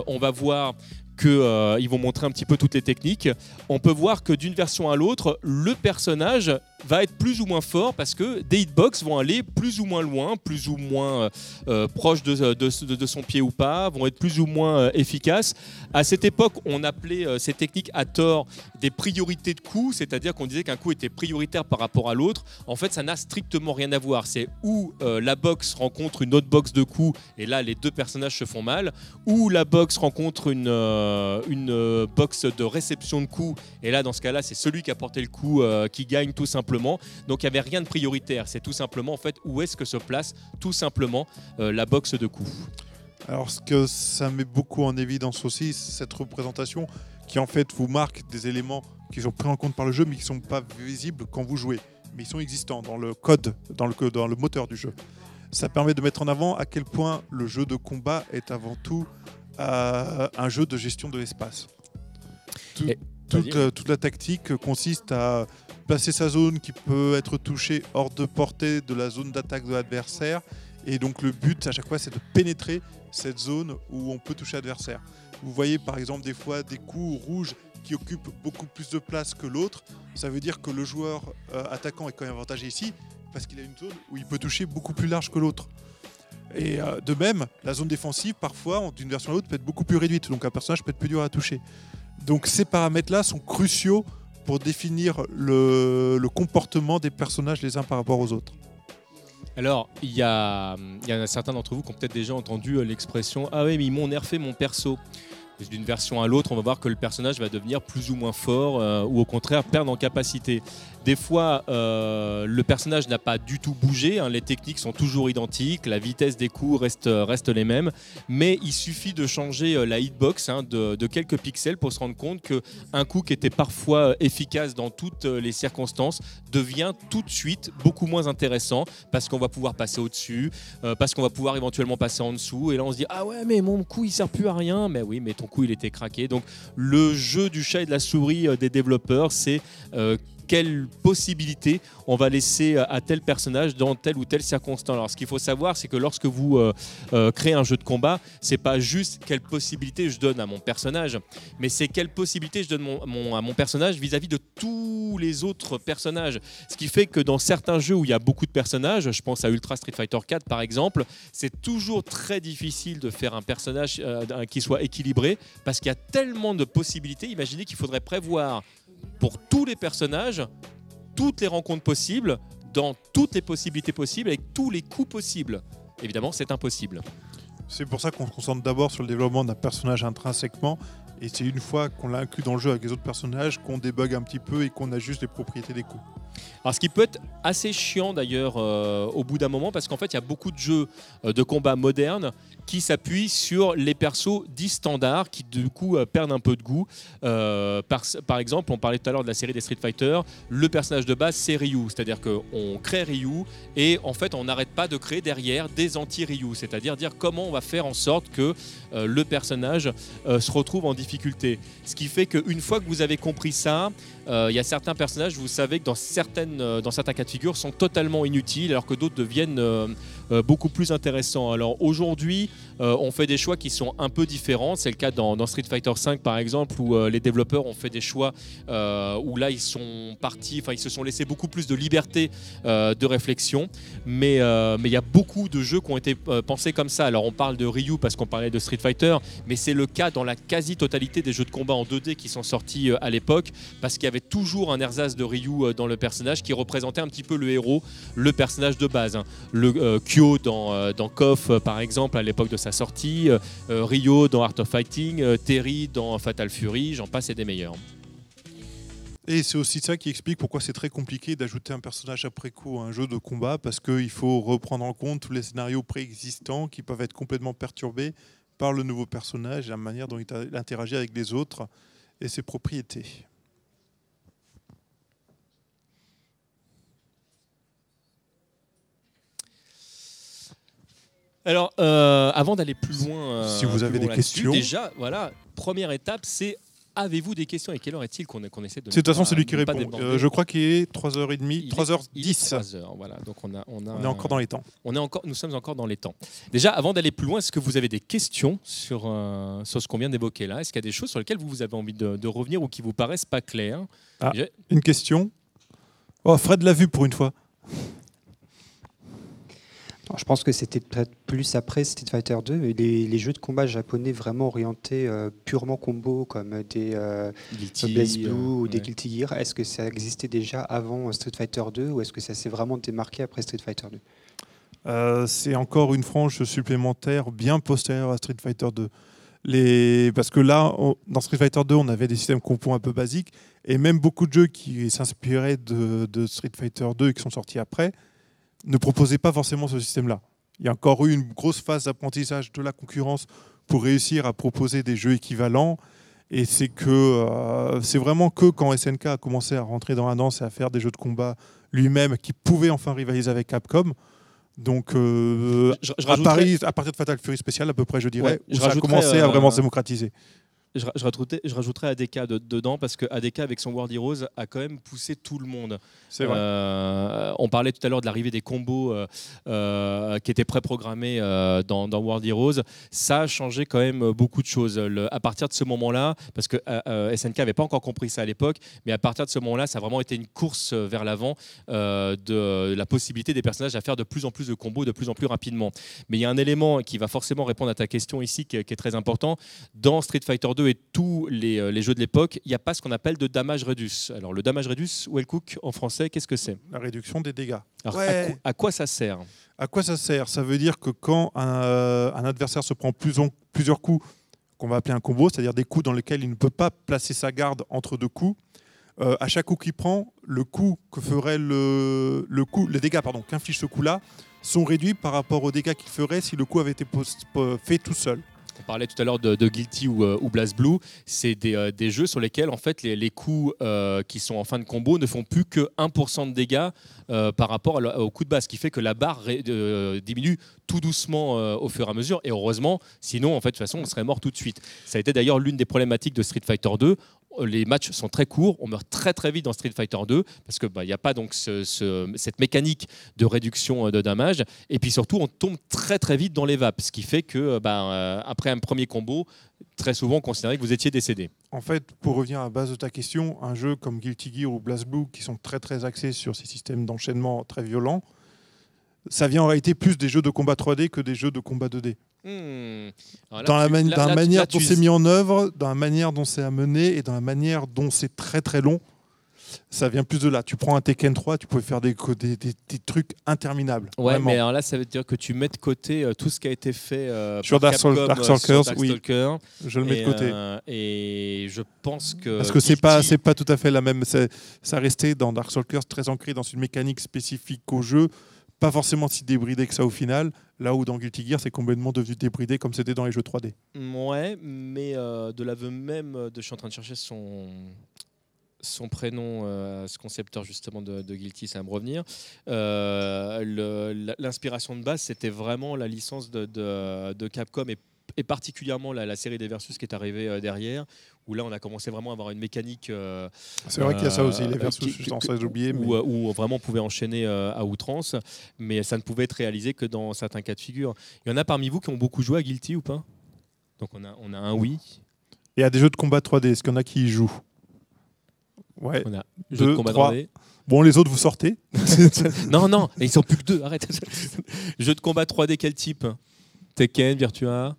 on va voir qu'ils vont montrer un petit peu toutes les techniques, on peut voir que d'une version à l'autre, le personnage va être plus ou moins fort parce que des hitbox vont aller plus ou moins loin, plus ou moins euh, euh, proche de, son pied ou pas, vont être plus ou moins euh, efficaces. À cette époque, on appelait euh, ces techniques à tort des priorités de coups, c'est-à-dire qu'on disait qu'un coup était prioritaire par rapport à l'autre. En fait, ça n'a strictement rien à voir. C'est où euh, la box rencontre une autre box de coups, et là, les deux personnages se font mal, ou la box rencontre une, euh, une euh, box de réception de coups, et là, dans ce cas-là, c'est celui qui a porté le coup euh, qui gagne tout simplement. Donc, il n'y avait rien de prioritaire. C'est tout simplement, en fait, où est-ce que se place tout simplement la box de coups. Alors, ce que ça met beaucoup en évidence aussi, c'est cette représentation qui en fait vous marque des éléments qui sont pris en compte par le jeu, mais qui ne sont pas visibles quand vous jouez. Mais ils sont existants dans le code, dans le, dans le moteur du jeu. Ça permet de mettre en avant à quel point le jeu de combat est avant tout euh, un jeu de gestion de l'espace. Tout- Et- toute, vas-y. euh, toute la tactique consiste à placer sa zone qui peut être touchée hors de portée de la zone d'attaque de l'adversaire. Et donc le but à chaque fois c'est de pénétrer cette zone où on peut toucher l'adversaire. Vous voyez par exemple des fois des coups rouges qui occupent beaucoup plus de place que l'autre. Ça veut dire que le joueur euh, attaquant est quand même avantagé ici parce qu'il a une zone où il peut toucher beaucoup plus large que l'autre. Et euh, de même, la zone défensive, parfois, d'une version à l'autre, peut être beaucoup plus réduite. Donc un personnage peut être plus dur à toucher. Donc ces paramètres-là sont cruciaux pour définir le, comportement des personnages les uns par rapport aux autres. Alors, il y, a, il y en a certains d'entre vous qui ont peut-être déjà entendu euh, l'expression Ah oui, mais ils m'ont nerfé mon perso. D'une version à l'autre, on va voir que le personnage va devenir plus ou moins fort euh, ou au contraire perdre en capacité. Des fois, euh, le personnage n'a pas du tout bougé, hein, les techniques sont toujours identiques, la vitesse des coups reste, les mêmes, mais il suffit de changer euh, la hitbox hein, de, quelques pixels pour se rendre compte qu'un coup qui était parfois euh, efficace dans toutes les circonstances devient tout de suite beaucoup moins intéressant parce qu'on va pouvoir passer au-dessus, parce qu'on va pouvoir éventuellement passer en dessous, et là on se dit ah ouais mais mon coup il sert plus à rien, mais oui mais ton coup il était craqué. Donc le jeu du chat et de la souris des développeurs c'est quelle possibilité on va laisser euh, à tel personnage dans telle ou telle circonstance. Alors ce qu'il faut savoir c'est que lorsque vous euh, euh, créez un jeu de combat, c'est pas juste quelle possibilité je donne à mon personnage, mais c'est quelle possibilité je donne à mon personnage vis-à-vis de tous les autres personnages. Ce qui fait que dans certains jeux où il y a beaucoup de personnages, je pense à Ultra Street Fighter 4 par exemple, c'est toujours très difficile de faire un personnage qui soit équilibré parce qu'il y a tellement de possibilités. Imaginez qu'il faudrait prévoir pour tous les personnages toutes les rencontres possibles, dans toutes les possibilités possibles, avec tous les coups possibles. Évidemment, c'est impossible. C'est pour ça qu'on se concentre d'abord sur le développement d'un personnage intrinsèquement. Et c'est une fois qu'on l'a inclus dans le jeu avec les autres personnages qu'on débug un petit peu et qu'on ajuste les propriétés des coups. Alors, ce qui peut être assez chiant d'ailleurs euh, au bout d'un moment, parce qu'en fait, il y a beaucoup de jeux euh, de combat modernes qui s'appuient sur les persos dits standards, qui du coup euh, perdent un peu de goût. Par, par exemple, on parlait tout à l'heure de la série des Street Fighter, le personnage de base c'est Ryu, c'est-à-dire qu'on crée Ryu et en fait on n'arrête pas de créer derrière des anti-Ryu, c'est-à-dire dire comment on va faire en sorte que le personnage se retrouve en difficulté. Ce qui fait qu'une fois que vous avez compris ça, il y a certains personnages, vous savez que dans, euh, dans certains cas de figure, sont totalement inutiles, alors que d'autres deviennent euh, beaucoup plus intéressants. Alors aujourd'hui, euh, on fait des choix qui sont un peu différents. C'est le cas dans, Street Fighter V, par exemple, où euh, les développeurs ont fait des choix où là, ils sont partis, enfin, ils se sont laissés beaucoup plus de liberté de réflexion. Mais il y a beaucoup de jeux qui ont été pensés comme ça. Alors on parle de Ryu parce qu'on parlait de Street Fighter, mais c'est le cas dans la quasi-totalité des jeux de combat en 2D qui sont sortis à l'époque, parce qu'il y avait toujours un ersatz de Ryu dans le personnage qui représentait un petit peu le héros, le personnage de base. hein. Le euh, Dans, euh, dans euh, par exemple, à l'époque de sa sortie, euh, Ryo dans Art of Fighting, Terry dans Fatal Fury, j'en passe et des meilleurs. Et c'est aussi ça qui explique pourquoi c'est très compliqué d'ajouter un personnage après coup à un jeu de combat, parce qu'il faut reprendre en compte tous les scénarios préexistants qui peuvent être complètement perturbés par le nouveau personnage et la manière dont il interagit avec les autres et ses propriétés. Alors, euh, avant d'aller plus loin, euh, Si vous plus avez des questions. déjà, voilà, première étape, c'est Avez-vous des questions Et quelle heure est-il qu'on essaie de. De toute façon, c'est lui qui répond. Euh, je crois qu'il est 3h30, Il est- 3h10. il est 3 heures, voilà. Donc on a, on a, On est encore dans les temps. on est encore, nous sommes encore dans les temps. Déjà, avant d'aller plus loin, est-ce que vous avez des questions sur, euh, sur ce qu'on vient d'évoquer là? Est-ce qu'il y a des choses sur lesquelles vous, vous avez envie de, de revenir ou qui vous paraissent pas claires? Ah. Une question Oh, Fred l'a vu pour une fois. Je pense que c'était peut-être plus après Street Fighter 2, et les, les jeux de combat japonais vraiment orientés euh, purement combo, comme des euh, Guilty, Blaze Blue euh, ou des ouais. Guilty Gear, est-ce que ça existait déjà avant Street Fighter 2 ou est-ce que ça s'est vraiment démarqué après Street Fighter 2 Euh, c'est encore une frange supplémentaire bien postérieure à Street Fighter 2. Les... Parce que là, on- dans Street Fighter 2, on avait des systèmes compos un peu basiques, et même beaucoup de jeux qui s'inspiraient de, de Street Fighter 2 et qui sont sortis après ne proposaient pas forcément ce système-là. Il y a encore eu une grosse phase d'apprentissage de la concurrence pour réussir à proposer des jeux équivalents. Et c'est que euh, c'est vraiment que quand SNK a commencé à rentrer dans la danse et à faire des jeux de combat lui-même qui pouvaient enfin rivaliser avec Capcom. Donc euh, je à rajouterais- Paris, à partir de Fatal Fury Spécial, à peu près, je dirais, Ouais, je ça a commencé à euh, vraiment se démocratiser. Je, je rajouterais, je rajouterais ADK de- dedans parce que ADK avec son World Heroes a quand même poussé tout le monde. C'est vrai. Euh, on parlait tout à l'heure de l'arrivée des combos euh, euh, qui étaient préprogrammés euh, dans, dans World Heroes. Ça a changé quand même beaucoup de choses. Le- à partir de ce moment-là, parce que SNK n'avait pas encore compris ça à l'époque, mais à partir de ce moment-là, ça a vraiment été une course vers l'avant de la possibilité des personnages à faire de plus en plus de combos, de plus en plus rapidement. Mais il y a un élément qui va forcément répondre à ta question ici qui est, qui est très important. Dans Street Fighter 2 et tous les, euh, les jeux de l'époque, il n'y a pas ce qu'on appelle de damage reduce. Alors le damage reduce, Well Cook en français, qu'est-ce que c'est? La réduction des dégâts. Alors, Ouais. à, quoi, à quoi ça sert? À quoi ça sert? Ça veut dire que quand un, euh, un adversaire se prend plus en- plusieurs coups, qu'on va appeler un combo, c'est-à-dire des coups dans lesquels il ne peut pas placer sa garde entre deux coups, euh, à chaque coup qu'il prend, le coup que ferait le, le coup, les dégâts pardon, qu'inflige ce coup-là sont réduits par rapport aux dégâts qu'il ferait si le coup avait été post- fait tout seul. On parlait tout à l'heure de, Guilty ou, euh, ou Blast Blue. C'est des, euh, des jeux sur lesquels en fait les, coups euh, qui sont en fin de combo ne font plus que 1% de dégâts par rapport au coup de base, ce qui fait que la barre diminue tout doucement au fur et à mesure. Et heureusement, sinon en fait de toute façon on serait mort tout de suite. Ça a été d'ailleurs l'une des problématiques de Street Fighter 2. Les matchs sont très courts, on meurt très très vite dans Street Fighter 2 parce que bah, il n'y a pas cette mécanique de réduction euh, de damage. Et puis surtout, on tombe très très vite dans les vapes, ce qui fait que euh, bah, euh, après un premier combo, très souvent on considérait que vous étiez décédé. En fait, pour revenir à la base de ta question, un jeu comme Guilty Gear ou Blast Blue, qui sont très très axés sur ces systèmes d'enchaînement très violents, ça vient en réalité plus des jeux de combat 3D que des jeux de combat 2D. Hmm. Là, dans la, tu- mani- là- dans la là, tu- manière dont c'est mis en œuvre, dans la manière dont c'est amené et dans la manière dont c'est très très long, ça vient plus de là. Tu prends un Tekken 3, tu pouvais faire des, co- des, des- des trucs interminables. Ouais, vraiment. mais alors là, ça veut dire que tu mets de côté euh, tout ce qui a été fait euh, Sur Darkstalk- Capcom, euh, Darkstalkers, sur oui. Darkstalker. Je le mets et, de côté. euh, et je pense que. Parce que c'est pas, c'est pas tout à fait la même. Ça restait dans Darkstalkers très ancré dans une mécanique spécifique au jeu, pas forcément si débridé que ça au final. Là où dans Guilty Gear, c'est complètement devenu débridé comme c'était dans les jeux 3D. Ouais, mais euh, de l'aveu même de. Je suis en train de chercher son son prénom, euh, ce concepteur justement de, Guilty, ça va me revenir. Euh, L'inspiration de base, c'était vraiment la licence de, de- de Capcom et, et particulièrement la, la série des Versus qui est arrivée euh, derrière, où là on a commencé vraiment à avoir une mécanique. euh, C'est vrai qu'il y a ça aussi, les euh, versus, qui- je que- à oublier. mais- où, où vraiment on pouvait enchaîner à outrance, mais ça ne pouvait être réalisé que dans certains cas de figure. Il y en a parmi vous qui ont beaucoup joué à Guilty ou pas? Donc on a, on a un oui, Et à des jeux de combat 3D, est-ce qu'il y en a qui y jouent? Ouais. on a Deux, de combat trois. 3D. Bon, les autres, vous sortez. Non, non, ils sont plus que deux, arrête. jeu de combat 3D, quel type? Tekken, Virtua?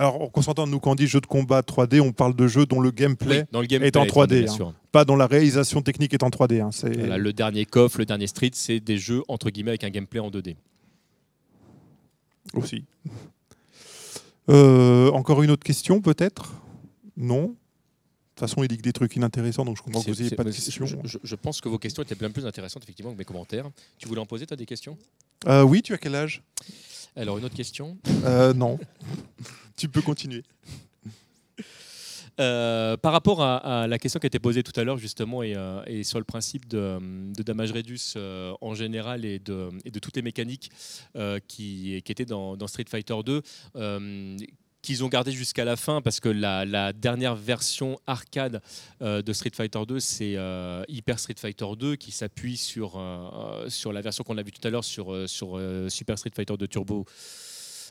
Alors, qu'on s'entende, nous, quand on dit jeu de combat 3D, on parle de jeux dont le gameplay, Oui, dans le gameplay est en 3D, bien hein. pas dont la réalisation technique est en 3D. hein. Voilà, le dernier KOF, le dernier Street, c'est des jeux entre guillemets avec un gameplay en 2D. aussi. Euh, encore une autre question, peut-être? Non? De toute façon, il dit que des trucs inintéressants, donc je comprends que vous n'ayez pas de questions. Je, je- je pense que vos questions étaient bien plus intéressantes effectivement que mes commentaires. Tu voulais en poser, toi, des questions? Euh, oui, tu as quel âge? Alors, une autre question. Euh, Non. tu peux continuer. Euh, par rapport à, à la question qui a été posée tout à l'heure justement et, euh, et sur le principe de, de damage reduce euh, en général et de, et de toutes les mécaniques qui, qui étaient dans, dans Street Fighter 2, euh, qu'ils ont gardé jusqu'à la fin, parce que la, dernière version arcade euh, de Street Fighter 2, c'est euh, Hyper Street Fighter 2 qui s'appuie sur, euh, sur la version qu'on a vue tout à l'heure sur, sur Super Street Fighter 2 Turbo.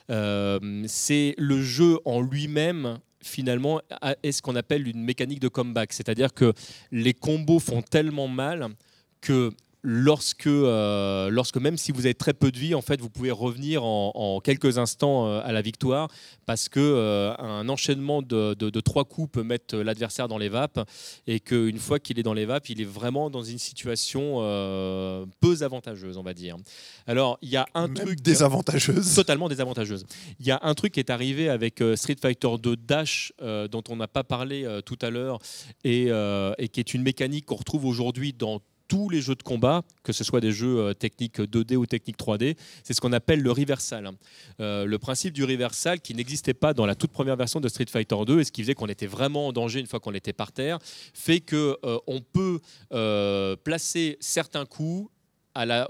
C'est le jeu en lui-même finalement est ce qu'on appelle une mécanique de comeback, c'est-à-dire que les combos font tellement mal que lorsque, euh, lorsque même si vous avez très peu de vie, en fait, vous pouvez revenir en, en quelques instants euh, à la victoire parce que euh, un enchaînement de, de- de trois coups peut mettre l'adversaire dans les vapes et qu'une fois qu'il est dans les vapes, il est vraiment dans une situation peu avantageuse, on va dire. Alors, il y a un Même truc désavantageuse. totalement désavantageuse. Il y a un truc qui est arrivé avec Street Fighter 2 Dash, dont on n'a pas parlé tout à l'heure, et, et qui est une mécanique qu'on retrouve aujourd'hui dans tous les jeux de combat, que ce soit des jeux euh, techniques 2D ou techniques 3D, c'est ce qu'on appelle le reversal. Euh, le principe du reversal qui n'existait pas dans la toute première version de Street Fighter 2 et ce qui faisait qu'on était vraiment en danger une fois qu'on était par terre, fait que euh, peut placer certains coups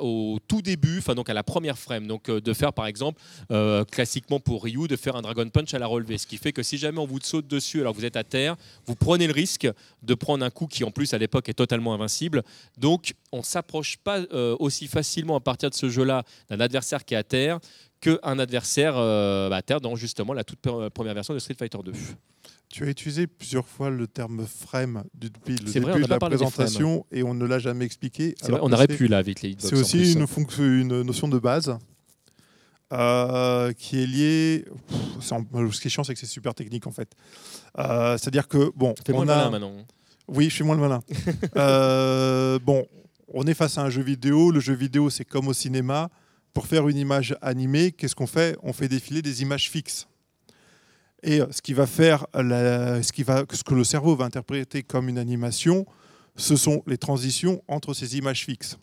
au tout début, enfin donc à la première frame, donc euh, de faire par exemple euh, classiquement pour Ryu de faire un Dragon Punch à la relevée, ce qui fait que si jamais on vous saute dessus alors que vous êtes à terre, vous prenez le risque de prendre un coup qui en plus à l'époque est totalement invincible. Donc on s'approche pas euh, aussi facilement à partir de ce jeu-là d'un adversaire qui est à terre qu'un adversaire bah, à terre dans justement la toute pre- première version de Street Fighter 2. Tu as utilisé plusieurs fois le terme frame depuis le début vrai, de la présentation et on ne l'a jamais expliqué. Vrai, on aurait pu là avec les hitbox C'est aussi plus. une, fonction- une notion de base euh, qui est liée. Pff, en- Ce qui est chiant, c'est que c'est super technique en fait. Euh, C'est-à-dire que bon, Fais-moi on le malin a. maintenant. Oui, je suis moins le malin. Euh, bon, on est face à un jeu vidéo. Le jeu vidéo, c'est comme au cinéma. Pour faire une image animée, qu'est-ce qu'on fait? On fait défiler des images fixes. Et euh, ce qui va faire, ce, que le cerveau va interpréter comme une animation, ce sont les transitions entre ces images fixes.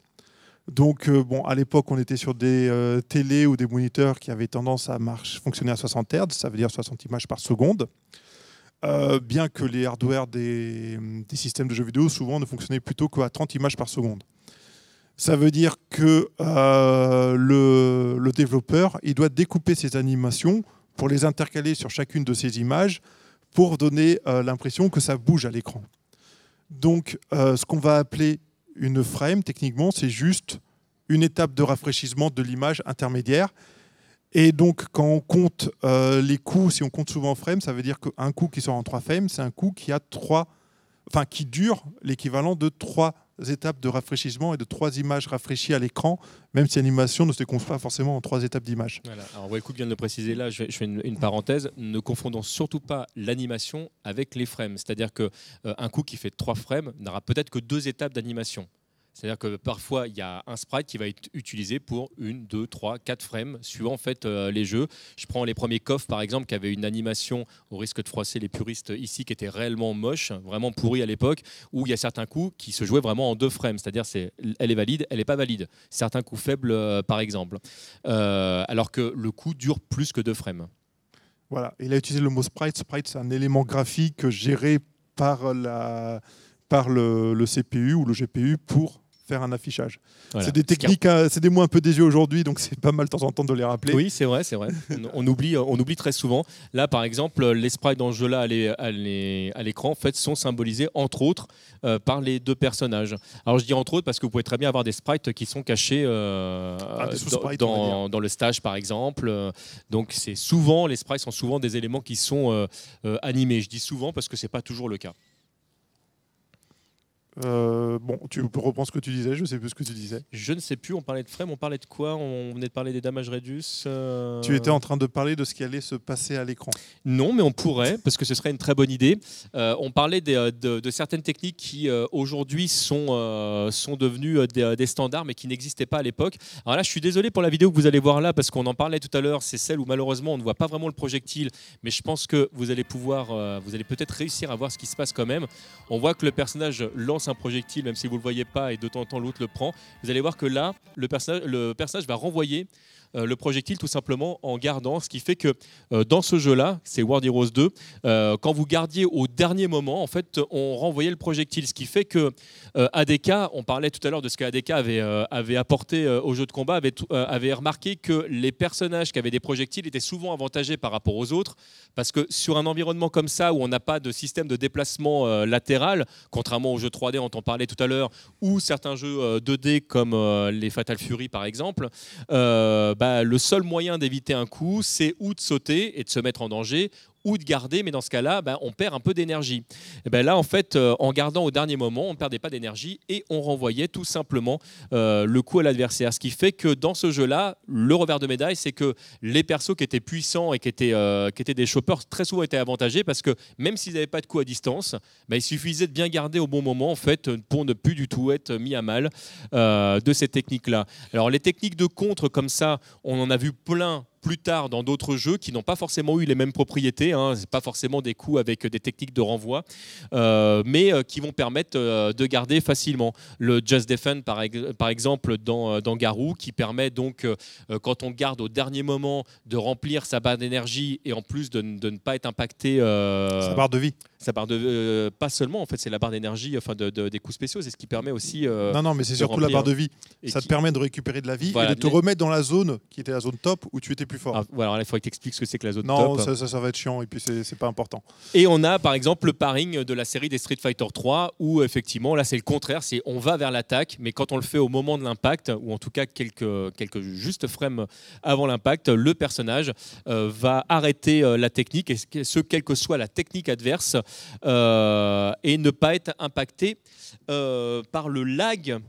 Donc, euh, bon, à l'époque, on était sur des euh, télés ou des moniteurs qui avaient tendance à fonctionner à 60 Hz, ça veut dire 60 images par seconde. Euh, bien que les hardware des, systèmes de jeux vidéo souvent ne fonctionnaient plutôt qu'à 30 images par seconde. Ça veut dire que le, le développeur il doit découper ses animations pour les intercaler sur chacune de ces images pour donner euh, l'impression que ça bouge à l'écran. Donc, euh, ce qu'on va appeler une frame, techniquement, c'est juste une étape de rafraîchissement de l'image intermédiaire. Et donc, quand on compte euh, les coups, si on compte souvent en frame, ça veut dire qu'un coup qui sort en trois frames, c'est un coup qui a trois, enfin qui dure l'équivalent de trois étapes de rafraîchissement et de trois images rafraîchies à l'écran, même si l'animation ne se décompose pas forcément en trois étapes d'image. Voilà. Alors, Wellcook vient de le préciser là, je fais, une, une parenthèse. Ne confondons surtout pas l'animation avec les frames. C'est-à-dire qu'un coup qui fait trois frames n'aura peut-être que deux étapes d'animation. C'est-à-dire que parfois, il y a un sprite qui va être utilisé pour une, deux, trois, quatre frames, suivant en fait euh, les jeux. Je prends les premiers coffres, par exemple, qui avaient une animation, au risque de froisser les puristes ici, qui était réellement moche, vraiment pourri à l'époque, où il y a certains coups qui se jouaient vraiment en deux frames. C'est-à-dire, c'est, elle est valide, elle n'est pas valide. Certains coups faibles, euh, par exemple. Euh, alors que le coup dure plus que deux frames. Voilà. Il a utilisé le mot sprite. Sprite, c'est un élément graphique géré par, la, par le CPU ou le GPU pour faire un affichage. Voilà. C'est des techniques, hein, c'est des mots un peu désuets aujourd'hui, donc c'est pas mal de temps en temps de les rappeler. Oui, c'est vrai, c'est vrai. On, on oublie, on oublie très souvent. Là, par exemple, les sprites dans ce jeu-là à l'é- à l'é- à l'écran, en fait, sont symbolisés entre autres euh, par les deux personnages. Alors, je dis entre autres parce que vous pouvez très bien avoir des sprites qui sont cachés euh, Ah, dans, le stage, par exemple. Euh, Donc, c'est souvent les sprites sont souvent des éléments qui sont euh, euh, animés. Je dis souvent parce que c'est pas toujours le cas. Euh, bon, tu reprends ce que tu disais, je sais plus ce que tu disais. Je ne sais plus. On parlait de frame, on parlait de quoi On venait de parler des damage reduce. euh, Tu étais en train de parler de ce qui allait se passer à l'écran. Non, mais on pourrait, parce que ce serait une très bonne idée. Euh, on parlait des, euh, de, de certaines techniques qui aujourd'hui sont, sont devenues des, des standards, mais qui n'existaient pas à l'époque. Alors là, je suis désolé pour la vidéo que vous allez voir là, parce qu'on en parlait tout à l'heure. C'est celle où malheureusement on ne voit pas vraiment le projectile, mais je pense que vous allez pouvoir, vous allez peut-être réussir à voir ce qui se passe quand même. On voit que le personnage lance un projectile, même si vous ne le voyez pas, et de temps en temps l'autre le prend. Vous allez voir que là, le personnage, le personnage va renvoyer le projectile tout simplement en gardant. Ce qui fait que euh, dans ce jeu-là, c'est World Heroes 2, euh, quand vous gardiez au dernier moment, en fait, on renvoyait le projectile. Ce qui fait que euh, ADK, on parlait tout à l'heure de ce que ADK avait, euh, avait apporté euh, au jeu de combat, avait, euh, avait remarqué que les personnages qui avaient des projectiles étaient souvent avantagés par rapport aux autres, parce que sur un environnement comme ça, où on n'a pas de système de déplacement euh, latéral, contrairement aux jeux 3D dont on parlait tout à l'heure, ou certains jeux euh, 2D comme euh, les Fatal Fury par exemple, euh, bah, le seul moyen d'éviter un coup, c'est ou de sauter et de se mettre en danger, ou de garder, mais dans ce cas-là, bah, on perd un peu d'énergie. Et ben là, en fait, euh, en gardant au dernier moment, on ne perdait pas d'énergie et on renvoyait tout simplement euh, le coup à l'adversaire. Ce qui fait que dans ce jeu-là, le revers de médaille, c'est que les persos qui étaient puissants et qui étaient, euh, des choppers très souvent étaient avantagés parce que même s'ils n'avaient pas de coup à distance, bah, il suffisait de bien garder au bon moment en fait pour ne plus du tout être mis à mal de ces techniques-là. Alors les techniques de contre comme ça, on en a vu plein plus tard dans d'autres jeux qui n'ont pas forcément eu les mêmes propriétés. Hein. C'est pas forcément des coups avec des techniques de renvoi, euh, mais euh, qui vont permettre euh, de garder facilement. Le Just Defend, par, ex- par exemple, dans, dans Garou, qui permet donc, quand on garde au dernier moment, de remplir sa barre d'énergie et en plus de, ne pas être impacté. euh, Sa barre de vie. sa barre de. euh, pas seulement, en fait, c'est la barre d'énergie, enfin, de, de- des coups spéciaux. C'est ce qui permet aussi. euh, non, non, mais c'est surtout la barre de vie. et Ça qui- te permet de récupérer de la vie Voilà, et de te remettre dans la zone qui était la zone top où tu étais plus fort. Ah, voilà, là, il faudrait que tu expliques ce que c'est que la zone non, top. ça, ça, ça va être chiant et puis c'est pas important. Et on a par exemple le paring de la série des Street Fighter 3 où effectivement là c'est le contraire, c'est on va vers l'attaque, mais quand on le fait au moment de l'impact ou en tout cas quelques, quelques justes frames avant l'impact, le personnage euh, va arrêter euh, la technique, et ce, quelle que soit la technique adverse, euh, et ne pas être impacté par le lag.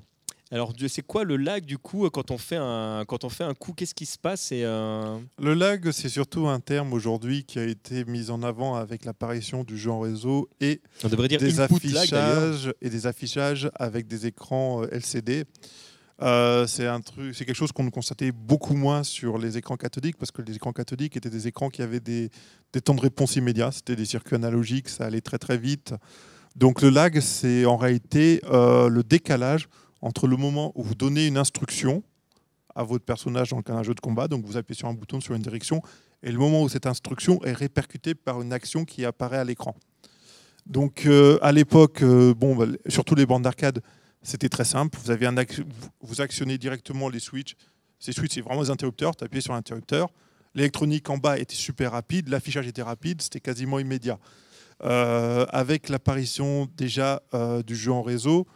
Alors c'est quoi le lag du coup quand on fait un, quand on fait un coup Qu'est-ce qui se passe et, euh, Le lag, c'est surtout un terme aujourd'hui qui a été mis en avant avec l'apparition du jeu en réseau et On devrait dire des lag affichages et des affichages avec des écrans euh, LCD. Euh, c'est un truc, c'est quelque chose qu'on constatait beaucoup moins sur les écrans cathodiques parce que les écrans cathodiques étaient des écrans qui avaient des, des temps de réponse immédiats. C'était des circuits analogiques, ça allait très très vite. Donc le lag, c'est en réalité euh, le décalage entre le moment où vous donnez une instruction à votre personnage dans le cas d'un jeu de combat, donc vous appuyez sur un bouton sur une direction, et le moment où cette instruction est répercutée par une action qui apparaît à l'écran. Donc euh, à l'époque, euh, bon, bah, surtout les bandes d'arcade, c'était très simple. Vous, avez un vous- actionnez directement les switches. Ces switches, c'est vraiment des interrupteurs. Tu appuyez sur l'interrupteur. L'électronique en bas était super rapide. L'affichage était rapide. C'était quasiment immédiat. Euh, avec l'apparition déjà du jeu en réseau,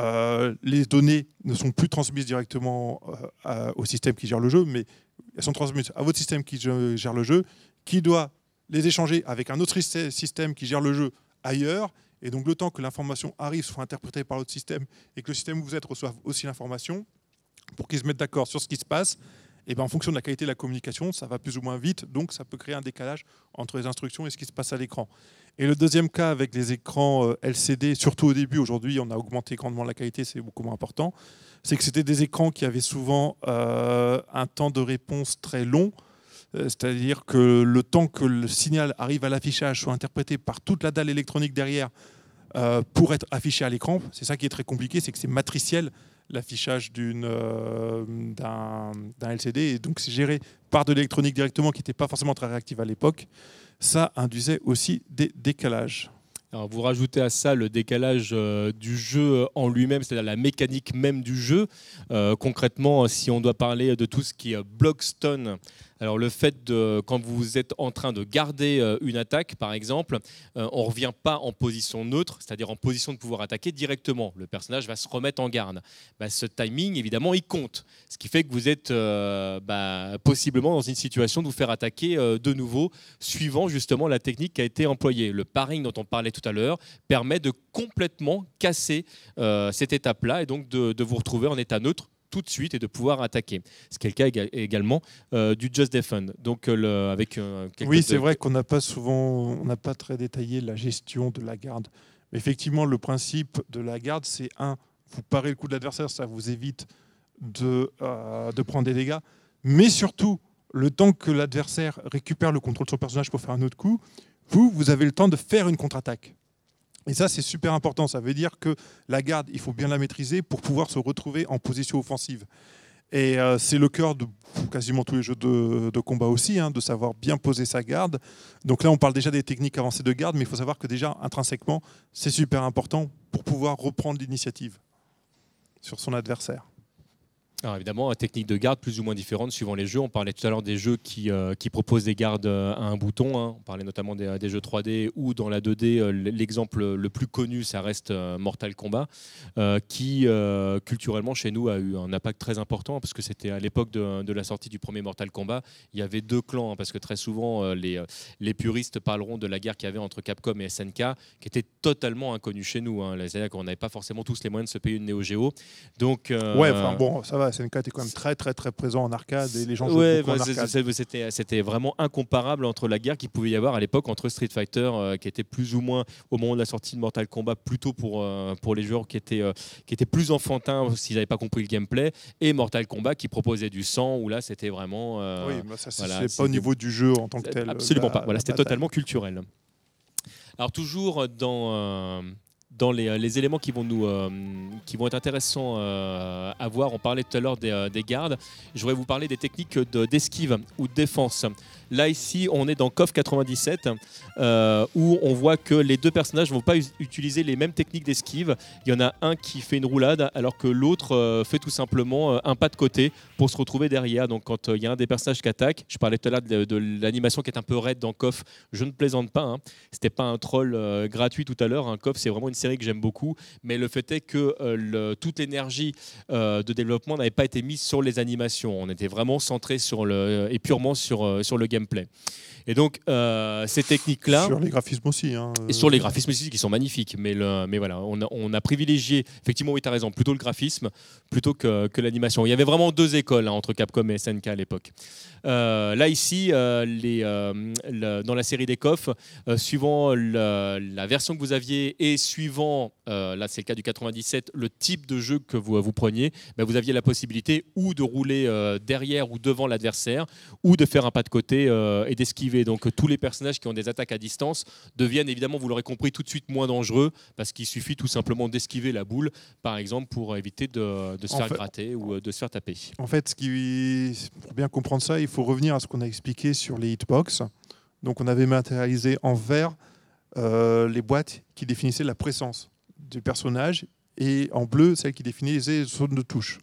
euh, les données ne sont plus transmises directement euh, au système qui gère le jeu, mais elles sont transmises à votre système qui gère le jeu, qui doit les échanger avec un autre syst- système qui gère le jeu ailleurs. Et donc, le temps que l'information arrive, soit interprétée par l'autre système et que le système où vous êtes reçoive aussi l'information, pour qu'ils se mettent d'accord sur ce qui se passe, et ben, en fonction de la qualité de la communication, ça va plus ou moins vite. Donc, ça peut créer un décalage entre les instructions et ce qui se passe à l'écran. Et le deuxième cas avec les écrans euh, LCD, surtout au début, aujourd'hui on a augmenté grandement la qualité, c'est beaucoup moins important, c'est que c'était des écrans qui avaient souvent euh, un temps de réponse très long, Euh, c'est-à-dire que le temps que le signal arrive à l'affichage soit interprété par toute la dalle électronique derrière pour être affiché à l'écran, c'est ça qui est très compliqué, c'est que c'est matriciel l'affichage euh, d'un, d'un LCD, et donc c'est géré par de l'électronique directement qui n'était pas forcément très réactive à l'époque. Ça induisait aussi des décalages. Alors vous rajoutez à ça le décalage euh, du jeu en lui-même, c'est-à-dire la mécanique même du jeu. Euh, concrètement, si on doit parler de tout ce qui est blockstone, alors le fait de quand vous êtes en train de garder euh, une attaque, par exemple, euh, on ne revient pas en position neutre, c'est-à-dire en position de pouvoir attaquer directement. Le personnage va se remettre en garde. Bah, ce timing, évidemment, il compte. Ce qui fait que vous êtes euh, bah, possiblement dans une situation de vous faire attaquer de nouveau, suivant justement la technique qui a été employée. Le paring dont on parlait tout à l'heure permet de complètement casser euh, cette étape-là et donc de vous retrouver en état neutre tout de suite et de pouvoir attaquer. Ce qui est le cas éga- également euh, du Just Defend. Donc euh, le- avec euh, Oui, c'est vrai qu'on n'a pas souvent, on n'a pas très détaillé la gestion de la garde. Mais effectivement, le principe de la garde, c'est un, vous parez le coup de l'adversaire, ça vous évite de, euh, de prendre des dégâts. Mais surtout, le temps que l'adversaire récupère le contrôle de son personnage pour faire un autre coup, vous, vous avez le temps de faire une contre-attaque. Et ça, c'est super important. Ça veut dire que la garde, il faut bien la maîtriser pour pouvoir se retrouver en position offensive. Et euh, c'est le cœur de quasiment tous les jeux de, combat aussi, hein, de savoir bien poser sa garde. Donc là, on parle déjà des techniques avancées de garde, mais il faut savoir que déjà, intrinsèquement, c'est super important pour pouvoir reprendre l'initiative sur son adversaire. Alors évidemment, technique de garde plus ou moins différente suivant les jeux. On parlait tout à l'heure des jeux qui, euh, qui proposent des gardes euh, à un bouton. hein. On parlait notamment des, jeux 3D ou dans la 2D. euh, L'exemple le plus connu, ça reste Mortal Kombat, qui culturellement chez nous a eu un impact très important parce que c'était à l'époque de, la sortie du premier Mortal Kombat. Il y avait deux clans hein, parce que très souvent les, les puristes parleront de la guerre qu'il y avait entre Capcom et SNK qui était totalement inconnue chez nous. hein. C'est-à-dire qu'on n'avait pas forcément tous les moyens de se payer une Neo Geo. Donc, Ouais, bon, ça va, SNK était quand même très très très présent en arcade et les gens jouaient Ouais, en bah, c'était c'était vraiment incomparable entre la guerre qu'il pouvait y avoir à l'époque entre Street Fighter, euh, qui était plus ou moins au moment de la sortie de Mortal Kombat, plutôt pour, euh, pour les joueurs qui étaient, euh, qui étaient plus enfantins s'ils n'avaient pas compris le gameplay, et Mortal Kombat qui proposait du sang, où là c'était vraiment. oui, mais ça, c'est voilà, pas au niveau du jeu en tant que tel. Absolument la- pas. Voilà, c'était totalement culturel. Alors toujours dans dans les, les éléments qui vont nous euh, être intéressants euh, à voir. On parlait tout à l'heure des, euh, des gardes. Je voudrais vous parler des techniques de- d'esquive ou de défense. Là ici, on est dans KOF 97 euh, où on voit que les deux personnages ne vont pas utiliser les mêmes techniques d'esquive. Il y en a un qui fait une roulade alors que l'autre euh, fait tout simplement euh, un pas de côté pour se retrouver derrière. Donc quand il y a un des personnages qui attaque, je parlais tout à l'heure de, l'animation qui est un peu raide dans KOF, je ne plaisante pas. Hein. C'était pas un troll gratuit tout à l'heure. KOF, c'est vraiment une série que j'aime beaucoup. Mais le fait est que toute l'énergie de développement n'avait pas été mise sur les animations. On était vraiment centré sur le et purement sur sur le gameplay. Et donc euh, ces techniques-là. Sur les graphismes aussi. hein, Et sur les euh, graphismes aussi qui sont magnifiques, mais, le, mais voilà, on a, on a privilégié, effectivement, oui, tu as raison, plutôt le graphisme plutôt que, que l'animation. Il y avait vraiment deux écoles hein, entre Capcom et SNK à l'époque. Euh, là, ici, euh, les, euh, le- dans la série des euh, suivant le- la version que vous aviez et suivant, là c'est le cas du 97, le type de jeu que vous, vous preniez, ben, vous aviez la possibilité ou de rouler derrière ou devant l'adversaire, ou de faire un pas de côté et d'esquiver. Donc tous les personnages qui ont des attaques à distance deviennent évidemment, vous l'aurez compris, tout de suite moins dangereux parce qu'il suffit tout simplement d'esquiver la boule, par exemple, pour éviter de, de se En faire fait- gratter ou de se faire taper. En fait, ce qui, pour bien comprendre ça, il faut revenir à ce qu'on a expliqué sur les hitbox. Donc, on avait matérialisé en vert euh, les boîtes qui définissaient la présence du personnage et en bleu celles qui définissaient les zones de touche.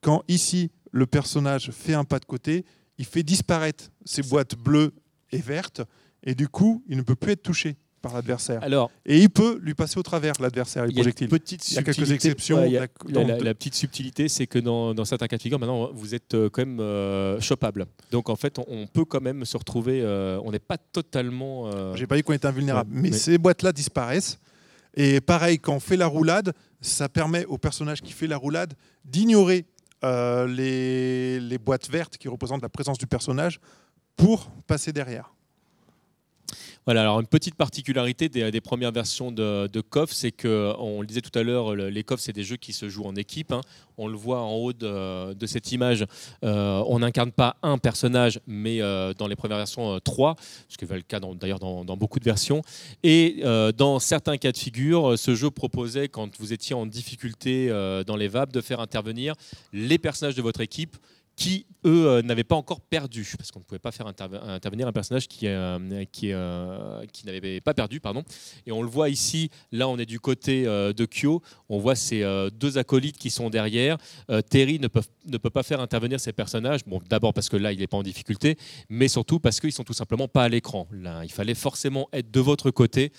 Quand ici le personnage fait un pas de côté, il fait disparaître ces boîtes bleues et vertes et du coup, il ne peut plus être touché par l'adversaire. Alors, Et il peut lui passer au travers l'adversaire, les projectiles. petite Il y a quelques exceptions. Ouais, il y a- d'ac- La, dans- la- la petite subtilité, c'est que dans, dans certains cas de figure, maintenant, vous êtes euh, quand même euh, choppable. Donc, en fait, on, on peut quand même se retrouver. euh, on n'est pas totalement. euh, J'ai pas dit qu'on était invulnérable, Ouais, mais, mais- ces boîtes-là disparaissent. Et pareil, quand on fait la roulade, ça permet au personnage qui fait la roulade d'ignorer les, les boîtes vertes qui représentent la présence du personnage pour passer derrière. Voilà, alors une petite particularité des, premières versions de, de KOF, c'est que, on le disait tout à l'heure, le- les KOF, c'est des jeux qui se jouent en équipe. hein. On le voit en haut de, cette image. Euh, on n'incarne pas un personnage, mais euh, dans les premières versions, euh, trois, ce qui va le cas d'ailleurs dans, dans beaucoup de versions. Et dans certains cas de figure, ce jeu proposait, quand vous étiez en difficulté dans les VAP, de faire intervenir les personnages de votre équipe qui, eux, euh, n'avaient pas encore perdu, parce qu'on ne pouvait pas faire interve- intervenir un personnage qui, euh, euh, qui n'avait pas perdu. Pardon. Et on le voit ici, là on est du côté de Kyo, on voit ces deux acolytes qui sont derrière. Terry ne peut, ne peut pas faire intervenir ces personnages, bon, d'abord parce que là il n'est pas en difficulté, mais surtout parce qu'ils sont tout simplement pas à l'écran. Il fallait forcément être de votre côté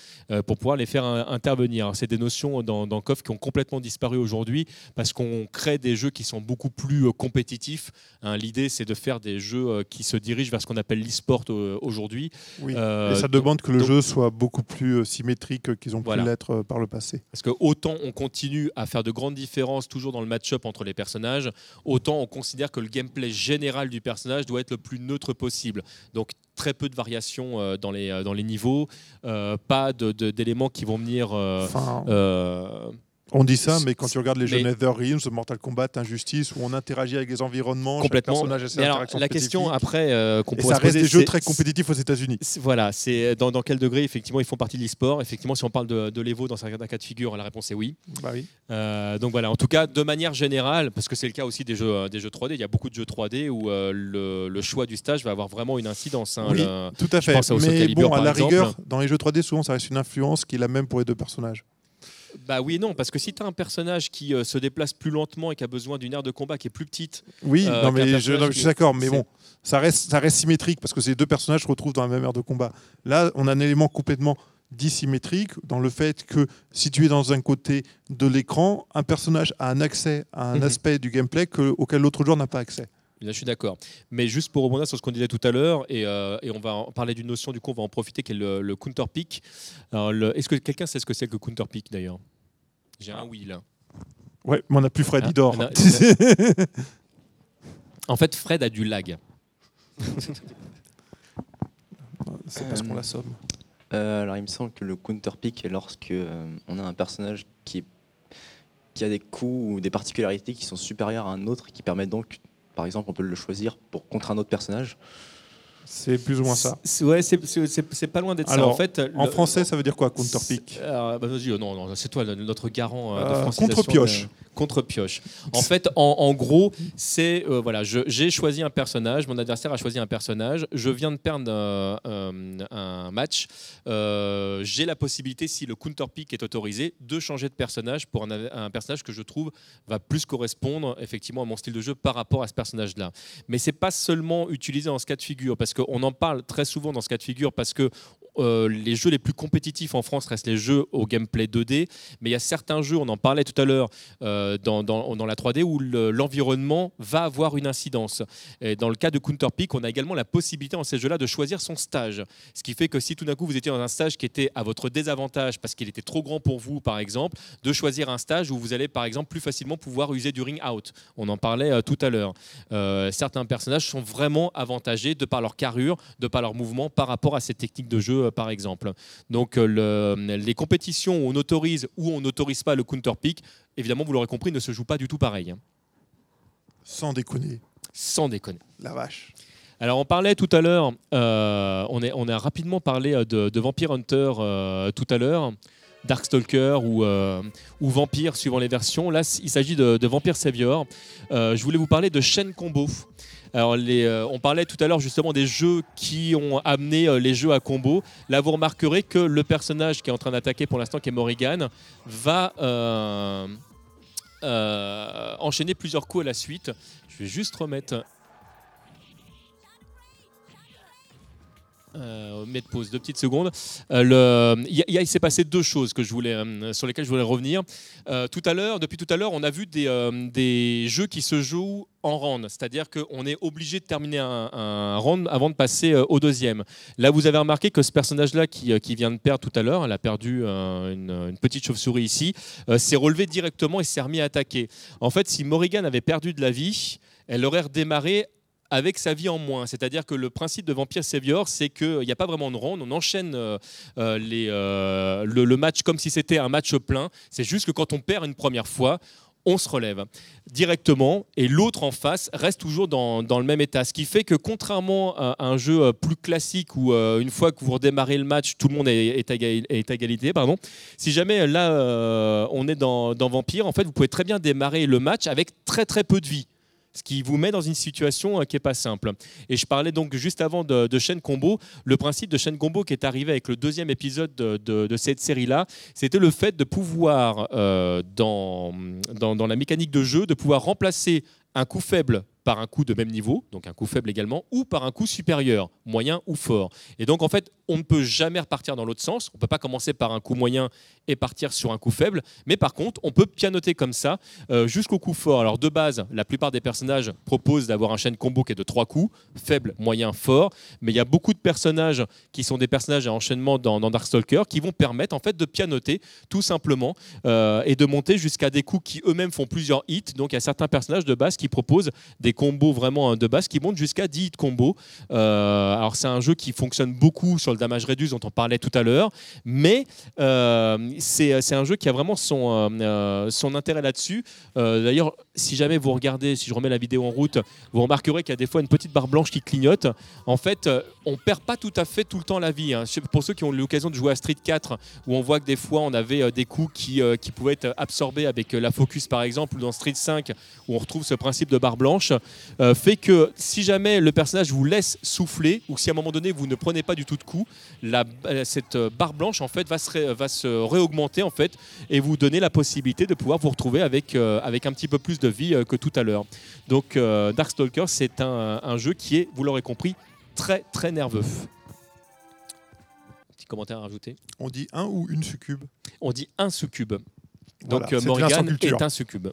pour pouvoir les faire intervenir. C'est des notions dans, dans KOF qui ont complètement disparu aujourd'hui parce qu'on crée des jeux qui sont beaucoup plus compétitifs. Hein, L'idée, c'est de faire des jeux euh, qui se dirigent vers ce qu'on appelle l'e-sport euh, aujourd'hui. Oui. Euh, Et ça demande que le donc- jeu soit beaucoup plus symétrique qu'ils ont Voilà. pu l'être par le passé. Parce que autant on continue à faire de grandes différences toujours dans le match-up entre les personnages, autant on considère que le gameplay général du personnage doit être le plus neutre possible. Donc très peu de variations dans, les, dans les niveaux, euh, pas de- de- d'éléments qui vont venir... euh, Enfin, euh, On dit ça, mais quand tu regardes les jeux Mais- Nether Realms, Mortal Kombat, Injustice, où on interagit avec les environnements, chaque Complètement. personnage a ses alors, la question après euh, qu'on Et pourrait ça reste des jeux très compétitifs aux États-Unis. Voilà, c'est dans, dans quel degré effectivement ils font partie de l'e-sport? Effectivement, si on parle de, de l'Evo dans certains cas de figure, la réponse est oui. Bah oui. Euh, donc voilà, en tout cas, de manière générale, parce que c'est le cas aussi des jeux, euh, des jeux 3D, il y a beaucoup de jeux 3D où euh, le, le choix du stage va avoir vraiment une incidence. hein, Oui. le- Tout à fait. pense à Soul Mais Calibur, bon, à la exemple. rigueur, dans les jeux 3D, souvent, ça reste une influence qui est la même pour les deux personnages. Bah oui et non, parce que si tu as un personnage qui euh, se déplace plus lentement et qui a besoin d'une aire de combat qui est plus petite, Oui, Euh, non, mais je, non, suis d'accord, mais bon, ça reste, ça reste symétrique parce que ces deux personnages se retrouvent dans la même aire de combat. Là, on a un élément complètement dissymétrique dans le fait que si tu es dans un côté de l'écran, un personnage a un accès à un Mhm. aspect du gameplay que- auquel l'autre joueur n'a pas accès. Là, je suis d'accord. Mais juste pour rebondir sur ce qu'on disait tout à l'heure, et, euh, et on va en parler d'une notion, du coup, on va en profiter, qui est le, le counter pick. Est-ce que quelqu'un sait ce que c'est que le counter pick d'ailleurs? J'ai un oui là. Ouais, mais on n'a plus Freddy Ah, non, En fait, Fred a du lag. C'est parce qu'on l'assomme. Euh, alors il me semble que le counter pick est lorsque euh, on a un personnage qui, est- qui a des coups ou des particularités qui sont supérieures à un autre et qui permettent donc, par exemple, on peut le choisir pour contre un autre personnage. C'est plus ou moins ça. C'est- Ouais, c'est- c'est pas loin d'être ça. En fait, En le- français, ça veut dire quoi, pick Euh, bah, euh, non, non, c'est toi notre garant euh, de Euh, francisation contre-pioche. Contre-pioche. En fait, en, en gros, c'est euh, voilà, je- j'ai choisi un personnage, mon adversaire a choisi un personnage, je viens de perdre un match, j'ai la possibilité, si le counter pick est autorisé, de changer de personnage pour un, un personnage que je trouve va plus correspondre effectivement à mon style de jeu par rapport à ce personnage-là. Mais c'est pas seulement utilisé dans ce cas de figure, parce qu'on en parle très souvent dans ce cas de figure, parce que euh, les jeux les plus compétitifs en France restent les jeux au gameplay 2D, mais il y a certains jeux, on en parlait tout à l'heure euh, dans, la 3D, où le- l'environnement va avoir une incidence. Dans le cas de Counterpick, on a également la possibilité dans ces jeux-là de choisir son stage. Ce qui fait que si tout d'un coup vous étiez dans un stage qui était à votre désavantage parce qu'il était trop grand pour vous, par exemple, de choisir un stage où vous allez, par exemple, plus facilement pouvoir user du ring out. On en parlait euh, tout à l'heure. Certains personnages sont vraiment avantagés de par leur carrure, de par leur mouvement par rapport à ces techniques de jeu, euh, par exemple. Donc euh, le- les compétitions où on autorise ou on n'autorise pas le counter pick, évidemment, vous l'aurez compris, ne se jouent pas du tout pareil. hein. Sans déconner. Sans déconner. La vache. Alors on parlait tout à l'heure, euh, on, a rapidement parlé de, de Vampire Hunter euh, tout à l'heure, Darkstalker ou, euh, ou Vampire suivant les versions. Là il s'agit de, de Vampire Savior. Je voulais vous parler de chaîne combo. Alors euh, on parlait tout à l'heure justement des jeux qui ont amené euh, les jeux à combo. Là vous remarquerez que le personnage qui est en train d'attaquer pour l'instant, qui est Morrigan, va euh, enchaîner plusieurs coups à la suite. Je vais juste remettre Euh, mettre pause deux petites secondes. Euh, il s'est passé deux choses que je voulais, euh, sur lesquelles je voulais revenir. Euh, tout à l'heure, depuis tout à l'heure, on a vu des, jeux qui se jouent en round, c'est-à-dire qu'on est obligé de terminer un, un round avant de passer au deuxième. Là, vous avez remarqué que ce personnage-là qui, qui vient de perdre tout à l'heure, elle a perdu une, une petite chauve-souris ici, s'est relevé directement et s'est remis à attaquer. En fait, si Morrigan avait perdu de la vie, elle aurait redémarré avec sa vie en moins. C'est-à-dire que le principe de Vampire Savior, c'est qu'il n'y a pas vraiment de round, on enchaîne euh, euh, euh, le, match comme si c'était un match plein. C'est juste que quand on perd une première fois, on se relève directement et l'autre en face reste toujours dans, le même état. Ce qui fait que contrairement à un jeu plus classique où une fois que vous redémarrez le match, tout le monde est, à, égalité, pardon. si jamais là on est dans, dans Vampire, en fait vous pouvez très bien démarrer le match avec très très peu de vie ce qui vous met dans une situation euh, qui n'est pas simple. Et je parlais donc juste avant de, de chaîne combo. Le principe de chaîne combo qui est arrivé avec le deuxième épisode de, cette série-là, c'était le fait de pouvoir, euh, dans la mécanique de jeu, de pouvoir remplacer un coup faible par un coup de même niveau, donc un coup faible également, ou par un coup supérieur, moyen ou fort. Et donc en fait, on ne peut jamais repartir dans l'autre sens. On ne peut pas commencer par un coup moyen et partir sur un coup faible. Mais par contre, on peut pianoter comme ça euh, jusqu'au coup fort. Alors de base, la plupart des personnages proposent d'avoir un chaîne combo qui est de trois coups, faible, moyen, fort. Mais il y a beaucoup de personnages qui sont des personnages à enchaînement dans, dans Darkstalker qui vont permettre en fait de pianoter tout simplement euh, et de monter jusqu'à des coups qui eux-mêmes font plusieurs hits. Donc il y a certains personnages de base qui propose des combos vraiment de base qui montent jusqu'à 10 hits combos. Euh, alors c'est un jeu qui fonctionne beaucoup sur le damage reduce dont on parlait tout à l'heure, mais euh, c'est c'est un jeu qui a vraiment son, euh, euh, son intérêt là-dessus. Euh, D'ailleurs, si jamais vous regardez, si je remets la vidéo en route, vous remarquerez qu'il y a des fois une petite barre blanche qui clignote. En fait, euh, on perd pas tout à fait tout le temps la vie. hein. Pour ceux qui ont l'occasion de jouer à Street 4, où on voit que des fois on avait euh, des coups qui, euh, qui pouvaient être absorbés avec euh, la focus par exemple, ou dans Street 5, où on retrouve ce principe de barre blanche, euh, fait que si jamais le personnage vous laisse souffler, ou si à un moment donné vous ne prenez pas du tout de coup, la- euh, cette euh, barre blanche en fait va se, ré- va se réaugmenter en fait et vous donner la possibilité de pouvoir vous retrouver avec, euh, avec un petit peu plus de vie que tout à l'heure. Donc Darkstalker, c'est un, un jeu qui est, vous l'aurez compris, très très nerveux. Petit commentaire à rajouter. On dit un ou une succube? On dit un succube. Voilà, Donc Morrigan est un succube.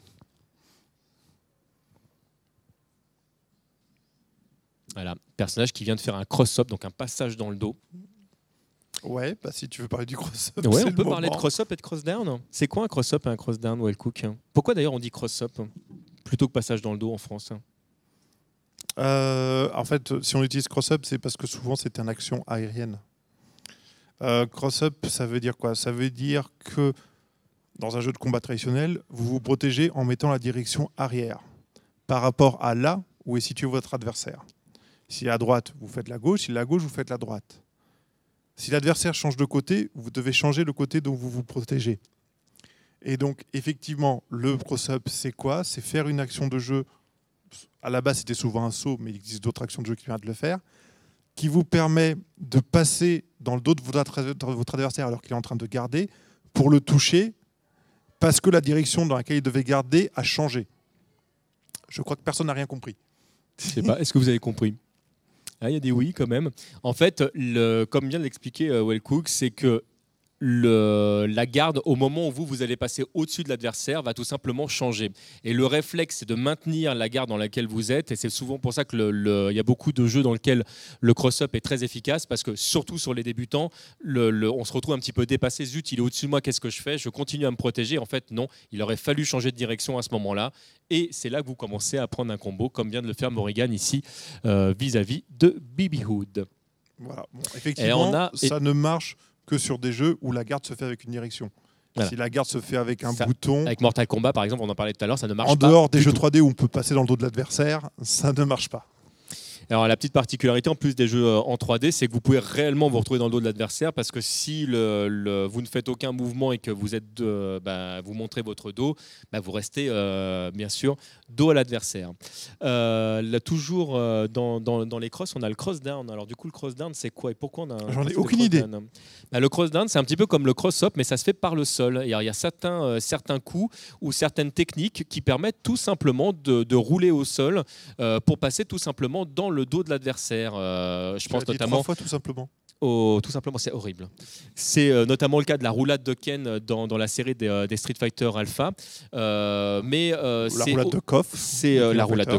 Voilà, personnage qui vient de faire un cross-up, donc un passage dans le dos. Ouais, bah si tu veux parler du cross-up. Ouais, on peut parler de cross-up et de cross-down. C'est quoi un cross-up et un cross-down, Wellcook Pourquoi d'ailleurs on dit cross-up plutôt que passage dans le dos en France? Euh, en fait, si on utilise cross-up, c'est parce que souvent c'est une action aérienne. Euh, cross-up, ça veut dire quoi? Ça veut dire que dans un jeu de combat traditionnel, vous vous protégez en mettant la direction arrière par rapport à là où est situé votre adversaire. Si à droite, vous faites la gauche, si la gauche, vous faites la droite. Si l'adversaire change de côté, vous devez changer le côté dont vous vous protégez. Et donc, effectivement, le cross-up, c'est quoi? C'est faire une action de jeu à la base c'était souvent un saut, mais il existe d'autres actions de jeu qui permettent de le faire, qui vous permet de passer dans le dos de votre adversaire alors qu'il est en train de garder pour le toucher parce que la direction dans laquelle il devait garder a changé. Je crois que personne n'a rien compris. Je pas, est-ce que vous avez compris? Ah, Il y a des oui quand même. En fait, comme vient de l'expliquer euh, Wellcook, c'est que le, la garde, au moment où vous, vous allez passer au-dessus de l'adversaire, va tout simplement changer. Et le réflexe, c'est de maintenir la garde dans laquelle vous êtes. Et c'est souvent pour ça qu'il il y a beaucoup de jeux dans lesquels le cross-up est très efficace, parce que surtout sur les débutants, le- le- on se retrouve un petit peu dépassé. Zut, il est au-dessus de moi, qu'est-ce que je fais? Je continue à me protéger. En fait, non, il aurait fallu changer de direction à ce moment-là. Et c'est là que vous commencez à prendre un combo, comme vient de le faire Morrigan ici, euh, vis-à-vis de Bibi Hood. Voilà. Bon, effectivement, on a- ça ne marche que sur des jeux où la garde se fait avec une direction. Voilà. Si la garde se fait avec un Ça, bouton, Avec Mortal Kombat, par exemple, on en parlait tout à l'heure, ça ne marche en pas. dehors des jeux tout. 3D où on peut passer dans le dos de l'adversaire, ça ne marche pas. Alors la petite particularité en plus des jeux euh, en 3D, c'est que vous pouvez réellement vous retrouver dans le dos de l'adversaire parce que si le- le- vous ne faites aucun mouvement et que vous êtes, euh, bah, vous montrez votre dos, bah, vous restez euh, bien sûr dos à l'adversaire. Euh, là, toujours dans, dans- dans les crosses, on a le cross down. Alors du coup, le cross down, c'est quoi et pourquoi on a J'en ai aucune idée. Bah, Le cross down, c'est un petit peu comme le cross up, mais ça se fait par le sol. Il y a certains, certains coups ou certaines techniques qui permettent tout simplement de, de rouler au sol pour passer tout simplement dans le dos de l'adversaire. Euh, je pense notamment trois fois tout simplement. au- tout simplement, c'est horrible. C'est euh, notamment le cas de la roulade de Ken dans, dans la série des, euh, des Street Fighter Alpha. Euh, mais euh, La roulade de coffre. c'est la roulade de.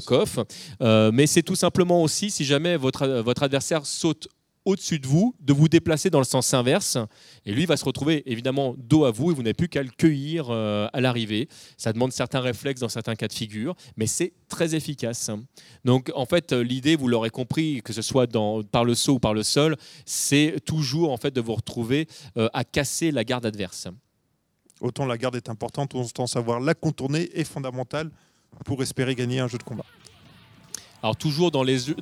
Euh, mais c'est tout simplement aussi, si jamais votre, votre adversaire saute au-dessus de vous, de vous déplacer dans le sens inverse. Et lui va se retrouver évidemment dos à vous et vous n'avez plus qu'à le cueillir euh, à l'arrivée. Ça demande certains réflexes dans certains cas de figure, mais c'est très efficace. Donc en fait, euh, l'idée, vous l'aurez compris, que ce soit par le saut ou par le sol, c'est toujours en fait de vous retrouver euh, à casser la garde adverse. Autant la garde est importante, autant savoir la contourner est fondamental pour espérer gagner un jeu de combat. Alors toujours dans les, jeux-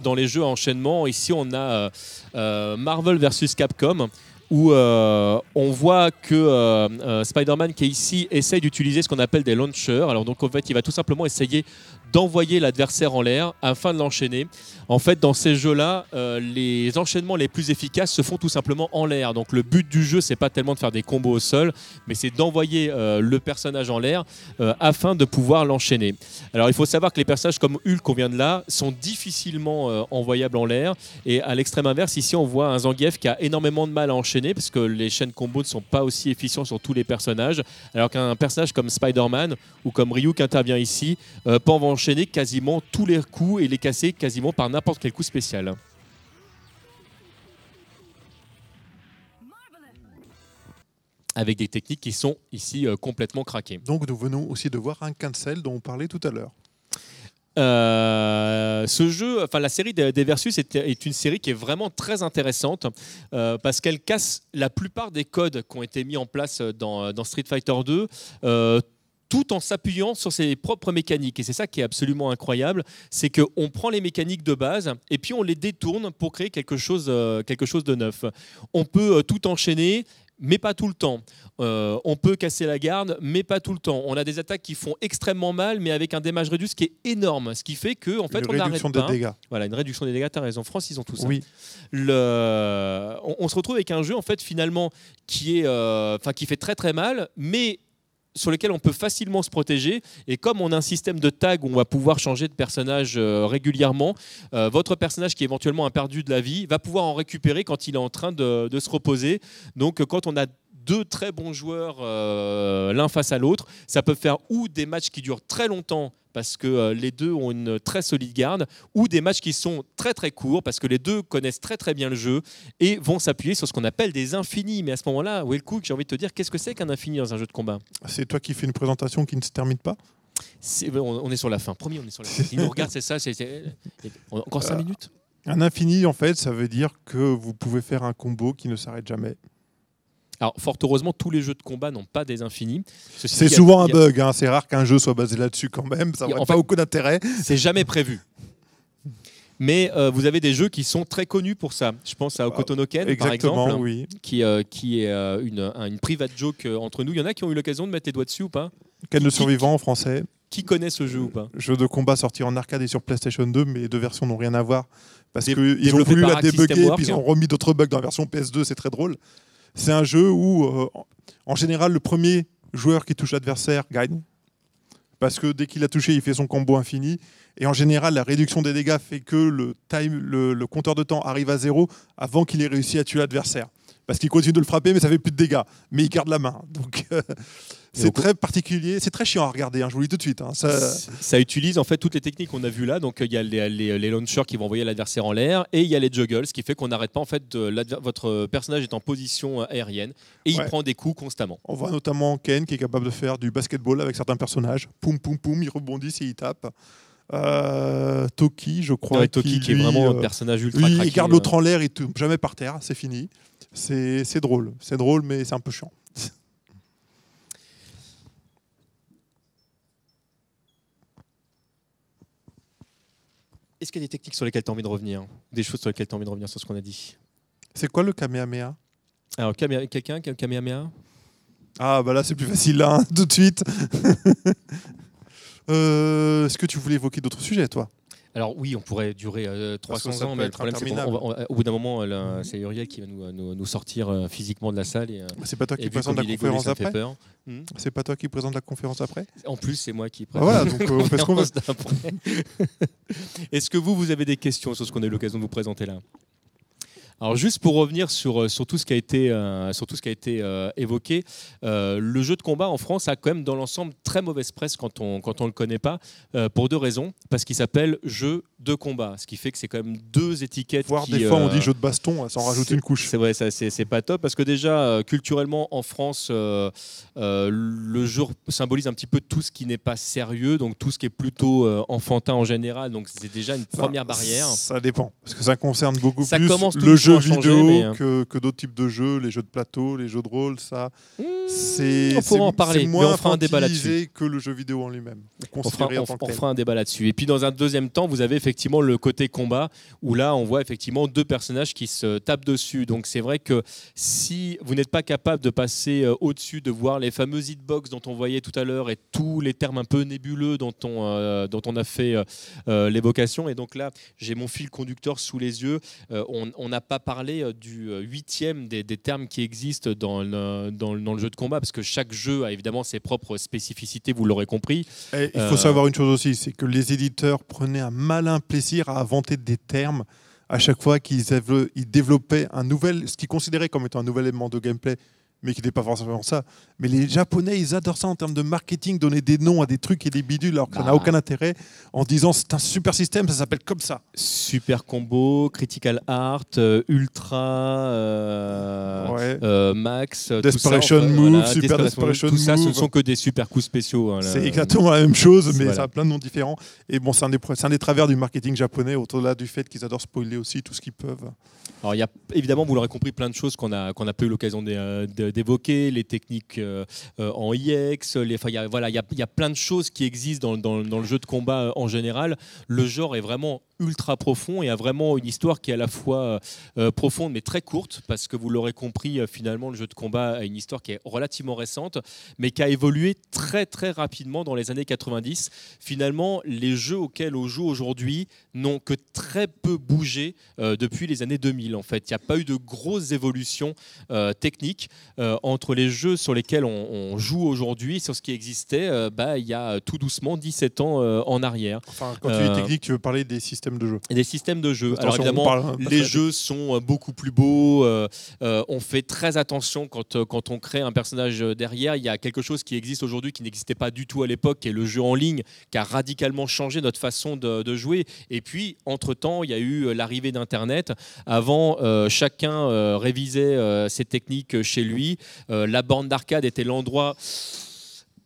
à enchaînement, ici on a euh, euh, Marvel versus Capcom où euh, on voit que Spider-Man qui est ici essaye d'utiliser ce qu'on appelle des launchers. Alors donc en fait il va tout simplement essayer d'envoyer l'adversaire en l'air afin de l'enchaîner. En fait dans ces jeux-là, euh, les enchaînements les plus efficaces se font tout simplement en l'air. Donc le but du jeu c'est pas tellement de faire des combos au sol, mais c'est d'envoyer euh, le personnage en l'air euh, afin de pouvoir l'enchaîner. Alors il faut savoir que les personnages comme Hulk qu'on vient de là sont difficilement envoyables en l'air et à l'extrême inverse ici on voit un Zangief qui a énormément de mal à enchaîner parce que les chaînes combos ne sont pas aussi efficients sur tous les personnages alors qu'un personnage comme Spider-Man ou comme Ryu qui intervient ici peut enchaîner quasiment tous les coups et les casser quasiment par n'importe quel coup spécial. Avec des techniques qui sont ici euh, complètement craquées. Donc nous venons aussi de voir un cancel dont on parlait tout à l'heure. Euh, ce jeu, enfin la série des, des Versus est, est une série qui est vraiment très intéressante euh, parce qu'elle casse la plupart des codes qui ont été mis en place dans, dans Street Fighter 2. euh, tout en s'appuyant sur ses propres mécaniques. Et c'est ça qui est absolument incroyable, c'est qu'on prend les mécaniques de base et puis on les détourne pour créer quelque chose, euh, quelque chose de neuf. On peut euh, tout enchaîner, mais pas tout le temps. Euh, on peut casser la garde, mais pas tout le temps. On a des attaques qui font extrêmement mal, mais avec un démage réduit, ce qui est énorme. Ce qui fait que, en fait, Une on n'arrête réduction pas. des dégâts. Voilà, une réduction des dégâts, tu as raison. France, ils ont tout ça Oui, le, on, on se retrouve avec un jeu en fait finalement qui est, euh, enfin qui fait très très mal, mais sur lequel on peut facilement se protéger. Et comme on a un système de tag où on va pouvoir changer de personnage euh, régulièrement, euh, votre personnage qui éventuellement a perdu de la vie va pouvoir en récupérer quand il est en train de, de se reposer. Donc euh, quand on a deux très bons joueurs euh, l'un face à l'autre, ça peut faire ou des matchs qui durent très longtemps parce que euh, les deux ont une très solide garde, ou des matchs qui sont très très courts parce que les deux connaissent très très bien le jeu et vont s'appuyer sur ce qu'on appelle des infinis. Mais à ce moment-là, Wellcook, j'ai envie de te dire, qu'est-ce que c'est qu'un infini dans un jeu de combat? C'est toi qui fais une présentation qui ne se termine pas? C'est- on, est sur la fin. Promis, on est sur la fin. Il nous regarde, c'est ça. c'est- c'est- Encore 5 Euh, minutes? Un infini, en fait, ça veut dire que vous pouvez faire un combo qui ne s'arrête jamais. Alors, fort heureusement, tous les jeux de combat n'ont pas des infinis. C'est a- souvent un a- bug, hein. c'est rare qu'un jeu soit basé là-dessus quand même, ça Il y a- n'aurait en pas fait- beaucoup d'intérêt. C'est jamais prévu. Mais euh, vous avez des jeux qui sont très connus pour ça. Je pense à Okotonoken, par exemple, oui. qui, euh, qui est euh, une, un- une private joke entre nous. Il y en a qui ont eu l'occasion de mettre les doigts dessus ou pas? Ken le survivant en français, Qui connaît ce jeu ou pas? Jeu de combat sorti en arcade et sur PlayStation 2, mais les deux versions n'ont rien à voir. Parce qu'ils ont voulu la débugger, Works. puis ils ont remis d'autres bugs dans la version PS2, c'est très drôle. C'est un jeu où, euh, en général, le premier joueur qui touche l'adversaire gagne. Parce que dès qu'il a touché, il fait son combo infini. Et en général, la réduction des dégâts fait que le, compteur de temps arrive à zéro avant qu'il ait réussi à tuer l'adversaire. Parce qu'il continue de le frapper, mais ça fait plus de dégâts. Mais il garde la main. Donc, euh, c'est très particulier. C'est très chiant à regarder, hein, je vous le dis tout de suite. hein. Ça- Ça utilise en fait toutes les techniques qu'on a vues là. Donc il y a les, les- les launchers qui vont envoyer l'adversaire en l'air et il y a les juggles, ce qui fait qu'on n'arrête pas en fait. de- votre personnage est en position euh, aérienne et il Ouais. prend des coups constamment. On voit notamment Ken qui est capable de faire du basketball avec certains personnages. Poum, poum, poum, il rebondit et il tape. Euh, Toki, je crois. Ouais, Toki qui est vraiment un euh, personnage ultra lui, il craqué, garde euh. l'autre en l'air, il tombe jamais par terre, c'est fini. C'est drôle. C'est drôle, mais c'est un peu chiant. Est-ce qu'il y a des techniques sur lesquelles tu as envie de revenir? Des choses sur lesquelles tu as envie de revenir sur ce qu'on a dit? C'est quoi le Kamehameha? Alors, Kamea- quelqu'un qui a le Kamehameha? Ah, bah là, c'est plus facile, là, hein, tout de suite. Euh, Est-ce que tu voulais évoquer d'autres sujets, toi? Alors oui, on pourrait durer euh, Parce que 300 ça ans, mais le problème c'est qu'au bout d'un moment, là, c'est Uriel qui va nous, nous- nous sortir euh, physiquement de la salle. Et, euh, C'est pas toi qui présente la conférence après. Hmm. C'est pas toi qui présente la conférence après En plus, c'est moi qui Bah voilà, donc, euh, veut. conférence d'après. Est-ce que vous, vous avez des questions sur ce qu'on a eu l'occasion de vous présenter là? Alors juste pour revenir sur, euh, sur tout ce qui a été, euh, euh, évoqué, le jeu de combat en France a quand même dans l'ensemble très mauvaise presse quand on on le connaît pas pour deux raisons. Parce qu'il s'appelle jeu de combat, ce qui fait que c'est quand même deux étiquettes. Voire qui, des fois, on euh, dit jeu de baston, ça en rajoute c'est- une couche. C'est vrai, c'est pas top parce que déjà euh, culturellement en France, euh, le jeu symbolise un petit peu tout ce qui n'est pas sérieux, donc tout ce qui est plutôt enfantin en général. Donc c'est déjà une première barrière. Ça dépend, parce que ça concerne beaucoup Ça plus commence le jeu vidéo mais, euh, que, que d'autres types de jeux, les jeux de plateau, les jeux de rôle, ça. Mmh, C'est on pourra en parler, c'est mais moins on fera un débat là-dessus. que le jeu vidéo en lui-même. On fera, on- on fera un débat là-dessus. Et puis dans un deuxième temps, vous avez effectivement le côté combat, où là, on voit effectivement deux personnages qui se tapent dessus. Donc c'est vrai que si vous n'êtes pas capable de passer euh, au-dessus, de voir les fameuses hitbox dont on voyait tout à l'heure et tous les termes un peu nébuleux dont on, euh, dont on a fait euh, l'évocation, et donc là, j'ai mon fil conducteur sous les yeux, Euh, on n'a pas parlé du huitième des, des termes qui existent dans le, dans, le, dans le jeu de combat, parce que chaque jeu a évidemment ses propres spécificités, vous l'aurez compris. Et il faut savoir une chose aussi, c'est que les éditeurs prenaient un malin plaisir à inventer des termes à chaque fois qu'ils développaient un nouvel, ce qu'ils considéraient comme étant un nouvel élément de gameplay, mais qui n'était pas forcément ça. Mais les Japonais, ils adorent ça en termes de marketing, donner des noms à des trucs et des bidules, alors que ça n'a Bah. aucun intérêt, en disant c'est un super système, ça s'appelle comme ça. Super combo, critical art, euh, ultra. euh, Ouais. euh, Max, tout ça, Desperation enfin, Move, voilà, Super Desperation tout ça, ce ne Move. sont que des super coups spéciaux. hein. C'est exactement la même chose, mais Voilà. ça a plein de noms différents. Et bon, c'est un, des un travers du marketing japonais, au-delà du fait qu'ils adorent spoiler aussi tout ce qu'ils peuvent. Alors, il y a évidemment, vous l'aurez compris, plein de choses qu'on a, qu'on a pas eu l'occasion de- d'évoquer, les techniques euh, euh, en IX, les, enfin, il y a, plein de choses qui existent dans, dans- le jeu de combat euh, en général. Le genre est vraiment ultra profond et a vraiment une histoire qui est à la fois euh, profonde mais très courte, parce que vous l'aurez compris, euh, finalement, le jeu de combat a une histoire qui est relativement récente, mais qui a évolué très très rapidement dans les années 90. Finalement, les jeux auxquels on joue aujourd'hui n'ont que très peu bougé euh, depuis les années 2000. En fait, il n'y a pas eu de grosses évolutions euh, techniques euh, entre les jeux sur lesquels on, on joue aujourd'hui sur ce qui existait. euh, bah, il y a euh, tout doucement 17 ans euh, en arrière. Enfin, quand tu Euh, dis technique, tu veux parler des systèmes de jeu. Des systèmes de jeu. Alors évidemment, parle, les jeux sont euh, beaucoup plus beaux. euh, euh, on fait très attention quand, quand on crée un personnage derrière. Il y a quelque chose qui existe aujourd'hui qui n'existait pas du tout à l'époque, qui est le jeu en ligne, qui a radicalement changé notre façon de, de jouer. Et puis, entre-temps, il y a eu l'arrivée d'Internet. Avant, euh, chacun révisait ses techniques chez lui. La borne d'arcade était l'endroit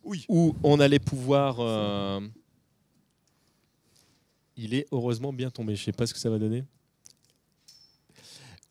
Oui. où on allait pouvoir... Il est heureusement bien tombé. Je ne sais pas ce que ça va donner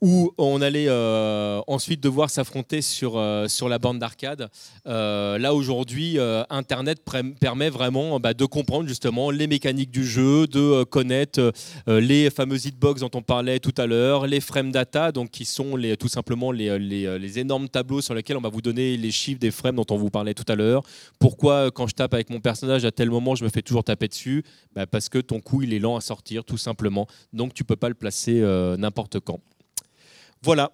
où on allait euh, ensuite devoir s'affronter sur, euh, sur la bande d'arcade. Euh, là aujourd'hui, Internet permet vraiment bah, de comprendre justement les mécaniques du jeu, de connaître les fameuses hitbox dont on parlait tout à l'heure, les frame data, donc qui sont les, tout simplement les, les, énormes tableaux sur lesquels on va vous donner les chiffres des frames dont on vous parlait tout à l'heure. Pourquoi quand je tape avec mon personnage à tel moment je me fais toujours taper dessus? Bah, Parce que ton coup il est lent à sortir tout simplement, donc tu peux pas le placer n'importe quand. Voilà.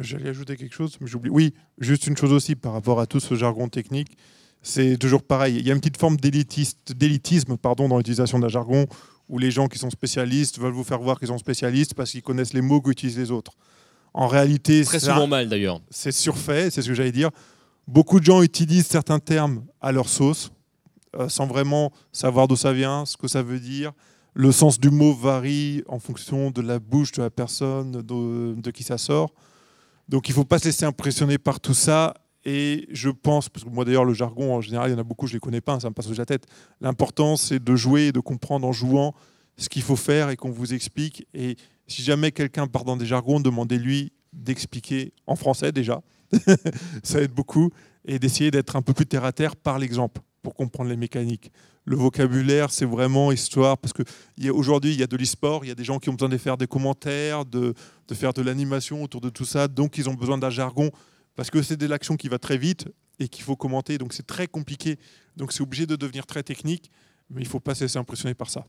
J'allais ajouter quelque chose, mais j'oublie. Oui, juste une chose aussi par rapport à tout ce jargon technique. C'est toujours pareil. Il y a une petite forme d'élitisme pardon, dans l'utilisation d'un jargon où les gens qui sont spécialistes veulent vous faire voir qu'ils sont spécialistes parce qu'ils connaissent les mots qu'utilisent les autres. En réalité, Très c'est souvent mal d'ailleurs. c'est surfait, c'est ce que j'allais dire. Beaucoup de gens utilisent certains termes à leur sauce, euh, sans vraiment savoir d'où ça vient, ce que ça veut dire. Le sens du mot varie en fonction de la bouche de la personne, de, qui ça sort. Donc il ne faut pas se laisser impressionner par tout ça. Et je pense, parce que moi d'ailleurs le jargon en général, il y en a beaucoup, je ne les connais pas, hein, ça me passe au la tête. L'important c'est de jouer et de comprendre en jouant ce qu'il faut faire et qu'on vous explique. Et si jamais quelqu'un part dans des jargons, demandez-lui d'expliquer en français déjà. ça aide beaucoup. Et d'essayer d'être un peu plus terre à terre par l'exemple pour comprendre les mécaniques. Le vocabulaire, c'est vraiment histoire, parce qu'aujourd'hui, il y a de l'e-sport, il y a des gens qui ont besoin de faire des commentaires, de, de faire de l'animation autour de tout ça, donc ils ont besoin d'un jargon, parce que c'est de l'action qui va très vite et qu'il faut commenter, donc c'est très compliqué, donc c'est obligé de devenir très technique, mais il ne faut pas se laisser impressionner par ça.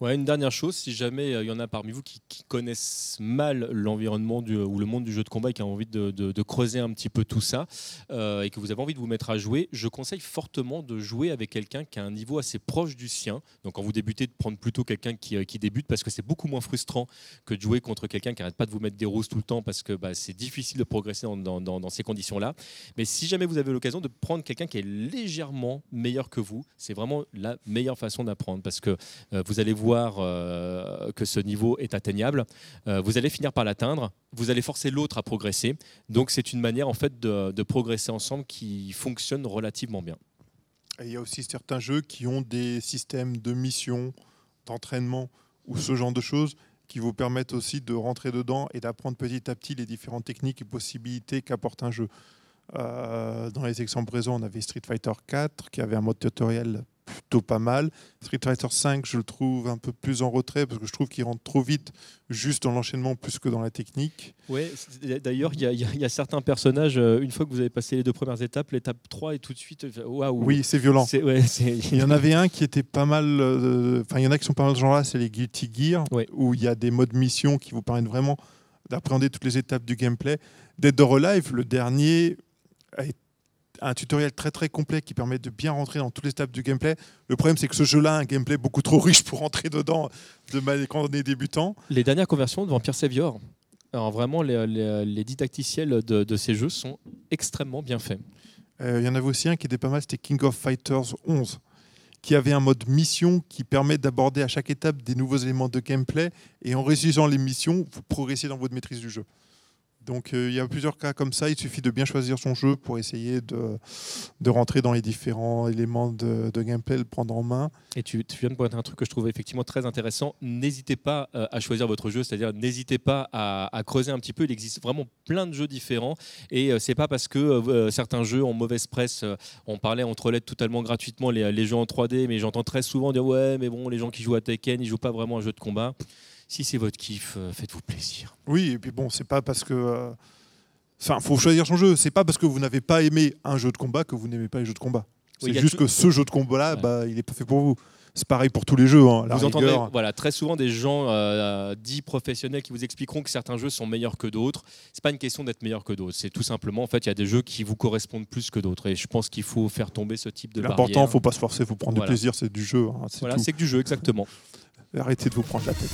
Ouais, une dernière chose, si jamais euh, il y en a parmi vous qui, connaissent mal l'environnement ou le monde du jeu de combat et qui ont envie de, creuser un petit peu tout ça euh, et que vous avez envie de vous mettre à jouer, je conseille fortement de jouer avec quelqu'un qui a un niveau assez proche du sien. Donc quand vous débutez, de prendre plutôt quelqu'un qui, euh, débute parce que c'est beaucoup moins frustrant que de jouer contre quelqu'un qui n'arrête pas de vous mettre des roses tout le temps parce que bah, c'est difficile de progresser dans, ces conditions-là. Mais si jamais vous avez l'occasion de prendre quelqu'un qui est légèrement meilleur que vous, c'est vraiment la meilleure façon d'apprendre parce que vous allez voir euh, que ce niveau est atteignable. Euh, vous allez finir par l'atteindre. Vous allez forcer l'autre à progresser. Donc c'est une manière en fait de, progresser ensemble qui fonctionne relativement bien. Il y a aussi certains jeux qui ont des systèmes de mission, d'entraînement ou ce genre de choses qui vous permettent aussi de rentrer dedans et d'apprendre petit à petit les différentes techniques et possibilités qu'apporte un jeu. Euh, dans les exemples présents, on avait Street Fighter 4 qui avait un mode tutoriel plutôt pas mal. Street Fighter 5, je le trouve un peu plus en retrait parce que je trouve qu'il rentre trop vite juste dans l'enchaînement plus que dans la technique. Ouais, d'ailleurs, il y, a- y a- y a certains personnages, euh, une fois que vous avez passé les deux premières étapes, l'étape 3 est tout de suite. euh, Waouh! Oui, c'est violent. Ouais, Il y en avait un qui était pas mal. euh, Enfin, il y en a qui sont pas mal de ce genre-là, c'est les Guilty Gear, Ouais. où il y a des modes mission qui vous permettent vraiment d'appréhender toutes les étapes du gameplay. Dead or Alive, le dernier, est un tutoriel très très complet qui permet de bien rentrer dans toutes les étapes du gameplay. Le problème, c'est que ce jeu-là a un gameplay beaucoup trop riche pour rentrer dedans de mal quand on est débutant. Les dernières conversions de Vampire Savior. Alors vraiment, les, les, les didacticiels de, de ces jeux sont extrêmement bien faits. Euh, il y en avait aussi un qui était pas mal, c'était King of Fighters 11, qui avait un mode mission qui permet d'aborder à chaque étape des nouveaux éléments de gameplay. Et en réussissant les missions, vous progressez dans votre maîtrise du jeu. Donc euh, il y a plusieurs cas comme ça, il suffit de bien choisir son jeu pour essayer de, de rentrer dans les différents éléments de, de gameplay, le prendre en main. Et tu, viens de pointer un truc que je trouve effectivement très intéressant. N'hésitez pas euh, à choisir votre jeu, c'est-à-dire n'hésitez pas à, creuser un petit peu. Il existe vraiment plein de jeux différents et euh, c'est pas parce que certains jeux ont mauvaise presse. on parlait entre lettres totalement gratuitement les, les, jeux en 3D, mais j'entends très souvent dire ouais, mais bon, les gens qui jouent à Tekken, ils jouent pas vraiment à un jeu de combat si c'est votre kiff, euh, faites-vous plaisir. Oui, et puis bon, c'est pas parce que. Euh, enfin, il faut choisir son jeu. C'est pas parce que vous n'avez pas aimé un jeu de combat que vous n'aimez pas les jeux de combat. C'est Oui, il juste tout- que ce jeu de combat-là, Ouais. bah, il est pas fait pour vous. C'est pareil pour tous les jeux. hein, la vous entendez rigueur. voilà, très souvent des gens euh, dits professionnels qui vous expliqueront que certains jeux sont meilleurs que d'autres. C'est pas une question d'être meilleur que d'autres. C'est tout simplement, en fait, il y a des jeux qui vous correspondent plus que d'autres. Et je pense qu'il faut faire tomber ce type de L'important, barrière. faut pas se forcer, faut prendre Voilà. du plaisir, c'est du jeu. hein, c'est Voilà, tout. c'est que du jeu, exactement. Arrêtez de vous prendre la tête.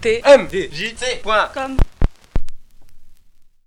tmjc.com